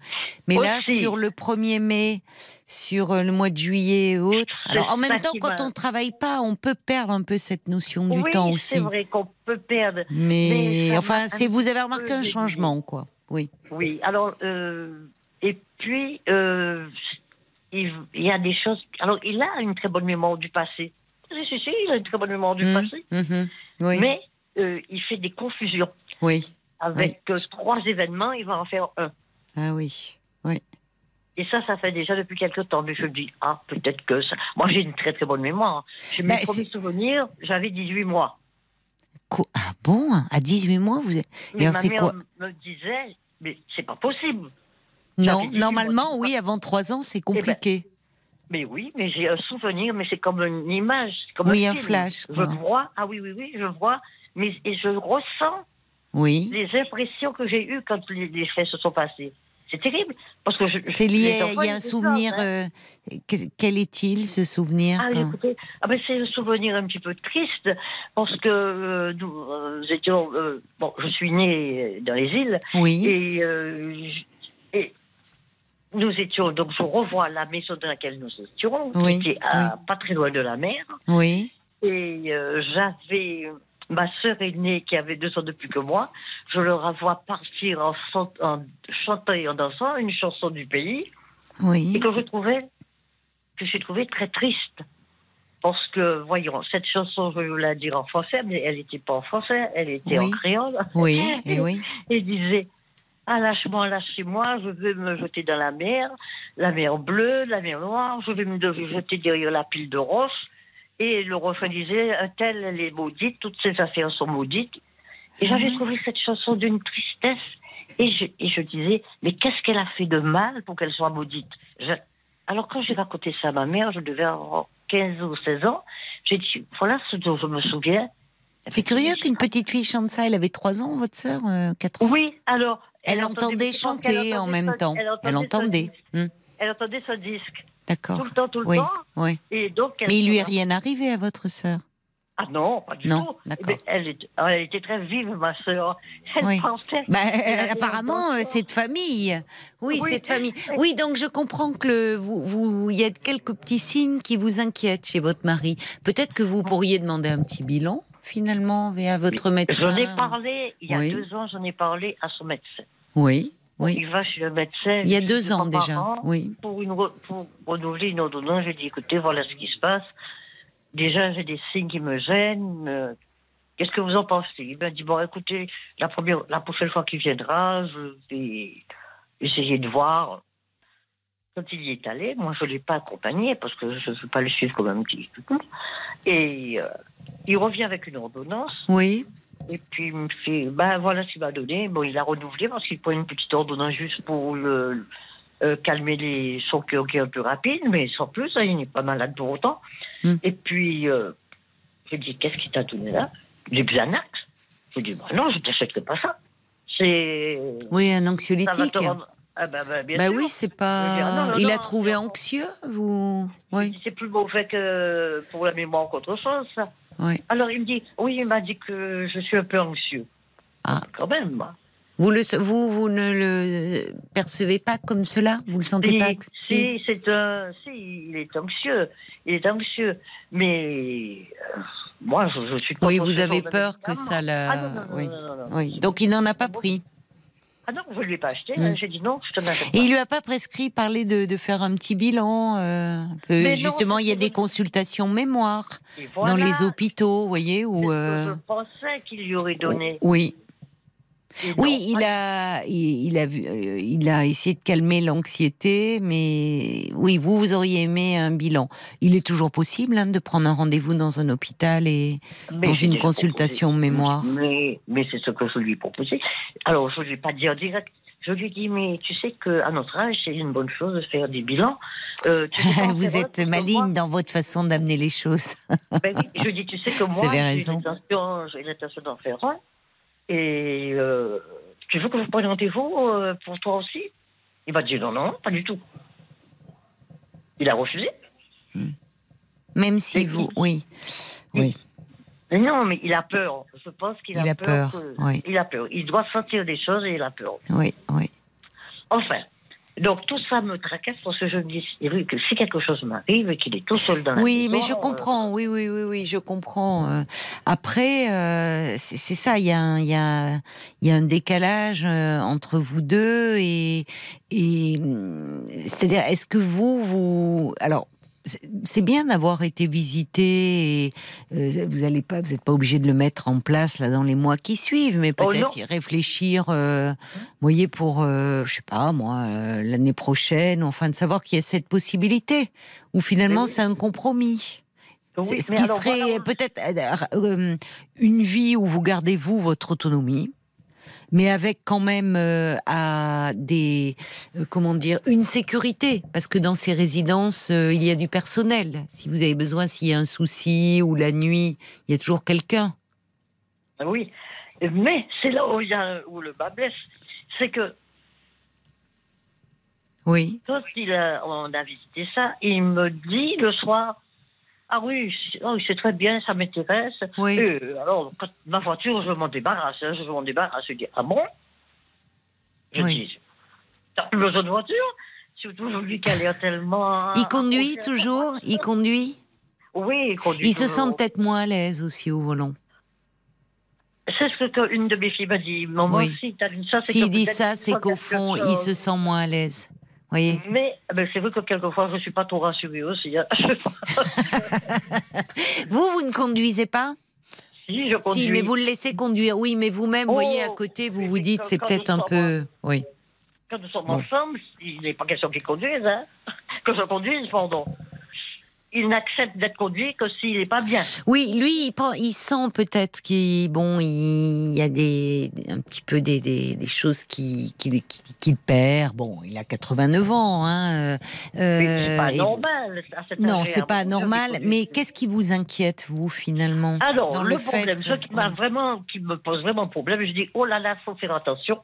Mais là, sur le 1er mai, sur euh, le mois de juillet et autres. Alors en même temps, quand on travaille pas, on peut perdre un peu cette notion du temps aussi. C'est vrai qu'on peut perdre. Mais, enfin, c'est vous avez remarqué un changement, quoi. Oui. Oui. Alors. Euh et puis, euh, il, y a des choses. Alors, il a une très bonne mémoire du passé. Si, si, si, il a une très bonne mémoire du mmh, passé. Mmh, oui. Mais euh, il fait des confusions. Oui. Avec euh, trois événements, il va en faire un. Ah oui, oui. Et ça, ça fait déjà depuis quelques temps. Mais je me dis, ah, peut-être que ça. Moi, j'ai une très très bonne mémoire. Je mes premiers souvenirs, j'avais 18 mois. Ah bon À 18 mois, vous êtes. Mais ma mère me disait, mais c'est pas possible. Non, normalement, oui, avant trois ans, c'est eh ben, compliqué. mais oui, mais j'ai un souvenir, mais c'est comme une image. Comme oui, un, flash. Je vois, ah oui, oui, oui, je vois, mais et je ressens oui. les impressions que j'ai eues quand les, faits se sont passés. C'est terrible. Parce que c'est lié, il y a un souvenir. Hein. Euh, quel est-il, ce souvenir ah, écoutez, ah ben, C'est un souvenir un petit peu triste, parce que euh, nous, étions. Euh, bon, je suis née dans les îles. Oui. Et, et nous étions, donc je revois la maison dans laquelle nous étions, qui était pas très loin de la mer. Oui. Et euh, j'avais ma sœur aînée qui avait deux ans de plus que moi. Je leur revois partir en, chantant et en dansant une chanson du pays. Oui. Et que je trouvais, que j'ai trouvé très triste. Parce que, voyons, cette chanson, je vais la dire en français, mais elle n'était pas en français, elle était en créole. Oui, et oui. Et disait ah, lâche-moi, lâchez-moi, je veux me jeter dans la mer, la mer bleue, la mer noire, je vais me jeter derrière la pile de roches. Et le refrain disait, un tel, elle est maudite, toutes ces affaires sont maudites. Et j'avais mhm. trouvé cette chanson d'une tristesse. Et je, et je disais, mais qu'est-ce qu'elle a fait de mal pour qu'elle soit maudite? Alors quand j'ai raconté ça à ma mère, je devais avoir 15 ou 16 ans, j'ai dit, voilà ce dont je me souviens. C'est curieux qu'une petite fille chante ça. Elle avait 3 ans, votre sœur 4 euh, ans Oui, alors elle, entendait chanter en même temps. Elle entendait. Hmm. Elle entendait son disque. D'accord. Tout le temps, tout le oui. temps. Oui. Et donc, Mais il lui est rien arrivé à votre sœur? Ah non, pas du non, tout. D'accord. Elle, elle, était très vive, ma sœur. Elle oui. pensait. Bah, apparemment, euh, c'est de famille. Oui, c'est de famille. Oui, donc je comprends que le, vous, vous, il y a quelques petits signes qui vous inquiètent chez votre mari. Peut-être que vous pourriez demander un petit bilan finalement à votre médecin. J'en ai parlé il y a deux ans. J'en ai parlé à son médecin. Oui. Oui. Il va chez le médecin. Il y a deux ans déjà. oui. Pour, une pour renouveler une ordonnance, j'ai dit écoutez, voilà ce qui se passe. Déjà, j'ai des signes qui me gênent. Euh, qu'est-ce que vous en pensez? Il m'a dit bon, écoutez, la, première, la prochaine fois qu'il viendra, je vais essayer de voir. Quand il y est allé, moi, je ne l'ai pas accompagné parce que je ne veux pas le suivre comme un petit. Et euh, il revient avec une ordonnance. Oui. Et puis il me fait, ben voilà ce qu'il m'a donné. Bon, il a renouvelé parce qu'il prend une petite ordonnance juste pour le, euh, calmer les, son cœur qui est un peu rapide, mais sans plus, hein, il n'est pas malade pour autant. Hmm. Et puis, euh, Je lui dis, qu'est-ce qui t'a donné là? Du Xanax. Je lui dis, bah non, je t'achète pas ça. C'est. Oui, un anxiolytique. Ah bah, bah, bien bah sûr. oui, c'est pas. Ah, il non, a trouvé anxieux, vous? Oui. C'est plus beau fait que pour la mémoire qu'autre chose, ça. Alors il me dit, oui, il m'a dit que je suis un peu anxieux. Ah. Quand même, moi. Vous, le, vous, vous ne le percevez pas comme cela? Vous le sentez Si, pas? si, c'est un, si, il est anxieux, il est anxieux, mais euh, moi, je, je suis pas Oui, vous avez peur que ça la. Ah non, non, non, oui. non, non, non. oui. Donc il n'en a pas pris? Ah non, je ne lui pas acheté. Mm. J'ai dit non, je te l'achète Et il lui a pas prescrit parler de, de faire un petit bilan euh, peu- non, Justement, il y a des consultations mémoire dans les hôpitaux, vous voyez, où. euh, Je pensais qu'il lui aurait donné. Oui, oui, il a, il, il a, vu- euh, il a essayé de calmer l'anxiété, mais oui, vous, vous auriez aimé un bilan. Il est toujours possible hein, de prendre un rendez-vous dans un hôpital et Mais dans une consultation proposé. mémoire. Mais, mais c'est ce que je lui ai proposé. Alors, je ne lui ai pas dit en direct. Je lui ai dit, mais tu sais qu'à notre âge, c'est une bonne chose de faire des bilans. Euh, tu sais vous êtes maligne dans votre façon d'amener les choses. Ben oui, je lui ai dit, tu sais que moi, j'ai l'intention d'en faire un. Et euh, tu veux que je prenne rendez-vous euh, pour toi aussi? Il m'a dit, non, non, pas du tout. Il a refusé. Même si Et vous, il- oui, oui, Mais non, mais il a peur. Je pense qu'il a, Il a peur, que- oui. Il a peur. Il doit sentir des choses et il a peur. oui, oui. Enfin, donc tout ça me tracasse parce que je me dis oui, que si quelque chose m'arrive et qu'il est tout seul dans la Oui, mais je euh, comprends. Oui, oui, oui, oui, je comprends. Euh, Après, euh, c'est ça. Il y a, un- il y a, il y a un décalage euh, entre vous deux et, et hum, c'est-à-dire, est-ce que vous, vous, alors. C'est- bien d'avoir été visité. Et, euh, vous allez pas, vous n'êtes pas obligé de le mettre en place là dans les mois qui suivent, mais Oh, peut-être y réfléchir. euh, vous voyez pour, euh, je sais pas moi, l'année prochaine, enfin de savoir qu'il y a cette possibilité. Ou finalement oui. c'est un compromis. oui, ce qui serait voilà, peut-être une vie où vous gardez vous votre autonomie, mais avec quand même euh, à des euh, comment dire une sécurité parce que dans ces résidences euh, il y a du personnel. Si vous avez besoin, s'il y a un souci ou la nuit, il y a toujours quelqu'un. Oui, mais c'est là où, il y a, où le bas blesse. C'est que Oui. quand il a, on a visité ça, il me dit le soir Ah oui, c'est oh, c'est très bien, ça m'intéresse. Oui. Euh, alors, quand ma voiture, je m'en débarrasse. hein, je m'en débarrasse. Je dis Ah bon? Je Oui. dis T'as plus besoin de voiture? Surtout aujourd'hui qu'elle est tellement. Il conduit toujours? Il conduit? Oui, il conduit. Il se sent peut-être moins à l'aise aussi au volant. C'est ce que une de mes filles m'a dit. Maman, Oui. si t'as une ça, c'est S'il dit ça, c'est qu'au fond, il se sent moins à l'aise. Mais eh ben, c'est vrai que quelquefois, je suis pas trop rassurée aussi. hein. Vous, vous ne conduisez pas? Si, je conduis. Si, mais vous le laissez conduire. Oui, mais vous-même, Oh, voyez, à côté, vous vous dites, c'est peut-être un peu. Oui. Quand nous sommes Bon. ensemble, il n'est pas question qu'il conduise. Hein. Que je conduise, pardon. Il n'accepte d'être conduit que s'il n'est pas bien. Oui, lui, il, prend- il sent peut-être qu'il bon, il y a des un petit peu des, des, des choses qui qu'il qui, qu'il perd. Bon, il a 89 ans, hein. euh, c'est pas et- normal. à cet Non, c'est pas qui normal. Mais qu'est-ce qui vous inquiète, vous, finalement Alors, dans le, le problème, fait- ce qui m'a vraiment, qui me pose vraiment problème, je dis, oh là là, faut faire attention.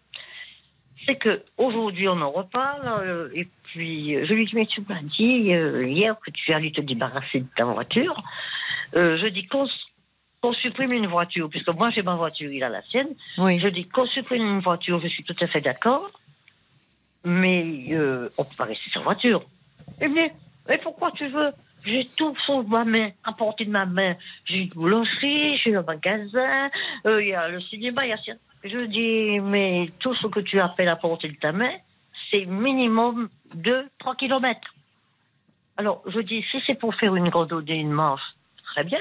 C'est que aujourd'hui on en reparle, euh, et puis euh, je lui dis, mais tu m'as dit euh, hier que tu allais te débarrasser de ta voiture. Euh, je dis qu'on supprime une voiture, puisque moi j'ai ma voiture, il a la sienne. Oui. Je dis qu'on supprime une voiture, je suis tout à fait d'accord, mais euh, on peut pas rester sans voiture. Eh bien, mais pourquoi tu veux? J'ai tout sous ma main, à portée de ma main. J'ai une boulangerie, j'ai un magasin, il y a le cinéma, il y a... Je dis, mais tout ce que tu appelles à portée de ta main, c'est minimum 2-3 kilomètres. Alors, je dis, si c'est pour faire une randonnée, une marche, très bien.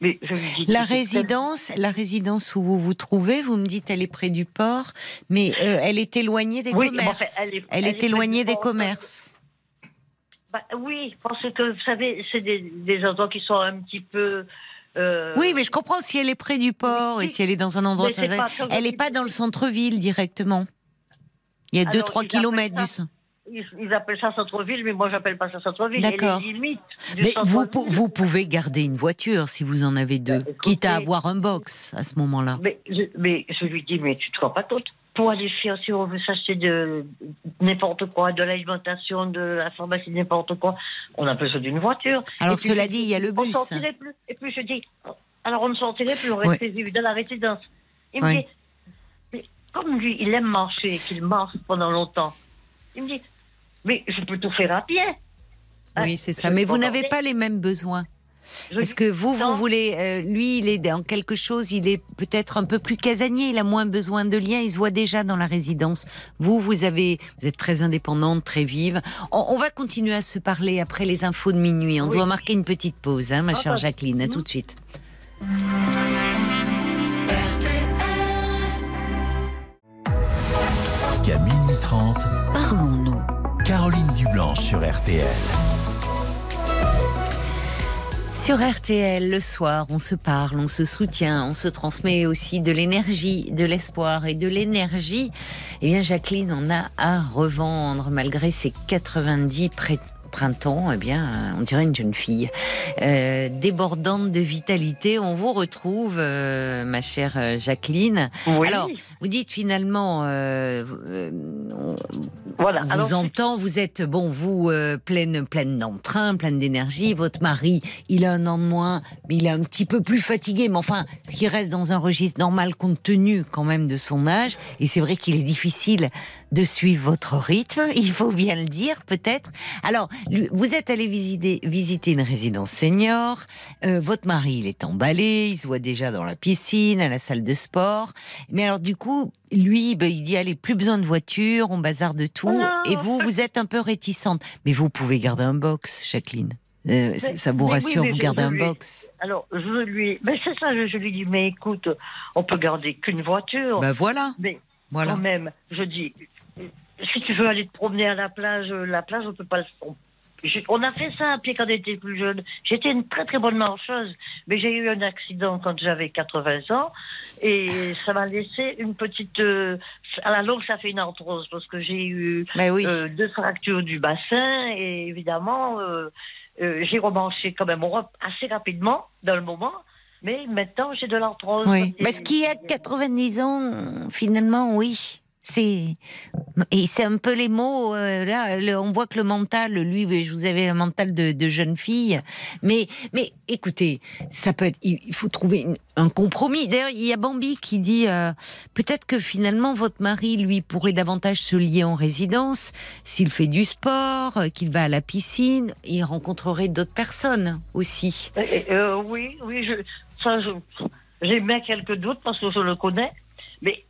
Mais je lui dis... La résidence, la résidence où vous vous trouvez, vous me dites, elle est près du port, mais euh, elle est éloignée des Oui, commerces. enfin, elle est- elle elle est est près éloignée des port, commerces. Bah, oui, parce que vous savez, c'est des, des endroits qui sont un petit peu. euh, Oui, mais je comprends si elle est près du port Oui, et si elle est dans un endroit. c'est très- Elle n'est pas dans le centre-ville directement. Il y a Alors, 2-3 ils kilomètres du centre. ils, appellent ça centre-ville, mais moi j'appelle pas ça centre-ville. D'accord. Mais vous, vous pouvez garder une voiture si vous en avez deux, bah, quitte à avoir un box à ce moment-là. Mais je, mais je lui dis, mais tu te crois pas tout pour aller faire, si on veut s'acheter de n'importe quoi, de l'alimentation, de la pharmacie, n'importe quoi, on a besoin d'une voiture. Alors cela dit, il y a le bus. On sortirait plus. Et puis je dis, alors on ne sortirait plus, on resterait dans la résidence. Il me dit, comme lui, il aime marcher, qu'il marche pendant longtemps, il me dit, mais je peux tout faire à pied. Oui, hein, c'est ça. Mais vous n'avez pas les mêmes besoins. Parce que vous, vous voulez, euh, lui, il est dans quelque chose, il est peut-être un peu plus casanier, il a moins besoin de liens, il se voit déjà dans la résidence. Vous, vous avez, vous êtes très indépendante, très vive. On, va continuer à se parler après les infos de minuit. On doit marquer une petite pause, hein, ma ah, chère bah, Jacqueline. À tout de suite. Caroline Dublanche sur RTL. Sur RTL, le soir, on se parle, on se soutient, on se transmet aussi de l'énergie, de l'espoir et de l'énergie. Eh bien, Jacqueline en a à revendre malgré ses 90 prêts printemps, eh bien, on dirait une jeune fille euh, débordante de vitalité. On vous retrouve, euh, ma chère euh, Jacqueline. Alors, vous dites finalement, voilà. On vous entend, vous êtes bon, vous pleine, pleine d'entrain, pleine d'énergie. Votre mari, il a un an de moins, mais il est un petit peu plus fatigué. Mais enfin, ce qui reste dans un registre normal compte tenu quand même de son âge. Et c'est vrai qu'il est difficile de suivre votre rythme, il faut bien le dire peut-être. Alors, vous êtes allé visiter, visiter une résidence senior, euh, votre mari il est emballé, il se voit déjà dans la piscine, à la salle de sport. Mais alors du coup, lui, ben, il dit allez, plus besoin de voiture, on bazar de tout. Et vous, vous êtes un peu réticente. Mais vous pouvez garder un box, Jacqueline. Euh, ça vous rassure, vous gardez un box Alors, je lui, mais c'est ça, je, lui dis, mais écoute, on peut garder qu'une voiture. Ben voilà. Mais voilà. quand même, je dis, si tu veux aller te promener à la plage, la plage, on peut pas le. On, a fait ça à pied quand on était plus jeune. J'étais une très très bonne marcheuse, mais j'ai eu un accident quand j'avais 80 ans et ça m'a laissé une petite. Euh, à la longue, ça fait une arthrose parce que j'ai eu euh, deux fractures du bassin et évidemment, euh, j'ai remanché quand même assez rapidement dans le moment. Mais maintenant, j'ai de l'arthrose. Oui. Parce qu'il y a 90 ans, finalement, oui. C'est et c'est un peu les mots euh, là. on voit que le mental, lui, je vous avais le mental de, jeune fille. Mais mais écoutez, ça peut être. Il faut trouver un compromis. D'ailleurs, il y a Bambi qui dit euh, peut-être que finalement votre mari, lui, pourrait davantage se lier en résidence s'il fait du sport, euh, qu'il va à la piscine, il rencontrerait d'autres personnes aussi. oui, oui, ça, j'ai mis quelques doutes parce que je le connais, mais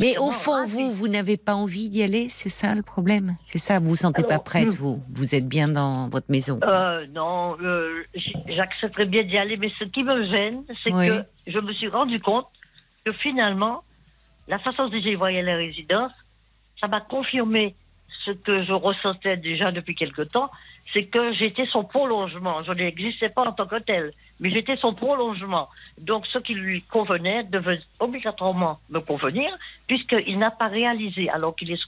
mais au fond, vous, vous n'avez pas envie d'y aller C'est ça le problème? C'est ça, vous vous sentez pas prête, hmm. vous? Vous êtes bien dans votre maison. Euh, Non, euh, j'accepterais bien d'y aller, mais ce qui me gêne, c'est que je me suis rendu compte que finalement, la façon dont j'ai voyé la résidence, ça m'a confirmé ce que je ressentais déjà depuis quelque temps, c'est que j'étais son prolongement. Je n'existais pas en tant que tel, mais j'étais son prolongement. Donc ce qui lui convenait devait obligatoirement me convenir, puisqu'il n'a pas réalisé, alors qu'il est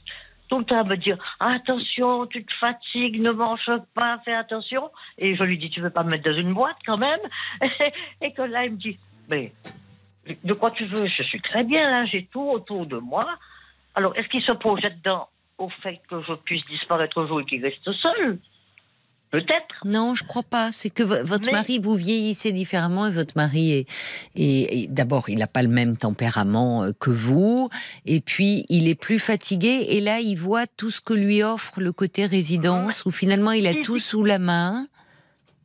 tout le temps à me dire attention, tu te fatigues, ne mange pas, fais attention. Et je lui dis tu veux pas me mettre dans une boîte quand même Et que là il me dit mais de quoi tu veux? Je suis très bien là, j'ai tout autour de moi. Alors est-ce qu'il se projette dans au fait que je puisse disparaître un jour et qu'il reste seul? Peut-être. Non, je crois pas. C'est que votre mari, vous vieillissez différemment et votre mari est, d'abord, il n'a pas le même tempérament euh, que vous. Et puis, il est plus fatigué. Et là, il voit tout ce que lui offre le côté résidence, où finalement, il a tout sous la main.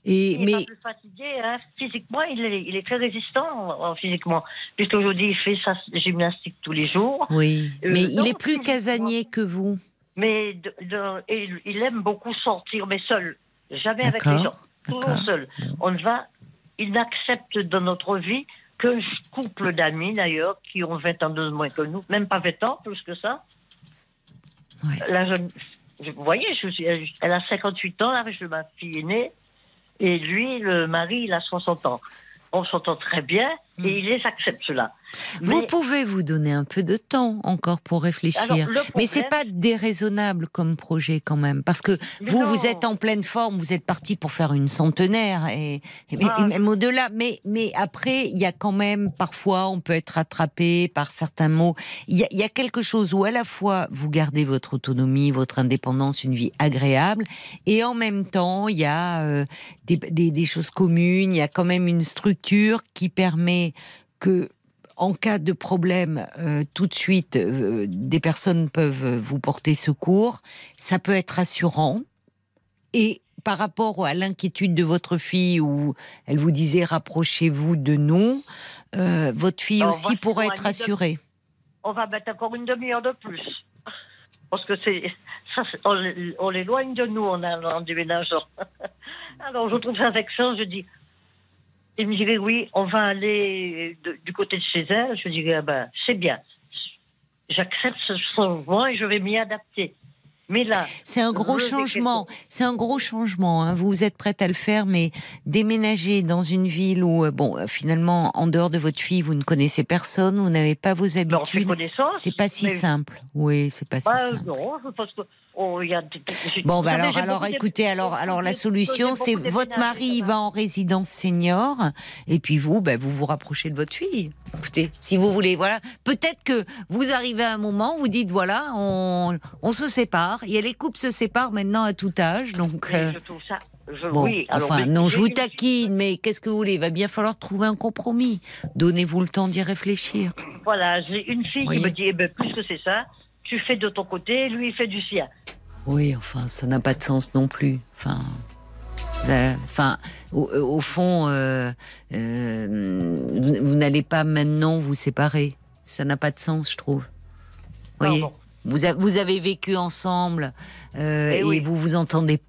Et, il mais... pas plus fatigué, hein. physiquement, il est, il est, très résistant physiquement, puisqu'aujourd'hui il fait sa gymnastique tous les jours. Oui, euh, mais il est plus casanier que vous. Mais il aime beaucoup sortir, mais seul. Jamais avec les gens. Toujours seul. On va, il n'accepte dans notre vie qu'un couple d'amis, d'ailleurs, qui ont 20 ans de moins que nous, même pas 20 ans, plus que ça. La jeune, vous voyez, je suis, elle a 58 ans, là, je, ma fille est née, et lui, le mari, il a 60 ans. On s'entend très bien, Et hmm. ils les acceptent, cela. Vous pouvez vous donner un peu de temps encore pour réfléchir. Mais c'est pas déraisonnable comme projet quand même. Parce que vous, vous êtes en pleine forme, vous êtes parti pour faire une centenaire et, ah. même au-delà. Mais, mais après, il y a quand même, parfois, on peut être attrapé par certains mots. Il y, a, y a quelque chose où à la fois vous gardez votre autonomie, votre indépendance, une vie agréable, et en même temps, il y a euh, des, des, des choses communes, il y a quand même une structure qui permet que en cas de problème, euh, tout de suite, euh, des personnes peuvent vous porter secours. Ça peut être rassurant. Et par rapport à l'inquiétude de votre fille, où elle vous disait rapprochez-vous de nous, euh, votre fille aussi pourrait être rassurée. On va mettre encore une demi-heure de plus. Parce que c'est on, l'éloigne de nous en, en déménageant. Alors je trouve ça vexant, je dis il me dirait oui, on va aller du côté de chez elle. Je dirais ah ben, c'est bien. J'accepte ce changement et je vais m'y adapter. Mais là, c'est un gros changement. C'est un gros changement. Hein. Vous êtes prête à le faire, mais déménager dans une ville où, euh, bon, euh, finalement, en dehors de votre fille, vous ne connaissez personne, vous n'avez pas vos habitudes. C'est pas si simple. Oui, c'est pas si bah, simple. Non, parce que Oh, bon, bah alors, alors écoutez, alors, alors la solution, c'est votre mari va en résidence senior, et puis vous, bah, vous vous rapprochez de votre fille. Écoutez, si vous voulez, voilà. Peut-être que vous arrivez à un moment, vous dites, voilà, on, on se sépare. Il y a les couples se séparent maintenant à tout âge, donc. Euh, je bon, oui, enfin, non, je vous taquine, mais qu'est-ce que vous voulez? Il va bien falloir trouver un compromis. Donnez-vous le temps d'y réfléchir. Voilà, j'ai une fille qui me dit, eh ben, plus que c'est ça, tu fais de ton côté, lui il fait du sien. Oui, enfin, ça n'a pas de sens non plus. Enfin, enfin, au, fond, euh, euh, vous, n'allez pas maintenant vous séparer. Ça n'a pas de sens, je trouve. Vous voyez, vous, vous, avez vécu ensemble euh, eh et, vous vous entendez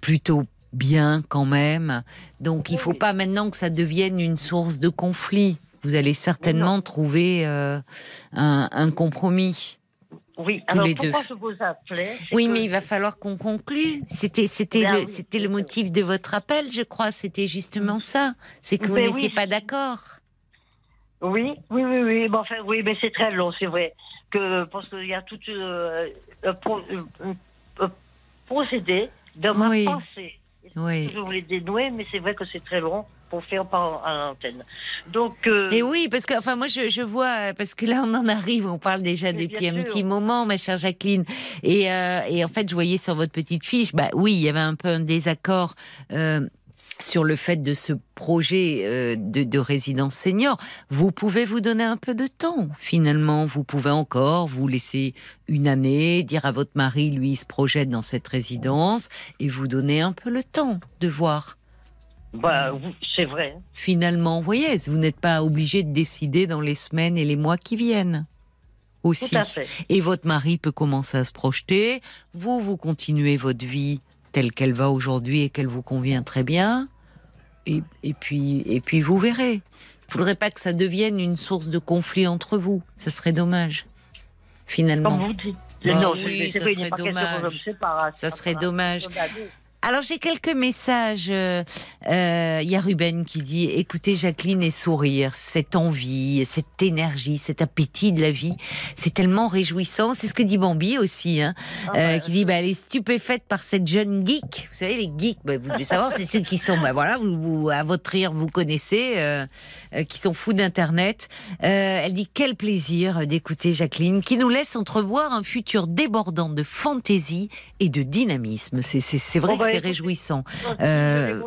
plutôt bien quand même. Donc, il ne faut pas maintenant que ça devienne une source de conflit. Vous allez certainement trouver un, un compromis. Oui, alors pourquoi je vous appelais? Oui, mais il va falloir qu'on conclue. C'était, c'était, ben le, c'était le motif de votre appel, je crois. C'était justement ça. C'est que vous ben n'étiez pas d'accord. Oui, oui, oui, oui. Bon, enfin, oui, mais c'est très long, c'est vrai. Que, parce qu'il y a tout euh, un, procédé dans ma pensée. Oui. Je voulais dénouer, mais c'est vrai que c'est très long pour faire par à l'antenne. Donc. Euh, et oui, parce que enfin moi je, je, vois parce que là on en arrive, on parle déjà depuis un petit moment, ma chère Jacqueline. Et, euh, et, en fait je voyais sur votre petite fiche, bah oui, il y avait un peu un désaccord. Euh, sur le fait de ce projet de, de, résidence senior, vous pouvez vous donner un peu de temps. Finalement, vous pouvez encore vous laisser une année, dire à votre mari, lui, il se projette dans cette résidence, et vous donner un peu le temps de voir. Bah, c'est vrai. Finalement, vous voyez, vous n'êtes pas obligé de décider dans les semaines et les mois qui viennent. Aussi. Tout à fait. Et votre mari peut commencer à se projeter. Vous, vous continuez votre vie telle qu'elle va aujourd'hui et qu'elle vous convient très bien. Et, et, puis, et puis, vous verrez. Il faudrait pas que ça devienne une source de conflit entre vous. Ça serait dommage. Finalement. Comme vous dites. Bah non, oui, ça serait dommage. Ça serait dommage. Alors j'ai quelques messages. Il euh, euh, y a Ruben qui dit écoutez Jacqueline et sourire, cette envie, cette énergie, cet appétit de la vie, c'est tellement réjouissant. C'est ce que dit Bambi aussi, hein, ah euh, qui dit bah, elle est stupéfaite par cette jeune geek. Vous savez les geeks, bah, vous devez savoir, c'est ceux qui sont, bah, voilà, vous, à votre rire vous connaissez, qui sont fous d'internet. elle dit quel plaisir d'écouter Jacqueline, qui nous laisse entrevoir un futur débordant de fantaisie et de dynamisme. C'est vrai. que c'est réjouissant. Euh,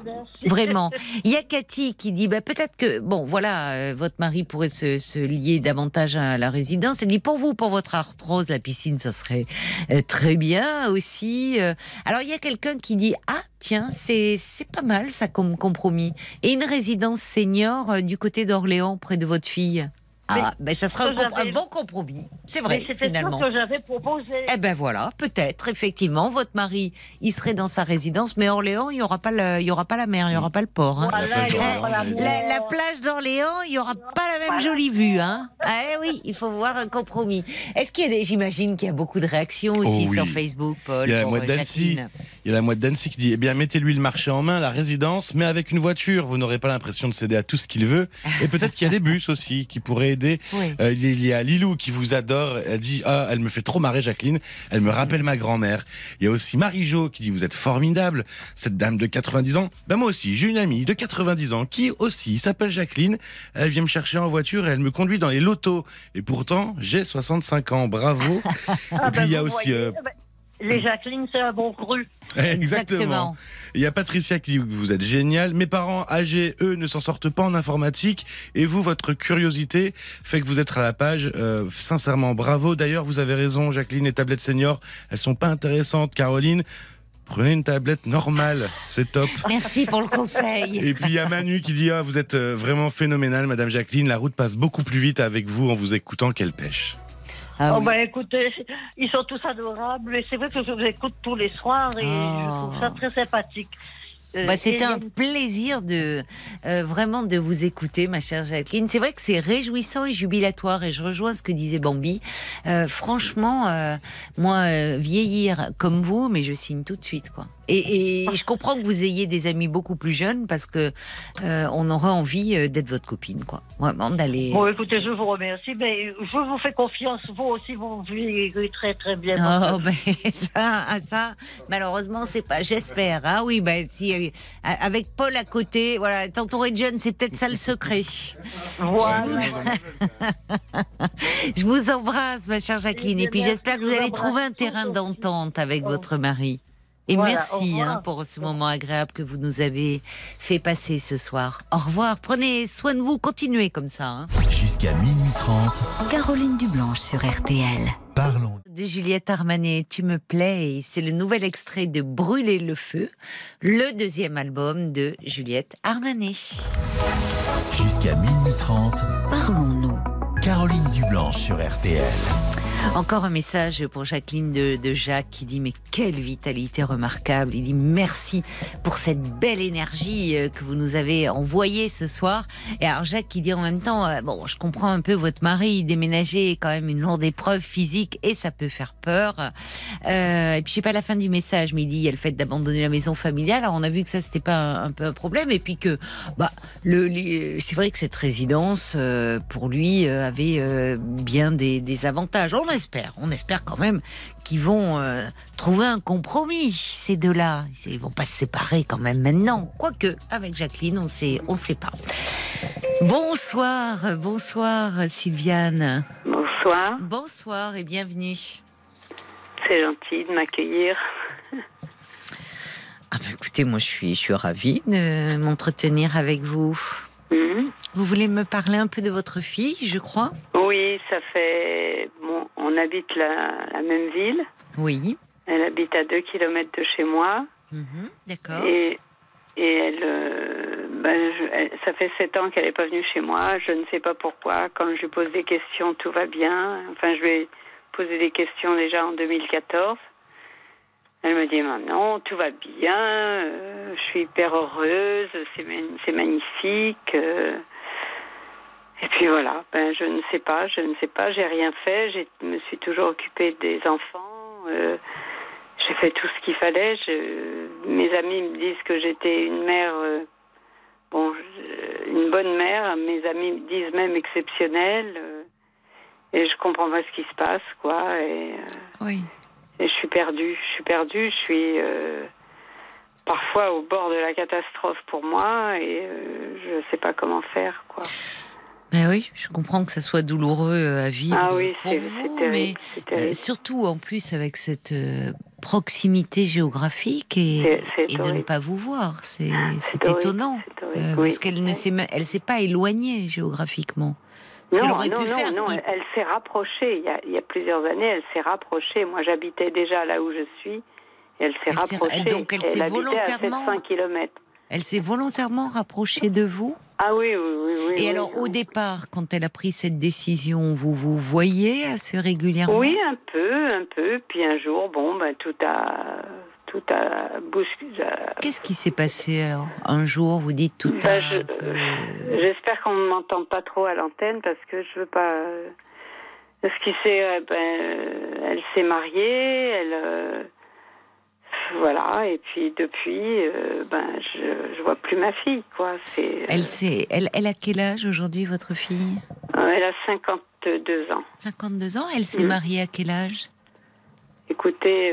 vraiment. Il y a Cathy qui dit bah, peut-être que, bon, voilà, euh, votre mari pourrait se, lier davantage à la résidence. Elle dit pour vous, pour votre arthrose, la piscine, ça serait euh, très bien aussi. Alors, il y a quelqu'un qui dit ah, tiens, c'est pas mal ça comme compromis. Et une résidence senior du côté d'Orléans, près de votre fille? Ah, ben ça sera un, bon compromis. C'est vrai, finalement. C'est que j'avais proposé. Eh ben voilà, peut-être, effectivement, votre mari, il serait dans sa résidence, mais Orléans, il n'y aura, pas le, il y aura pas la mer, il n'y aura pas le port. Hein. la, plage d'Orléans, il n'y aura pas la même jolie vue. Hein. Eh oui, il faut voir un compromis. Est-ce qu'il y a des, j'imagine qu'il y a beaucoup de réactions aussi oh sur Facebook, Paul. Il y a la moite euh, d'Annecy. Il y a la moite d'Annecy qui dit, eh bien, mettez-lui le marché en main, la résidence, mais avec une voiture, vous n'aurez pas l'impression de céder à tout ce qu'il veut. Et peut-être qu'il y a des bus aussi qui pourraient euh, il y a Lilou qui vous adore. Elle dit ah, elle me fait trop marrer, Jacqueline. Elle me rappelle ma grand-mère. Il y a aussi Marie-Jo qui dit vous êtes formidable. Cette dame de 90 ans. Ben moi aussi, j'ai une amie de 90 ans qui aussi s'appelle Jacqueline. Elle vient me chercher en voiture et elle me conduit dans les lotos. Et pourtant, j'ai 65 ans. Bravo. Ah, et puis il y a ben, aussi. Euh, ben, les Jacqueline, c'est un bon cru. Exactement. Il y a Patricia qui dit que vous êtes génial. Mes parents âgés, eux, ne s'en sortent pas en informatique. Et vous, votre curiosité fait que vous êtes à la page. Euh, sincèrement, bravo. D'ailleurs, vous avez raison, Jacqueline, les tablettes seniors, elles sont pas intéressantes. Caroline, Prenez une tablette normale, c'est top. Merci pour le conseil. Et puis il y a Manu qui dit ah, vous êtes euh, vraiment phénoménal, Madame Jacqueline. La route passe beaucoup plus vite avec vous en vous écoutant qu'elle pêche. Ah oh, bah écoutez, ils sont tous adorables et c'est vrai que je vous écoute tous les soirs et je trouve ça oh. très sympathique. Euh, bah, C'était un plaisir de euh, vraiment de vous écouter, ma chère Jacqueline. C'est vrai que c'est réjouissant et jubilatoire, et je rejoins ce que disait Bambi. Euh, franchement, moi, vieillir comme vous, mais je signe tout de suite, quoi. Et, je comprends que vous ayez des amis beaucoup plus jeunes parce que euh, on aura envie euh, d'être votre copine, quoi. Vraiment d'aller. Bon, écoutez, je vous remercie, mais je vous fais confiance. Vous aussi, vous vivez très très bien. Oh, ben ça, ah, ça, malheureusement, c'est pas. J'espère. Ah oui, ben si euh, avec Paul à côté, voilà, t'entourer de jeunes, c'est peut-être ça le secret. Voilà. je vous embrasse, ma chère Jacqueline, et puis j'espère que vous allez trouver un terrain d'entente avec votre mari. Et merci hein, pour ce moment agréable que vous nous avez fait passer ce soir. Au revoir, prenez soin de vous, continuez comme ça. Hein. Jusqu'à minuit 30. Caroline Dublanche sur RTL. Parlons. De Juliette Armanet, Tu me plais, c'est le nouvel extrait de Brûler le feu, le deuxième album de Juliette Armanet. Jusqu'à minuit 30. Parlons-nous. Caroline Dublanche sur RTL. Encore un message pour Jacqueline de, Jacques qui dit mais quelle vitalité remarquable. Il dit merci pour cette belle énergie euh, que vous nous avez envoyée ce soir. Et alors Jacques qui dit en même temps euh, bon je comprends un peu votre mari déménager est quand même une lourde épreuve physique et ça peut faire peur. Euh, et puis je sais pas la fin du message mais il dit il y a le fait d'abandonner la maison familiale. Alors on a vu que ça c'était pas un, peu un problème et puis que bah le, c'est vrai que cette résidence pour lui avait bien des, avantages. Espère, on espère quand même qu'ils vont euh, trouver un compromis, ces deux-là. Ils vont pas se séparer quand même maintenant. Quoique, avec Jacqueline, on sait, on sait pas. Bonsoir, bonsoir Sylviane. Bonsoir. Bonsoir et bienvenue. C'est gentil de m'accueillir. Ah ben écoutez, moi je suis, je suis ravie de m'entretenir avec vous. Mhm. Vous voulez me parler un peu de votre fille, je crois Oui, ça fait. Bon, on habite la, la même ville. Oui. Elle habite à 2 km de chez moi. Mhm, d'accord. Et, et elle, euh, ben, ça fait 7 ans qu'elle n'est pas venue chez moi. Je ne sais pas pourquoi. Quand je lui pose des questions, tout va bien. Enfin, je lui ai posé des questions déjà en 2014. Elle me dit non, tout va bien, euh, je suis hyper heureuse, c'est magnifique. Euh. Et puis voilà, ben je ne sais pas, je ne sais pas, j'ai rien fait, je me suis toujours occupée des enfants, euh, j'ai fait tout ce qu'il fallait. Je, mes amis me disent que j'étais une mère, bon, une bonne mère, mes amis me disent même exceptionnelle, et je comprends pas ce qui se passe, quoi. Et, oui. Et je suis perdue, je suis perdue, je suis euh, parfois au bord de la catastrophe pour moi et euh, je ne sais pas comment faire, quoi. Mais oui, je comprends que ça soit douloureux euh, à vivre ah oui, pour vous, mais surtout en plus avec cette proximité géographique et, et de ne pas vous voir, c'est ah, étonnant parce qu'elle ne s'est elle s'est pas éloignée géographiquement. Non, non, non, elle, s'est rapprochée. Il y, a, plusieurs années, elle s'est rapprochée. Moi, j'habitais déjà là où je suis. Et elle s'est rapprochée. donc, elle, s'est volontairement. À km. Elle s'est volontairement rapprochée de vous Ah oui, oui, oui. Et alors, au départ, quand elle a pris cette décision, vous vous voyez assez régulièrement? Oui, un peu, un peu. Puis un jour, bon, ben, tout a tout a bousculé. Qu'est-ce qui s'est passé alors? Un jour, vous dites tout ben, a. J'espère qu'on ne m'entend pas trop à l'antenne parce que je veux pas. Ce qui s'est, euh, ben, elle s'est mariée, elle. Euh, voilà, et puis depuis, euh, ben, je, je vois plus ma fille, quoi. C'est. Elle, sait, elle, elle a quel âge aujourd'hui, votre fille? Elle a 52 ans. 52 ans Elle s'est mm. mariée à quel âge? Écoutez,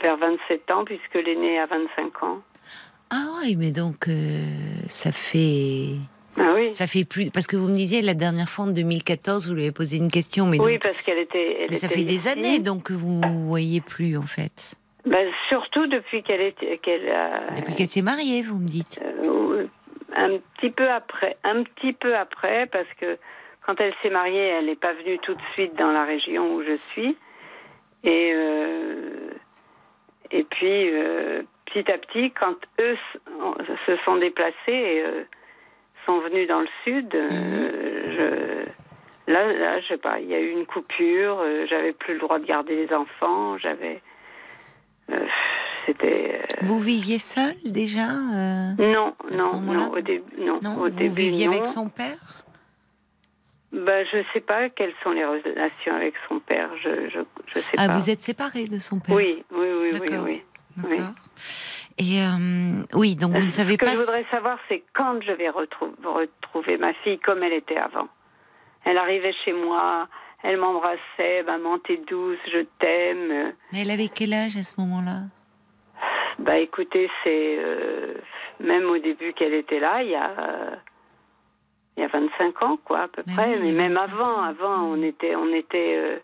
vers 27 ans, puisque l'aîné a 25 ans. Ah oui, mais donc ça fait ah oui. Ça fait plus parce que vous me disiez la dernière fois en 2014 vous lui avez posé une question mais oui parce qu'elle était. mais ça fait des années donc que vous voyez plus en fait. Ben, surtout depuis qu'elle est qu'elle a... Depuis qu'elle s'est mariée vous me dites. Euh, un petit peu après un petit peu après parce que quand elle s'est mariée elle n'est pas venue tout de suite dans la région où je suis et euh, et puis euh, petit à petit quand eux se sont déplacés sont venus dans le sud, euh, mhm. je, là, là, je sais pas, il y a eu une coupure, euh, j'avais plus le droit de garder les enfants, j'avais. Euh, c'était. Vous viviez seul déjà Non, non, non, au, début, non, au début. Vous viviez avec son père? Ben, je sais pas quelles sont les relations avec son père. Je, je, je sais ah, pas. vous êtes séparés de son père? Oui, oui, oui, oui, oui. oui. Et euh, oui, donc vous ne savez pas. Ce que je voudrais savoir, c'est quand je vais retrouver ma fille comme elle était avant. Elle arrivait chez moi, elle m'embrassait, maman t'es douce, je t'aime. Mais elle avait quel âge à ce moment-là? Bah écoutez, c'est euh, même au début qu'elle était là, il y a il y a 25 ans quoi à peu près, mais même avant, avant on était on était euh,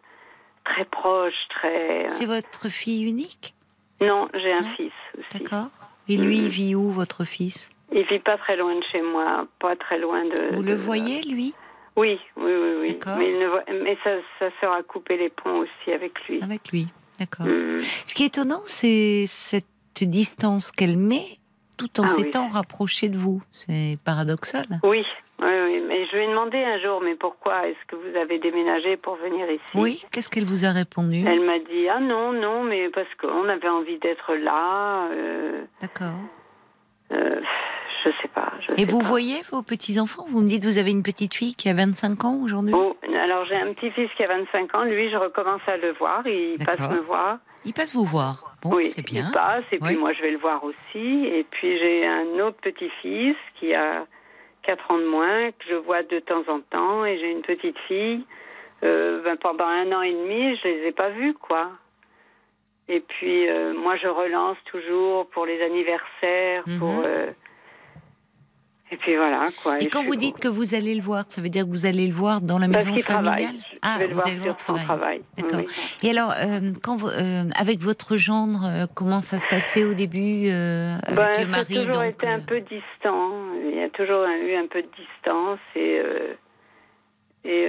très proches, très. C'est votre fille unique? Non, j'ai un fils aussi. D'accord. Et lui, il vit où, votre fils? Il vit pas très loin de chez moi, pas très loin de. Vous le voyez, lui? Oui, oui, oui, oui. Mais, mais ça, ça, sera couper les ponts aussi avec lui. Avec lui, d'accord. Mm. Ce qui est étonnant, c'est cette distance qu'elle met tout en ah s'étant rapprochée de vous. C'est paradoxal. Oui, oui, oui, mais je lui ai demandé un jour, mais pourquoi est-ce que vous avez déménagé pour venir ici? Oui, qu'est-ce qu'elle vous a répondu? Elle m'a dit, ah non, non, mais parce qu'on avait envie d'être là. Euh, D'accord. Euh, je sais pas. Et vous voyez vos petits-enfants? Vous me dites, vous avez une petite fille qui a 25 ans aujourd'hui? Oh, Alors j'ai un petit-fils qui a 25 ans, lui je recommence à le voir, il passe me voir. Il passe vous voir Bon, oui, c'est bien. Il passe, et puis moi je vais le voir aussi. Et puis j'ai un autre petit-fils qui a 4 ans de moins, que je vois de temps en temps, et j'ai une petite fille. Euh, ben, pendant un an et demi, je les ai pas vus, quoi. Et puis, euh, moi, je relance toujours pour les anniversaires, pour... Mhm. Euh, et puis voilà, quoi. Et, quand vous dites que vous allez le voir, ça veut dire que vous allez le voir dans la maison familiale Ah, vous allez le voir sur travail. D'accord. Et alors, quand vous, avec votre gendre, comment ça se passait au début avec ben, le mari Ça a toujours été un peu distant. Il y a toujours eu un peu de distance et et,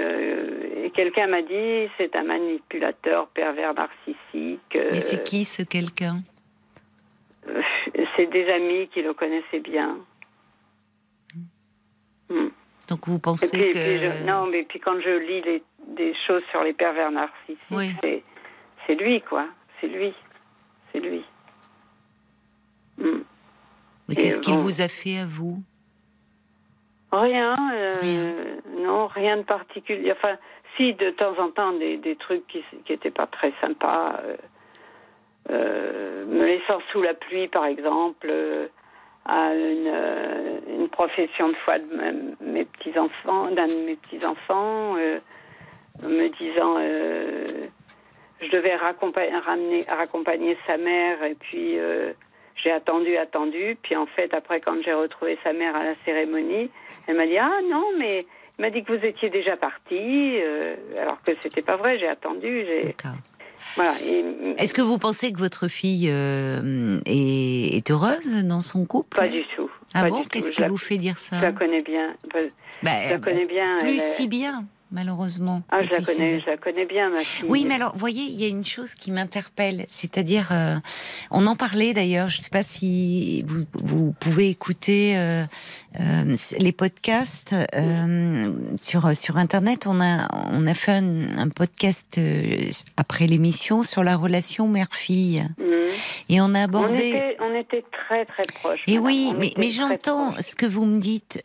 et quelqu'un m'a dit c'est un manipulateur pervers narcissique. Mais c'est qui ce quelqu'un? C'est des amis qui le connaissaient bien. Donc vous pensez que... non, mais puis quand je lis les, des choses sur les pervers narcissiques, c'est lui, quoi. C'est lui. C'est lui. Hmm. Mais qu'est-ce qu'il vous a fait à vous? Rien, euh, non, rien de particulier. Enfin, si de temps en temps des, des trucs qui n'étaient pas très sympas, euh, euh, me laissant sous la pluie, par exemple, à une, euh, une, profession de foi de mes petits enfants, d'un de mes petits enfants, euh, me disant euh, je devais raccompagner, ramener, raccompagner sa mère et puis j'ai attendu, attendu, puis en fait après quand j'ai retrouvé sa mère à la cérémonie, elle m'a dit ah non mais il m'a dit que vous étiez déjà parti, alors que c'était pas vrai, j'ai attendu, est-ce que vous pensez que votre fille euh, est, heureuse dans son couple? Pas du tout. Ah bon? Qu'est-ce qui vous fait dire ça? Je la connais bien. Bah, je la connais bien. Plus si bien. Malheureusement. Ah, je la, connais, je la connais bien, ma fille. Oui, mais alors, voyez, il y a une chose qui m'interpelle, c'est-à-dire, euh, on en parlait d'ailleurs, je ne sais pas si vous, vous pouvez écouter euh, euh, les podcasts sur, sur Internet. On a, on a fait un, podcast après l'émission sur la relation mère-fille. Mhm. Et on a abordé... On était, on était très, très proches. Et oui, mais, mais j'entends ce que vous me dites.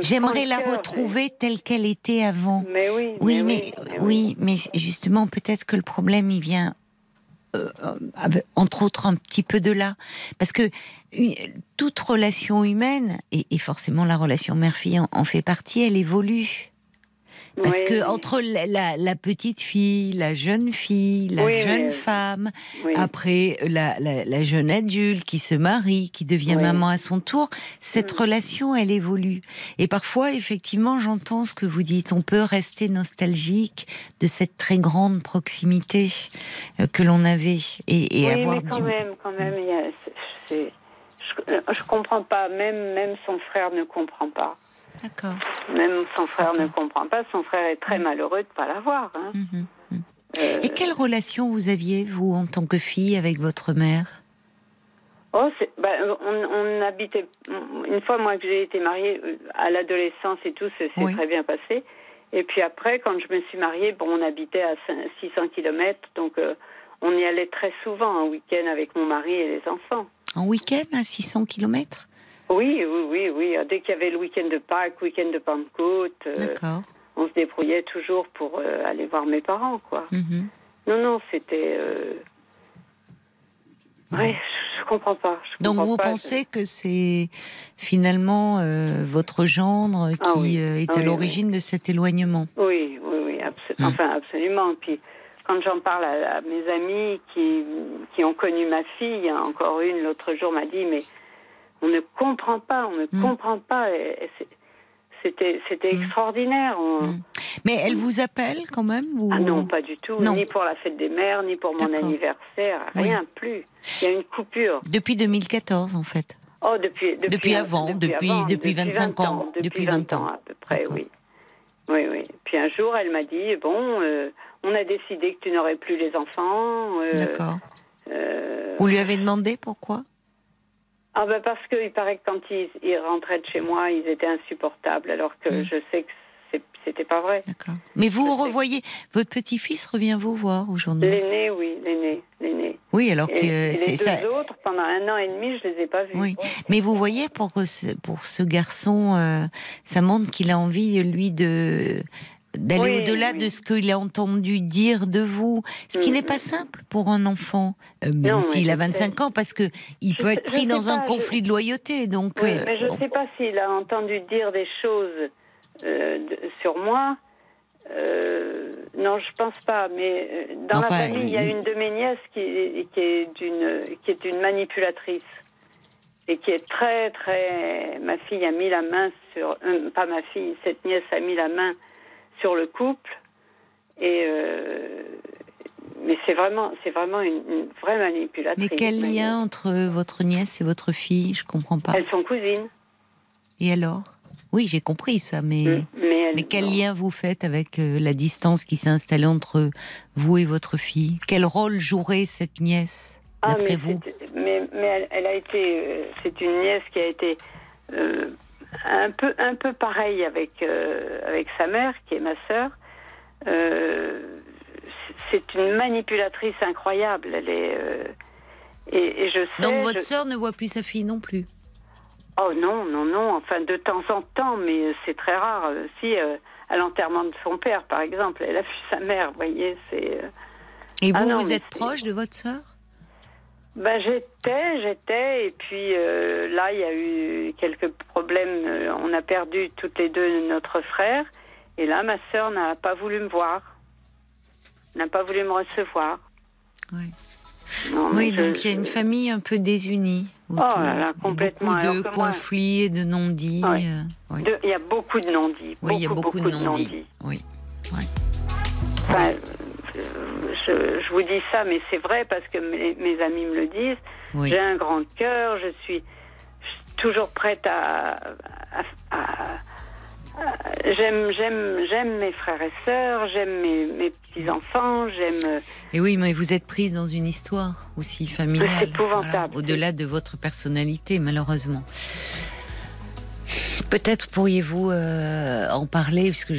J'aimerais la retrouver telle qu'elle était avant. Mais oui. Oui, mais, oui, mais justement, peut-être que le problème, il vient euh, entre autres un petit peu de là. Parce que toute relation humaine, et, forcément la relation mère-fille en, fait partie, elle évolue. Parce que entre la, petite fille, la jeune fille, la jeune femme, après la, jeune adulte qui se marie, qui devient maman à son tour, cette mm. relation, elle évolue. Et parfois, effectivement, j'entends ce que vous dites. On peut rester nostalgique de cette très grande proximité euh, que l'on avait et, et oui, mais quand même, quand même, je, je comprends pas. Même, même son frère ne comprend pas. D'accord. Même son frère ne comprend pas. Son frère est très malheureux de ne pas l'avoir. Hein. Mhm, mhm. Euh, Et quelle relation vous aviez, vous, en tant que fille, avec votre mère? Oh, bah, on, habitait. Une fois, moi, que j'ai été mariée euh, à l'adolescence et tout, c'est très bien passé. Et puis après, quand je me suis mariée, bon, on habitait à 600 km, donc euh, on y allait très souvent un week-end avec mon mari et les enfants. En week-end à 600 km oui, oui, oui, oui. Dès qu'il y avait le week-end de Pâques, week-end de Pentecôte, euh, on se débrouillait toujours pour euh, aller voir mes parents, quoi. Mhm. Non, non, c'était. Euh... Oui, je, comprends pas. Donc vous pensez que c'est finalement euh, votre gendre ah qui est à ah l'origine de cet éloignement Oui, oui, oui, mm. enfin absolument. Puis quand j'en parle à, à, mes amis qui, qui ont connu ma fille, encore une l'autre jour m'a dit mais on ne comprend pas, on ne mm. comprend pas. C'était, c'était mm. extraordinaire. Mm. Mais elle vous appelle quand même Ah non, pas du tout. Ni pour la fête des mères, ni pour mon anniversaire, rien plus. Il y a une coupure. Depuis 2014, en fait. Oh, depuis depuis, avant, depuis depuis, 25 ans, depuis 20 ans à peu près, oui. Oui, oui. Puis un jour, elle m'a dit bon, euh, on a décidé que tu n'aurais plus les enfants. Euh, D'accord. Euh, vous lui avez demandé pourquoi? Ah ben parce qu'il paraît que quand ils, rentraient de chez moi, ils étaient insupportables, alors que mm. je sais que c'était pas vrai. D'accord. Mais vous revoyez, votre petit-fils revient vous voir aujourd'hui? L'aîné, oui, l'aîné, l'aîné. Oui, alors que c'est les deux autres, pendant un an et demi, je les ai pas vus. Oui, mais vous voyez, pour ce, pour ce garçon, euh, ça montre qu'il a envie, lui, de d'aller au-delà de ce qu'il a entendu dire de vous, ce qui mm, n'est pas simple pour un enfant, euh, même s'il a 25 ans, parce que il peut être pris dans un conflit de loyauté. Donc, oui, euh, mais je ne sais pas s'il a entendu dire des choses euh, sur moi. non, je pense pas. Mais dans la famille, il y a une de mes nièces qui, qui est d'une qui est une manipulatrice et qui est très très. Ma fille a mis la main sur, pas ma fille, cette nièce a mis la main sur le couple. Et euh, mais c'est vraiment, c'est vraiment une, vraie manipulatrice. Mais quel lien entre votre nièce et votre fille? Je comprends pas. Elles sont cousines. Et alors? Oui, j'ai compris ça, mais mm. mais, quel lien vous faites avec euh, la distance qui s'est installée entre vous et votre fille? Quel rôle jouerait cette nièce ah, d'après vous? Mais, mais elle, a été, euh, c'est une nièce qui a été un peu un peu pareil avec euh, avec sa mère qui est ma sœur. Euh, c'est une manipulatrice incroyable. Elle est euh, et, je sais. Donc votre sœur ne voit plus sa fille non plus? Oh non non non. Enfin de temps en temps, mais c'est très rare. Si à l'enterrement de son père, par exemple, elle a vu sa mère. Vous voyez, c'est. Et vous, ah vous êtes proche de votre sœur? Ben, J'étais, j'étais, et puis euh, là, il y a eu quelques problèmes. Euh, on a perdu toutes les deux notre frère, et là, ma sœur n'a pas voulu me voir, n'a pas voulu me recevoir. Oui. oui, donc il y a une famille un peu désunie. Oh là là, complètement. Beaucoup de conflits et de non-dits. Euh, il y a beaucoup de non-dits. Oui, il y a beaucoup, de non-dits. oui. Enfin, je, vous dis ça, mais c'est vrai parce que mes, amis me le disent. J'ai un grand cœur, je suis toujours prête à, J'aime, j'aime, j'aime mes frères et sœurs, j'aime mes, mes petits enfants, j'aime. Et oui, mais vous êtes prise dans une histoire aussi familiale. C'est épouvantable. Au-delà de votre personnalité, malheureusement. Peut-être pourriez-vous euh, en parler, puisque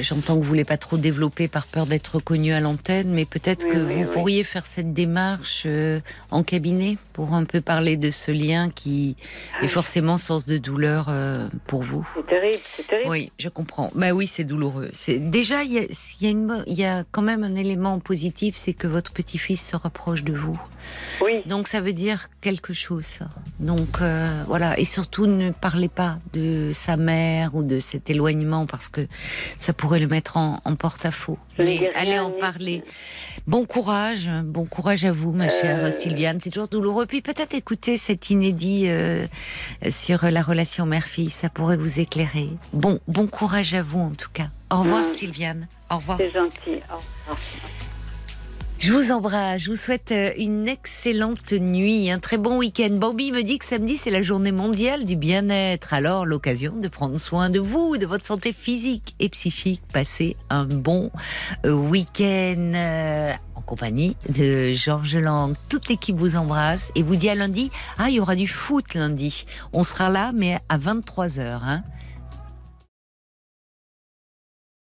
j'entends que vous voulez pas trop développer par peur d'être reconnu à l'antenne, mais peut-être que vous pourriez faire cette démarche euh, en cabinet? Pour un peu parler de ce lien qui est forcément source de douleur euh, pour vous. C'est terrible, c'est terrible. Oui, je comprends. Bah oui, c'est douloureux. C'est déjà il y a, y, a une, y a quand même un élément positif, c'est que votre petit-fils se rapproche de vous. Oui. Donc ça veut dire quelque chose. Ça. Donc voilà, et surtout ne parlez pas de sa mère ou de cet éloignement parce que ça pourrait le mettre en, porte-à-faux. Mais allez en parler. Bon courage, bon courage à vous, ma chère euh. Sylviane. C'est toujours douloureux. Puis peut-être écouter cet inédit euh, sur la relation mère-fille, ça pourrait vous éclairer. Bon, bon courage à vous en tout cas. Au revoir, Sylviane. Au revoir. C'est gentil. Au revoir. Je vous embrasse, je vous souhaite euh, une excellente nuit, un très bon week-end. Bambi me dit que samedi c'est la journée mondiale du bien-être, alors l'occasion de prendre soin de vous, de votre santé physique et psychique. Passez un bon euh, week-end euh, en compagnie de Georges Lang. Toute l'équipe vous embrasse et vous dit à lundi, ah il y aura du foot lundi. On sera là mais à 23h. Hein